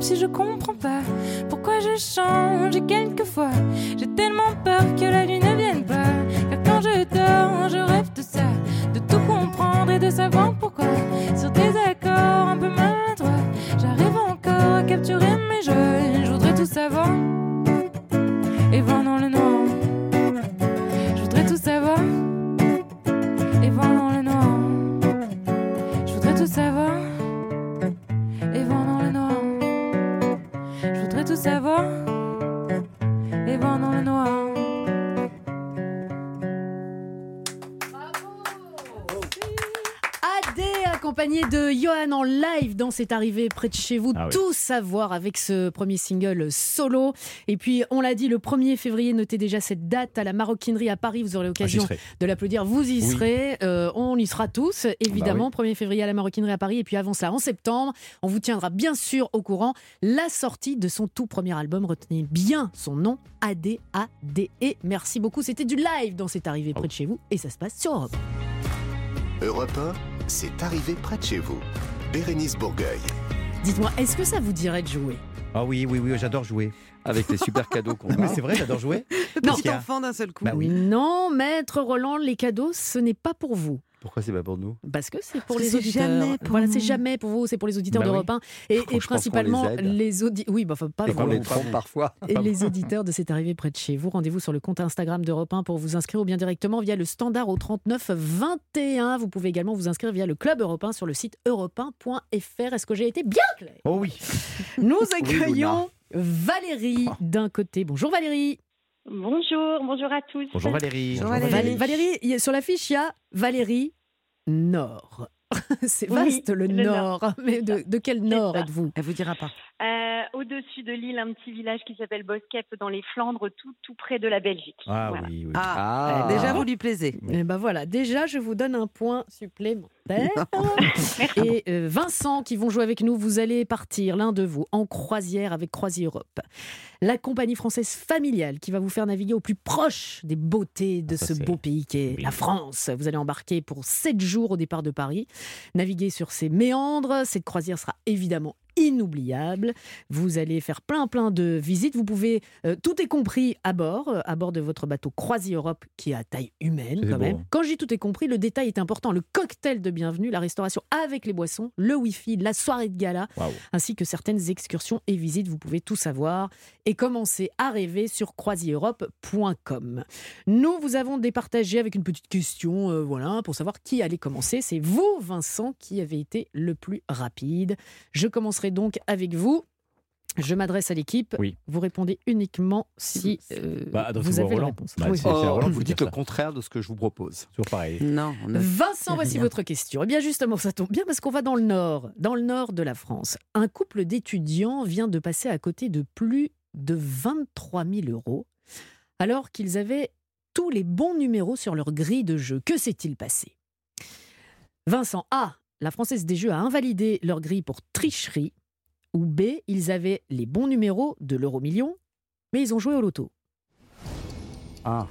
Speaker 18: si je comprends pas pourquoi je change. Quelquefois, j'ai tellement peur que la nuit ne vienne pas. Car quand je dors, je rêve de ça, de tout comprendre et de savoir pourquoi. Dans
Speaker 1: cette arrivée près de chez vous.
Speaker 19: Ah oui.
Speaker 1: Tout savoir avec ce premier single solo. Et puis, on l'a dit, le 1er février, notez déjà cette date à la maroquinerie à Paris. Vous aurez l'occasion
Speaker 19: serai.
Speaker 1: de l'applaudir. Vous y
Speaker 19: Oui.
Speaker 1: serez. Euh, on y sera tous, évidemment. 1er février à la maroquinerie à Paris. Et puis, avant ça, en septembre, on vous tiendra bien sûr au courant. La sortie de son tout premier album. Retenez bien son nom, A-D-A-D-E. Merci beaucoup. C'était du live dans cette arrivée près de chez vous. Et ça se passe sur Europe.
Speaker 6: Europe 1, c'est arrivé près de chez vous. Bérénice Bourgueil.
Speaker 1: Dites-moi, est-ce que ça vous dirait de jouer?
Speaker 11: Ah oui, oui, oui, j'adore jouer.
Speaker 3: Avec les super cadeaux qu'on [laughs]
Speaker 11: Mais
Speaker 3: a.
Speaker 11: c'est vrai, j'adore jouer. A?
Speaker 2: Enfant d'un seul coup.
Speaker 11: Bah oui.
Speaker 1: Non, maître Roland, les cadeaux, ce n'est pas pour vous.
Speaker 3: Pourquoi c'est pas pour nous?
Speaker 1: Parce que c'est pour
Speaker 2: que
Speaker 1: les auditeurs.
Speaker 2: jamais pour
Speaker 1: voilà, c'est jamais pour vous, c'est pour les auditeurs
Speaker 3: Bah oui.
Speaker 1: d'Europe 1 et, principalement
Speaker 3: les
Speaker 1: auditeurs. Oui, bah, enfin, pas
Speaker 3: Et les trompe parfois.
Speaker 1: Et [laughs] les auditeurs de C'est arrivé près de chez vous, rendez-vous sur le compte Instagram d'Europe 1 pour vous inscrire ou bien directement via le standard au 39 21. Vous pouvez également vous inscrire via le club Europe 1 sur le site europe1.fr. Est-ce que j'ai été bien clair?
Speaker 11: Oh oui.
Speaker 1: Nous [laughs]
Speaker 11: Oui,
Speaker 1: accueillons Valérie d'un côté. Bonjour Valérie.
Speaker 20: Bonjour, bonjour à tous.
Speaker 11: Bonjour Valérie.
Speaker 2: Bonjour
Speaker 1: Val-
Speaker 2: Valérie.
Speaker 1: Valérie, sur l'affiche, il y a Valérie Nord. [laughs] C'est
Speaker 20: Oui,
Speaker 1: vaste le,
Speaker 20: le
Speaker 1: Nord.
Speaker 20: Nord. [laughs]
Speaker 1: Mais de, de quel Nord êtes-vous?
Speaker 2: Elle vous dira pas.
Speaker 20: Euh, Au-dessus de l'île, un petit village qui s'appelle Boskep dans les Flandres, tout, tout près de la Belgique.
Speaker 11: Ah
Speaker 20: Voilà.
Speaker 11: oui, oui.
Speaker 2: Ah,
Speaker 3: Ah.
Speaker 2: déjà vous lui plaisez.
Speaker 1: Eh ben voilà, déjà je vous donne un point supplémentaire. [laughs] Et euh, Vincent qui vont jouer avec nous, vous allez partir l'un de vous en croisière avec Croisière Europe. La compagnie française familiale qui va vous faire naviguer au plus proche des beautés de
Speaker 11: Ah, ça,
Speaker 1: ce beau pays qu'est la France. Vous allez embarquer pour 7 jours au départ de Paris, naviguer sur ces méandres. Cette croisière sera évidemment inoubliable. Vous allez faire plein plein de visites. Vous pouvez, euh, tout est compris à bord, euh, à bord de votre bateau Croisière Europe qui est à taille humaine quand
Speaker 11: beau,
Speaker 1: même.
Speaker 11: hein.
Speaker 1: Quand je dis tout est compris, le détail est important. Le cocktail de bienvenue, la restauration avec les boissons, le Wi-Fi, la soirée de gala, ainsi que certaines excursions et visites. Vous pouvez tout savoir et commencer à rêver sur croisieurope.com. Nous vous avons départagé avec une petite question, euh, voilà, pour savoir qui allait commencer. C'est vous, Vincent, qui avez été le plus rapide. Je commencerai donc avec vous. Je m'adresse à l'équipe.
Speaker 11: Oui.
Speaker 1: Vous répondez uniquement si euh,
Speaker 11: Bah, adressez-vous
Speaker 1: vous
Speaker 11: à
Speaker 1: avez la
Speaker 11: Roland.
Speaker 1: réponse.
Speaker 11: Bah,
Speaker 1: Oui.
Speaker 3: Oh,
Speaker 11: Roland
Speaker 3: vous dites le
Speaker 11: ça.
Speaker 3: contraire de ce que je vous propose.
Speaker 11: Toujours pareil.
Speaker 2: Non, on a-
Speaker 1: Vincent, [laughs] voici
Speaker 2: rien.
Speaker 1: votre question. Eh bien, justement, ça tombe bien parce qu'on va dans le nord, dans le nord de la France. Un couple d'étudiants vient de passer à côté de plus de 23 000 euros alors qu'ils avaient tous les bons numéros sur leur grille de jeu. Que s'est-il passé? Vincent A. La Française des Jeux a invalidé leur grille pour tricherie. Ou B. Ils avaient les bons numéros de l'euro million, mais ils ont joué au loto.
Speaker 3: Ah,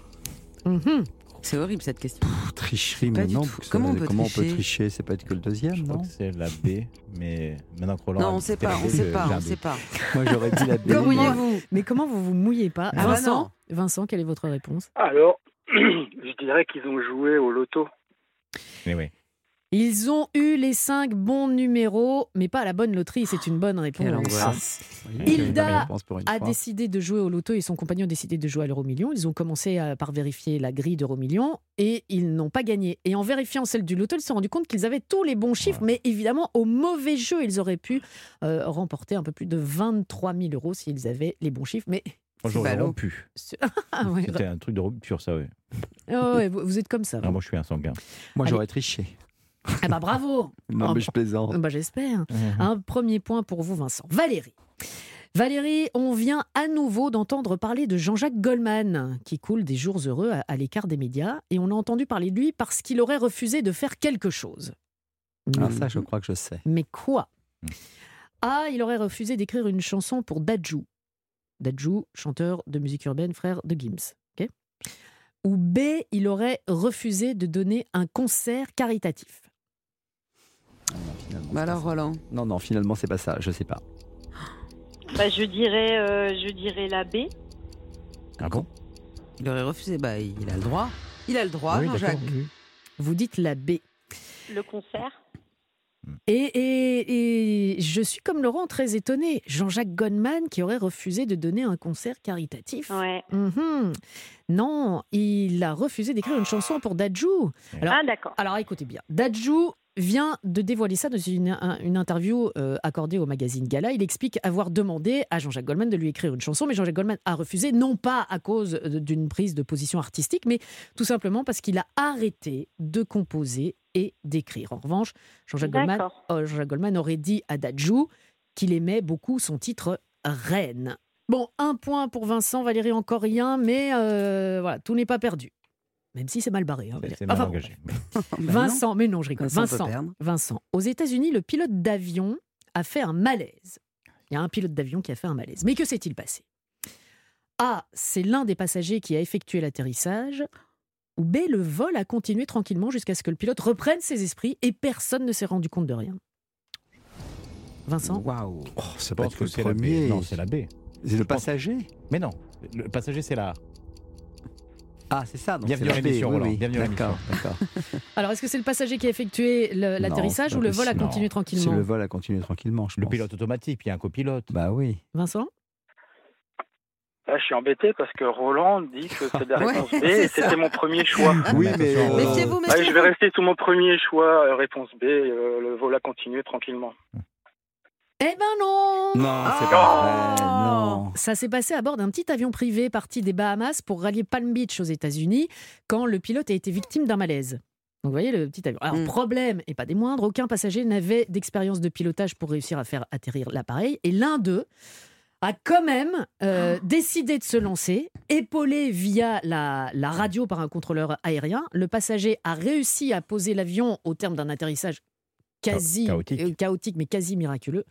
Speaker 1: Mhm.
Speaker 2: C'est horrible cette question.
Speaker 3: pff, tricherie, mais non.
Speaker 2: tout.
Speaker 3: parce que
Speaker 2: Comment on peut
Speaker 3: comment on
Speaker 2: tricher
Speaker 3: peut tricher C'est pas être que le deuxième,
Speaker 11: Je crois
Speaker 3: non?
Speaker 11: que c'est la B, mais maintenant que Roland.
Speaker 2: Non,
Speaker 11: a
Speaker 2: on sait pas, on sait pas, on sait pas. [laughs]
Speaker 3: Moi, j'aurais dit la B.
Speaker 2: Mouillez-vous.
Speaker 1: Mais comment vous vous mouillez pas?
Speaker 2: Ah bah
Speaker 1: Vincent, Vincent, quelle est votre réponse?
Speaker 9: Alors, [clears throat] je dirais qu'ils ont joué au loto.
Speaker 11: Mais oui.
Speaker 1: Ils ont eu les cinq bons numéros, mais pas à la bonne loterie. C'est une bonne réponse. Hilda a décidé de jouer au loto et son compagnon a décidé de jouer à l'euro million. Ils ont commencé à- par vérifier la grille d'euro million et ils n'ont pas gagné. Et en vérifiant celle du loto, ils se sont rendus compte qu'ils avaient tous les bons chiffres, mais évidemment, au mauvais jeu, ils auraient pu euh, remporter un peu plus de 23 000 euros s'ils avaient les bons chiffres. Mais
Speaker 11: Moi, j'aurais rompu. [laughs]
Speaker 1: Ah ouais.
Speaker 11: C'était un truc de rupture, ça, oui.
Speaker 1: Ouais, vous, vous êtes comme ça. Vous.
Speaker 11: moi, je suis un sanguin.
Speaker 3: Moi, j'aurais triché.
Speaker 1: Ah bah bravo [laughs]
Speaker 3: Non,
Speaker 1: Ah
Speaker 3: mais
Speaker 1: bah-
Speaker 3: je plaisante.
Speaker 1: Bah, J'espère.
Speaker 11: Mhm.
Speaker 1: Un premier point pour vous, Vincent. Valérie. Valérie, on vient à nouveau d'entendre parler de Jean-Jacques Goldman, qui coule des jours heureux à, à l'écart des médias, et on a entendu parler de lui parce qu'il aurait refusé de faire quelque chose.
Speaker 3: Ah, ça, je crois que je sais.
Speaker 1: Mais quoi? A, il aurait refusé d'écrire une chanson pour Dadju. Dadju, chanteur de musique urbaine, frère de Gims. Ou B, il aurait refusé de donner un concert caritatif.
Speaker 2: Bah alors Roland.
Speaker 3: Non, non, finalement, c'est pas ça. Je sais pas. [gasps]
Speaker 20: Bah, je dirais, euh, je dirais la B.
Speaker 11: Ah bon?
Speaker 2: Il aurait refusé. Bah il a le droit. Il a le droit,
Speaker 1: Oui,
Speaker 2: Jean-Jacques.
Speaker 1: Vous dites la B.
Speaker 20: Le concert?
Speaker 1: Et, et- et je suis comme Laurent très étonnée. Jean-Jacques Goldman qui aurait refusé de donner un concert caritatif.
Speaker 20: Ouais.
Speaker 1: Mhm. Non, il a refusé d'écrire une chanson pour Dadju. Alors,
Speaker 20: Ah, d'accord.
Speaker 1: alors écoutez bien, Dadju vient de dévoiler ça dans une, un- une interview euh, accordée au magazine Gala. Il explique avoir demandé à Jean-Jacques Goldman de lui écrire une chanson, mais Jean-Jacques Goldman a refusé, non pas à cause d'une prise de position artistique, mais tout simplement parce qu'il a arrêté de composer et d'écrire. En revanche, Jean-Jacques Goldman, euh, Goldman aurait dit à Dadju qu'il aimait beaucoup son titre Reine. Bon, un point pour Vincent, Valérie encore rien, mais euh, voilà, tout n'est pas perdu. Même si c'est mal barré. hein,
Speaker 11: C'est- c'est mal
Speaker 1: Enfin,
Speaker 11: engagé. [laughs]
Speaker 2: Bah.
Speaker 1: Vincent, mais non, je rigole.
Speaker 2: Vincent
Speaker 1: Vincent, aux États-Unis, le pilote d'avion a fait un malaise. Il y a un pilote d'avion qui a fait un malaise. Mais que s'est-il passé? A, c'est l'un des passagers qui a effectué l'atterrissage. Ou B, le vol a continué tranquillement jusqu'à ce que le pilote reprenne ses esprits et personne ne s'est rendu compte de rien. Vincent?
Speaker 2: Waouh.
Speaker 3: Oh,
Speaker 11: pense
Speaker 3: être
Speaker 11: que
Speaker 3: le
Speaker 11: c'est la B.
Speaker 3: premier.
Speaker 11: Non, c'est la B.
Speaker 3: C'est le passager?
Speaker 11: Mais non, le passager, c'est la A.
Speaker 3: Ah, c'est ça. donc
Speaker 11: Bienvenue à l'émission,
Speaker 3: oui,
Speaker 11: Roland.
Speaker 3: oui.
Speaker 11: Bienvenue à
Speaker 3: D'accord, d'accord. [laughs]
Speaker 1: Alors, est-ce que c'est le passager qui a effectué l'atterrissage ou le vol a continué
Speaker 3: C'est
Speaker 1: tranquillement
Speaker 3: le vol a continué tranquillement, je
Speaker 11: Le
Speaker 3: pense.
Speaker 11: pilote automatique, puis il y a un copilote.
Speaker 3: Bah oui.
Speaker 1: Vincent?
Speaker 21: Là, je suis embêté parce que Roland dit que [laughs] c'est la
Speaker 2: Ouais,
Speaker 21: réponse B et c'était mon premier choix.
Speaker 3: Oui, mais. euh,
Speaker 2: Méfiez-vous,
Speaker 21: Ouais, je vais rester sur mon premier choix, euh, réponse B, euh, le vol a continué tranquillement.
Speaker 1: Eh ben non
Speaker 3: Non, c'est
Speaker 1: Oh
Speaker 3: pas vrai. Non.
Speaker 1: Ça s'est passé à bord d'un petit avion privé parti des Bahamas pour rallier Palm Beach aux États-Unis quand le pilote a été victime d'un malaise. Donc vous voyez le petit avion. Alors
Speaker 2: Mm.
Speaker 1: problème, et pas des moindres, aucun passager n'avait d'expérience de pilotage pour réussir à faire atterrir l'appareil. Et l'un d'eux a quand même euh, décidé de se lancer, épaulé via la, la radio par un contrôleur aérien. Le passager a réussi à poser l'avion au terme d'un atterrissage quasi
Speaker 11: chaotique.
Speaker 1: euh, chaotique, mais quasi miraculeux.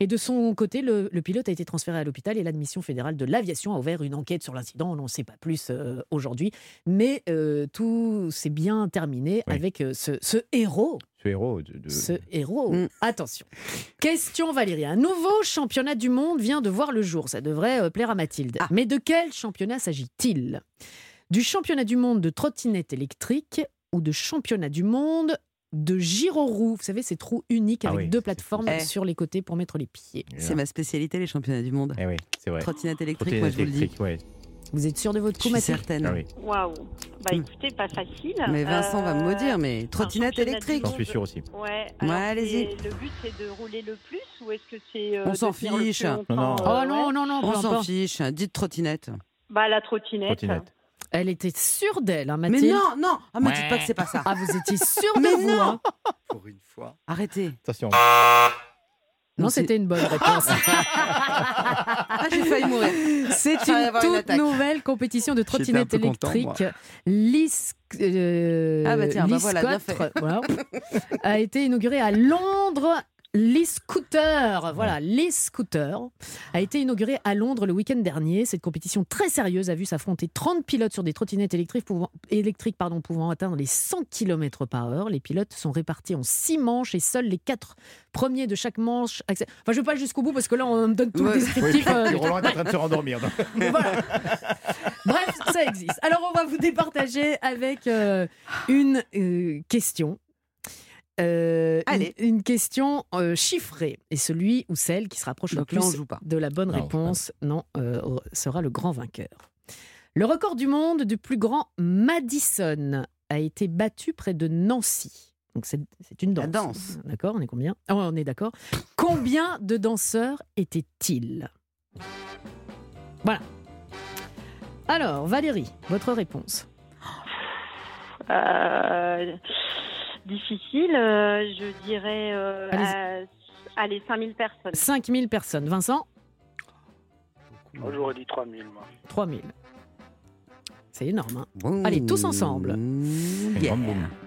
Speaker 1: Et de son côté, le, le pilote a été transféré à l'hôpital et l'admission fédérale de l'aviation a ouvert une enquête sur l'incident. On n'en sait pas plus euh, aujourd'hui, mais euh, tout s'est bien terminé
Speaker 11: Oui.
Speaker 1: avec euh, ce, ce héros.
Speaker 11: Ce héros de. de-
Speaker 1: Ce héros.
Speaker 2: Mm.
Speaker 1: Attention. Question Valérie. Un nouveau championnat du monde vient de voir le jour. Ça devrait euh, plaire à Mathilde.
Speaker 2: Ah.
Speaker 1: Mais de quel championnat s'agit-il? Du championnat du monde de trottinette électrique ou de championnat du monde de gyroroue Vous savez, ces trous uniques
Speaker 11: Ah
Speaker 1: avec
Speaker 11: oui,
Speaker 1: deux plateformes
Speaker 2: Eh.
Speaker 1: sur les côtés pour mettre les pieds.
Speaker 2: C'est ma spécialité, les championnats du monde.
Speaker 11: Eh oui, c'est vrai.
Speaker 2: Trottinette électrique, moi je vous le dis.
Speaker 11: électrique, ouais.
Speaker 1: Vous êtes sûr de votre
Speaker 2: Je
Speaker 1: coup,
Speaker 2: suis
Speaker 1: Mathilde
Speaker 2: certaine.
Speaker 11: Ah oui,
Speaker 20: Waouh. Bah écoutez, pas facile.
Speaker 2: Mais Vincent va me
Speaker 20: Euh,
Speaker 2: maudire, mais trottinette électrique.
Speaker 11: j'en suis sûr aussi.
Speaker 20: Ouais,
Speaker 2: Ouais, allez-y.
Speaker 20: Le but c'est de rouler le plus ou est-ce que c'est. euh,
Speaker 2: On s'en fiche.
Speaker 11: Non, non.
Speaker 1: Oh non, non, non,
Speaker 2: On s'en fiche, dites trottinette.
Speaker 20: Bah la trottinette.
Speaker 11: Trottinette.
Speaker 1: Elle était sûre d'elle, hein,
Speaker 2: Mais
Speaker 1: Mathilde.
Speaker 2: non, non, ah, me
Speaker 11: Ouais.
Speaker 2: dites pas que c'est pas ça.
Speaker 1: Ah, vous étiez sûre de
Speaker 2: Mais
Speaker 1: vous,
Speaker 2: non
Speaker 1: hein
Speaker 3: Pour une fois.
Speaker 2: Arrêtez.
Speaker 11: Attention.
Speaker 1: Non,
Speaker 2: c'est-
Speaker 1: c'était une bonne réponse. [laughs]
Speaker 2: Ah, j'ai failli mourir.
Speaker 1: C'est
Speaker 2: Ça va y
Speaker 1: une
Speaker 2: avoir une
Speaker 1: toute
Speaker 2: attaque.
Speaker 1: nouvelle compétition de
Speaker 3: J'étais un
Speaker 1: trottinette
Speaker 3: peu content,
Speaker 1: électrique. L'IS, euh,
Speaker 2: Ah bah tiens, bah voilà, bien
Speaker 1: l'IS-4, voilà, [laughs] a été inaugurée à Londres. L'e-scooter, voilà, l'e-scooter a été inauguré à Londres le week-end dernier. Cette compétition très sérieuse a vu s'affronter 30 pilotes sur des trottinettes électriques pouvant, électriques, pardon, pouvant atteindre les 100 km par heure. Les pilotes sont répartis en 6 manches et seuls les 4 premiers de chaque manche. accè- Enfin, je ne vais pas jusqu'au bout parce que là, on me donne tout
Speaker 2: Ouais.
Speaker 1: le descriptif.
Speaker 11: Oui,
Speaker 1: euh,
Speaker 11: Roland est en train de se rendormir. [laughs]
Speaker 1: voilà. Bref, ça existe. Alors, on va vous départager avec euh, une euh, question. Euh, une,
Speaker 2: Allez.
Speaker 1: une question euh, chiffrée. Et celui ou celle qui se rapproche
Speaker 2: Donc
Speaker 1: le plus
Speaker 2: joue pas.
Speaker 1: de la bonne
Speaker 11: Non,
Speaker 1: réponse non, euh, sera le grand vainqueur. Le record du monde du plus grand Madison a été battu près de Nancy. Donc c'est une danse.
Speaker 2: La danse.
Speaker 1: D'accord, on est combien? Ah ouais, On est d'accord. Combien de danseurs étaient-ils? Voilà. Alors, Valérie, votre réponse
Speaker 20: Euh, difficile, euh, je dirais. Euh,
Speaker 1: Allez-y.
Speaker 20: à- allez, 5000 personnes.
Speaker 1: 5000 personnes. Vincent
Speaker 21: Moi, J'aurais dit 3000, moi.
Speaker 1: 3000. C'est énorme. hein. Allez, tous ensemble.
Speaker 2: Yeah.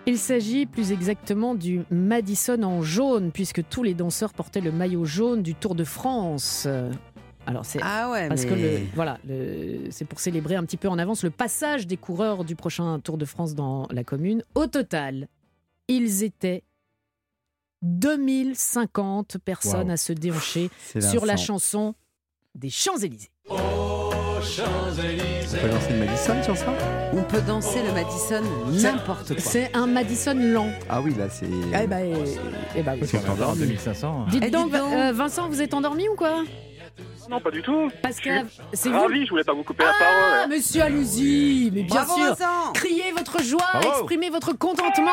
Speaker 1: Il s'agit plus exactement du Madison en jaune, puisque tous les danseurs portaient le maillot jaune du Tour de France. Alors c'est
Speaker 2: Ah ouais,
Speaker 1: parce
Speaker 2: mais...
Speaker 1: que le, voilà, le- c'est pour célébrer un petit peu en avance le passage des coureurs du prochain Tour de France dans la commune. Au total, ils étaient 2050 personnes à se déhancher [laughs] sur la chanson des Champs-Élysées.
Speaker 3: On peut lancer le Madison sur ça?
Speaker 2: On peut danser le Madison n'importe quoi.
Speaker 1: C'est un Madison lent.
Speaker 3: Ah oui, là c'est.
Speaker 1: Eh ben, eh- eh ben oui.
Speaker 11: Parce qu'on est en 2500.
Speaker 1: Dites
Speaker 2: Eh,
Speaker 1: donc,
Speaker 2: dites donc.
Speaker 1: euh, Vincent, vous êtes endormi ou quoi?
Speaker 21: Non, pas du tout.
Speaker 1: Parce que c'est vous.
Speaker 21: ravi, je voulais pas vous couper la
Speaker 1: Ah,
Speaker 21: parole.
Speaker 1: monsieur, allez-y, mais bien
Speaker 2: Bravo,
Speaker 1: sûr.
Speaker 2: Vincent
Speaker 1: Criez votre joie,
Speaker 11: Bravo.
Speaker 1: exprimez votre contentement.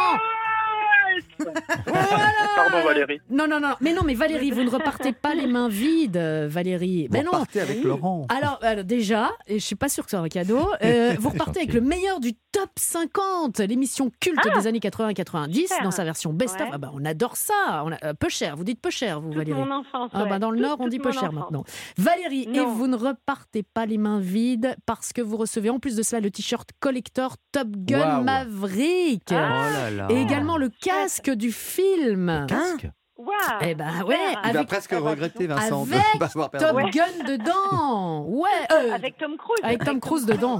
Speaker 21: Pardon, Valérie.
Speaker 1: Non, non, non, mais non, mais Valérie, vous ne repartez pas les mains vides, euh, Valérie.
Speaker 3: Vous
Speaker 1: Mais non.
Speaker 3: repartez avec Laurent.
Speaker 1: Alors, alors, déjà, et je suis pas sûre que ce soit un cadeau, euh, [laughs] vous repartez avec le meilleur du top 50, l'émission culte des années 80-90
Speaker 20: super.
Speaker 1: dans sa version best-of.
Speaker 20: Ouais.
Speaker 1: Ah bah, on adore ça. On a- euh, peu cher, vous dites peu cher, vous
Speaker 20: Toute
Speaker 1: Valérie.
Speaker 20: mon enfance.
Speaker 1: Ah
Speaker 20: ouais.
Speaker 1: bah dans le
Speaker 20: Toute-
Speaker 1: Nord, on dit
Speaker 20: toute
Speaker 1: peu
Speaker 20: mon
Speaker 1: cher
Speaker 20: enfance.
Speaker 1: maintenant. Valérie, et
Speaker 20: Non.
Speaker 1: vous ne repartez pas les mains vides parce que vous recevez en plus de cela le t-shirt collector Top Gun
Speaker 11: Waouh.
Speaker 1: Maverick.
Speaker 2: Oh là là.
Speaker 1: Et également le casque du film.
Speaker 11: Casque
Speaker 20: Waouh
Speaker 1: Eh ben ouais,
Speaker 3: Il va presque regretter, Vincent, de
Speaker 1: avec [laughs]
Speaker 3: pas avoir
Speaker 1: Top
Speaker 3: perdu.
Speaker 1: Gun dedans. Ouais, euh,
Speaker 20: Avec Tom Cruise.
Speaker 1: avec Tom Cruise dedans.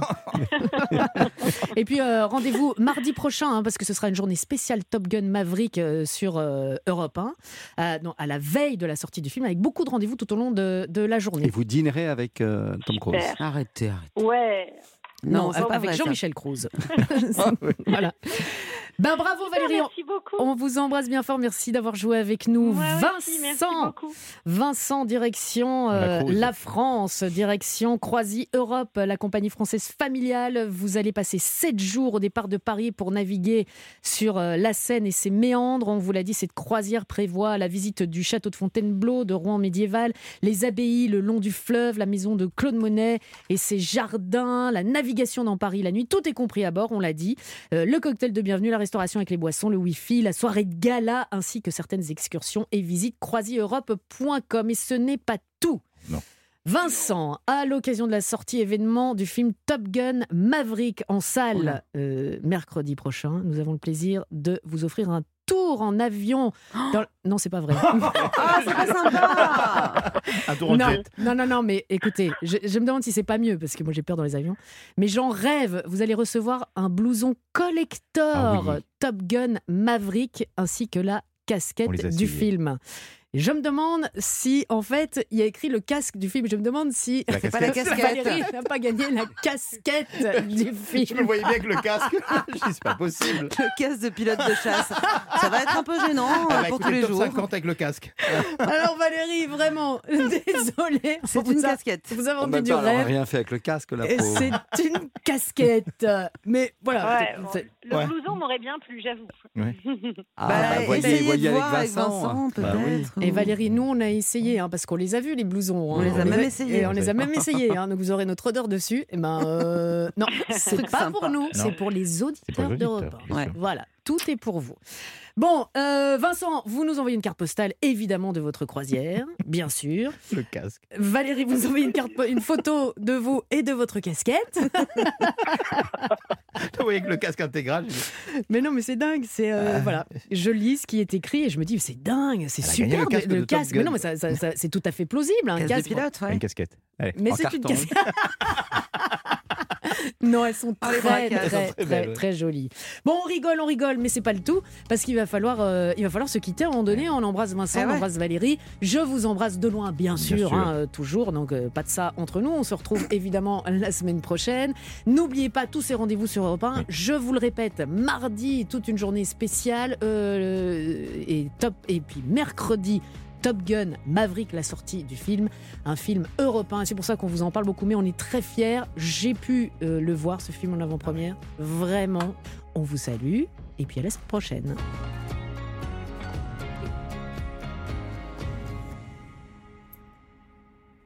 Speaker 1: [laughs] Et puis euh, rendez-vous mardi prochain hein, parce que ce sera une journée spéciale Top Gun Maverick euh, sur euh, Europe 1, euh, non, à la veille de la sortie du film avec beaucoup de rendez-vous tout au long de, de la journée.
Speaker 3: Et vous dînerez avec euh, Tom Cruise.
Speaker 20: Super.
Speaker 2: Arrêtez, arrêtez.
Speaker 20: Ouais.
Speaker 1: Non,
Speaker 2: pas
Speaker 1: avec. Jean-Michel Cruz. [laughs] voilà. Ben bravo Valérie, on-
Speaker 20: Merci beaucoup.
Speaker 1: on vous embrasse bien fort, merci d'avoir joué avec nous.
Speaker 20: Merci
Speaker 1: Vincent,
Speaker 20: beaucoup.
Speaker 1: Vincent, direction
Speaker 11: La
Speaker 1: euh, la France, direction Croisi Europe, la compagnie française familiale. Vous allez passer sept jours au départ de Paris pour naviguer sur euh, la Seine et ses méandres. On vous l'a dit, cette croisière prévoit la visite du château de Fontainebleau, de Rouen médiéval, les abbayes le long du fleuve, la maison de Claude Monet et ses jardins, la navigation dans Paris la nuit. Tout est compris à bord, on l'a dit. Euh, le cocktail de bienvenue, la restauration avec les boissons, le wifi, la soirée de gala, ainsi que certaines excursions et visites croisieurope.com. Et ce n'est pas tout.
Speaker 11: Non.
Speaker 1: Vincent, à l'occasion de la sortie événement du film Top Gun Maverick en salle euh, mercredi prochain, nous avons le plaisir de vous offrir un tour en avion. dans Non, c'est pas vrai. [laughs]
Speaker 2: Ah, c'est pas sympa [laughs]
Speaker 11: Un tour en
Speaker 1: non,
Speaker 11: jet.
Speaker 1: non, non, non, mais écoutez, je, je me demande si c'est pas mieux, parce que moi j'ai peur dans les avions. Mais j'en rêve, vous allez recevoir un blouson collector
Speaker 11: Ah oui.
Speaker 1: Top Gun Maverick, ainsi que la casquette
Speaker 11: On les a
Speaker 1: du
Speaker 11: essayés.
Speaker 1: film. Et Je me demande si, en fait, il y a écrit le casque du film. Je me demande si
Speaker 11: La [laughs]
Speaker 2: C'est pas la casquette.
Speaker 1: Valérie n'a pas gagné la casquette du film. [laughs]
Speaker 11: Je me voyais bien avec le casque. [laughs] Je dis, c'est pas possible.
Speaker 2: Le casque de pilote de chasse. Ça va être un peu gênant
Speaker 11: Ah
Speaker 2: euh,
Speaker 11: bah,
Speaker 2: pour
Speaker 11: écoutez,
Speaker 2: tous les
Speaker 11: top
Speaker 2: jours.
Speaker 11: 50 avec le casque.
Speaker 1: Alors Valérie, vraiment, désolée.
Speaker 2: C'est
Speaker 1: pour
Speaker 2: une casquette.
Speaker 1: Vous avez
Speaker 3: En
Speaker 1: envie
Speaker 3: même
Speaker 1: du rêve.
Speaker 3: rien fait avec le casque, la
Speaker 1: Et
Speaker 3: pauvre.
Speaker 1: C'est une casquette. Mais voilà.
Speaker 20: Ouais, bon, le
Speaker 11: Ouais.
Speaker 20: blouson m'aurait bien plu, j'avoue.
Speaker 3: Ah,
Speaker 2: Bah,
Speaker 3: bah, voyez, voyez
Speaker 2: de
Speaker 3: avec
Speaker 2: voir avec
Speaker 3: Vincent.
Speaker 2: Vincent,
Speaker 3: Bah oui.
Speaker 1: Et
Speaker 2: ou-
Speaker 1: Valérie, nous, on a essayé, hein, parce qu'on les a vus, les blousons. hein.
Speaker 2: On les a même essayés.
Speaker 1: Et on les a même [laughs] essayés. hein, donc vous aurez notre odeur dessus. Et ben, euh, non, [laughs] c'est pas
Speaker 2: sympa.
Speaker 1: pour nous, c'est pour les auditeurs d'Europe.
Speaker 11: auditeurs,
Speaker 1: 1.
Speaker 11: bien sûr.
Speaker 1: Voilà, tout est pour vous. Bon, euh, Vincent, vous nous envoyez une carte postale, évidemment, de votre croisière, [laughs] bien sûr.
Speaker 11: Le casque.
Speaker 1: Valérie, vous nous envoyez une, carte, une photo de vous et de votre casquette. [laughs]
Speaker 11: Vous voyez avec le casque intégral.
Speaker 1: Mais non, mais c'est dingue. C'est euh,
Speaker 11: Ah.
Speaker 1: voilà. Je lis ce qui est écrit et je me dis c'est dingue, c'est super
Speaker 11: le casque de
Speaker 1: Mais non, mais ça, ça- ça- c'est tout à fait plausible. Un
Speaker 2: Casque
Speaker 1: casque.
Speaker 2: de pilote, ouais.
Speaker 11: Une casquette. Allez,
Speaker 1: Mais c'est une casquette. [laughs] [laughs] non, elles sont
Speaker 2: Ah,
Speaker 1: très, très, très, jolies. Bon, on rigole, on rigole, mais c'est pas le tout parce qu'il va falloir, euh, il va falloir se quitter à un moment donné. On embrasse Vincent,
Speaker 2: Eh
Speaker 1: on embrasse Valérie. Je vous embrasse de loin, bien sûr,
Speaker 11: sûr.
Speaker 1: hein, euh, toujours. Donc euh, pas de ça entre nous. On se retrouve [coughs] évidemment la semaine prochaine. N'oubliez pas tous ces rendez-vous sur Europe 1. Je vous le répète, mardi, toute une journée spéciale et top. Et puis mercredi. Top Gun Maverick, la sortie du film, un film européen. C'est pour ça qu'on vous en parle beaucoup, mais on est très fiers. J'ai pu euh, le voir, ce film en avant-première. Vraiment, on vous salue. Et puis à la semaine prochaine.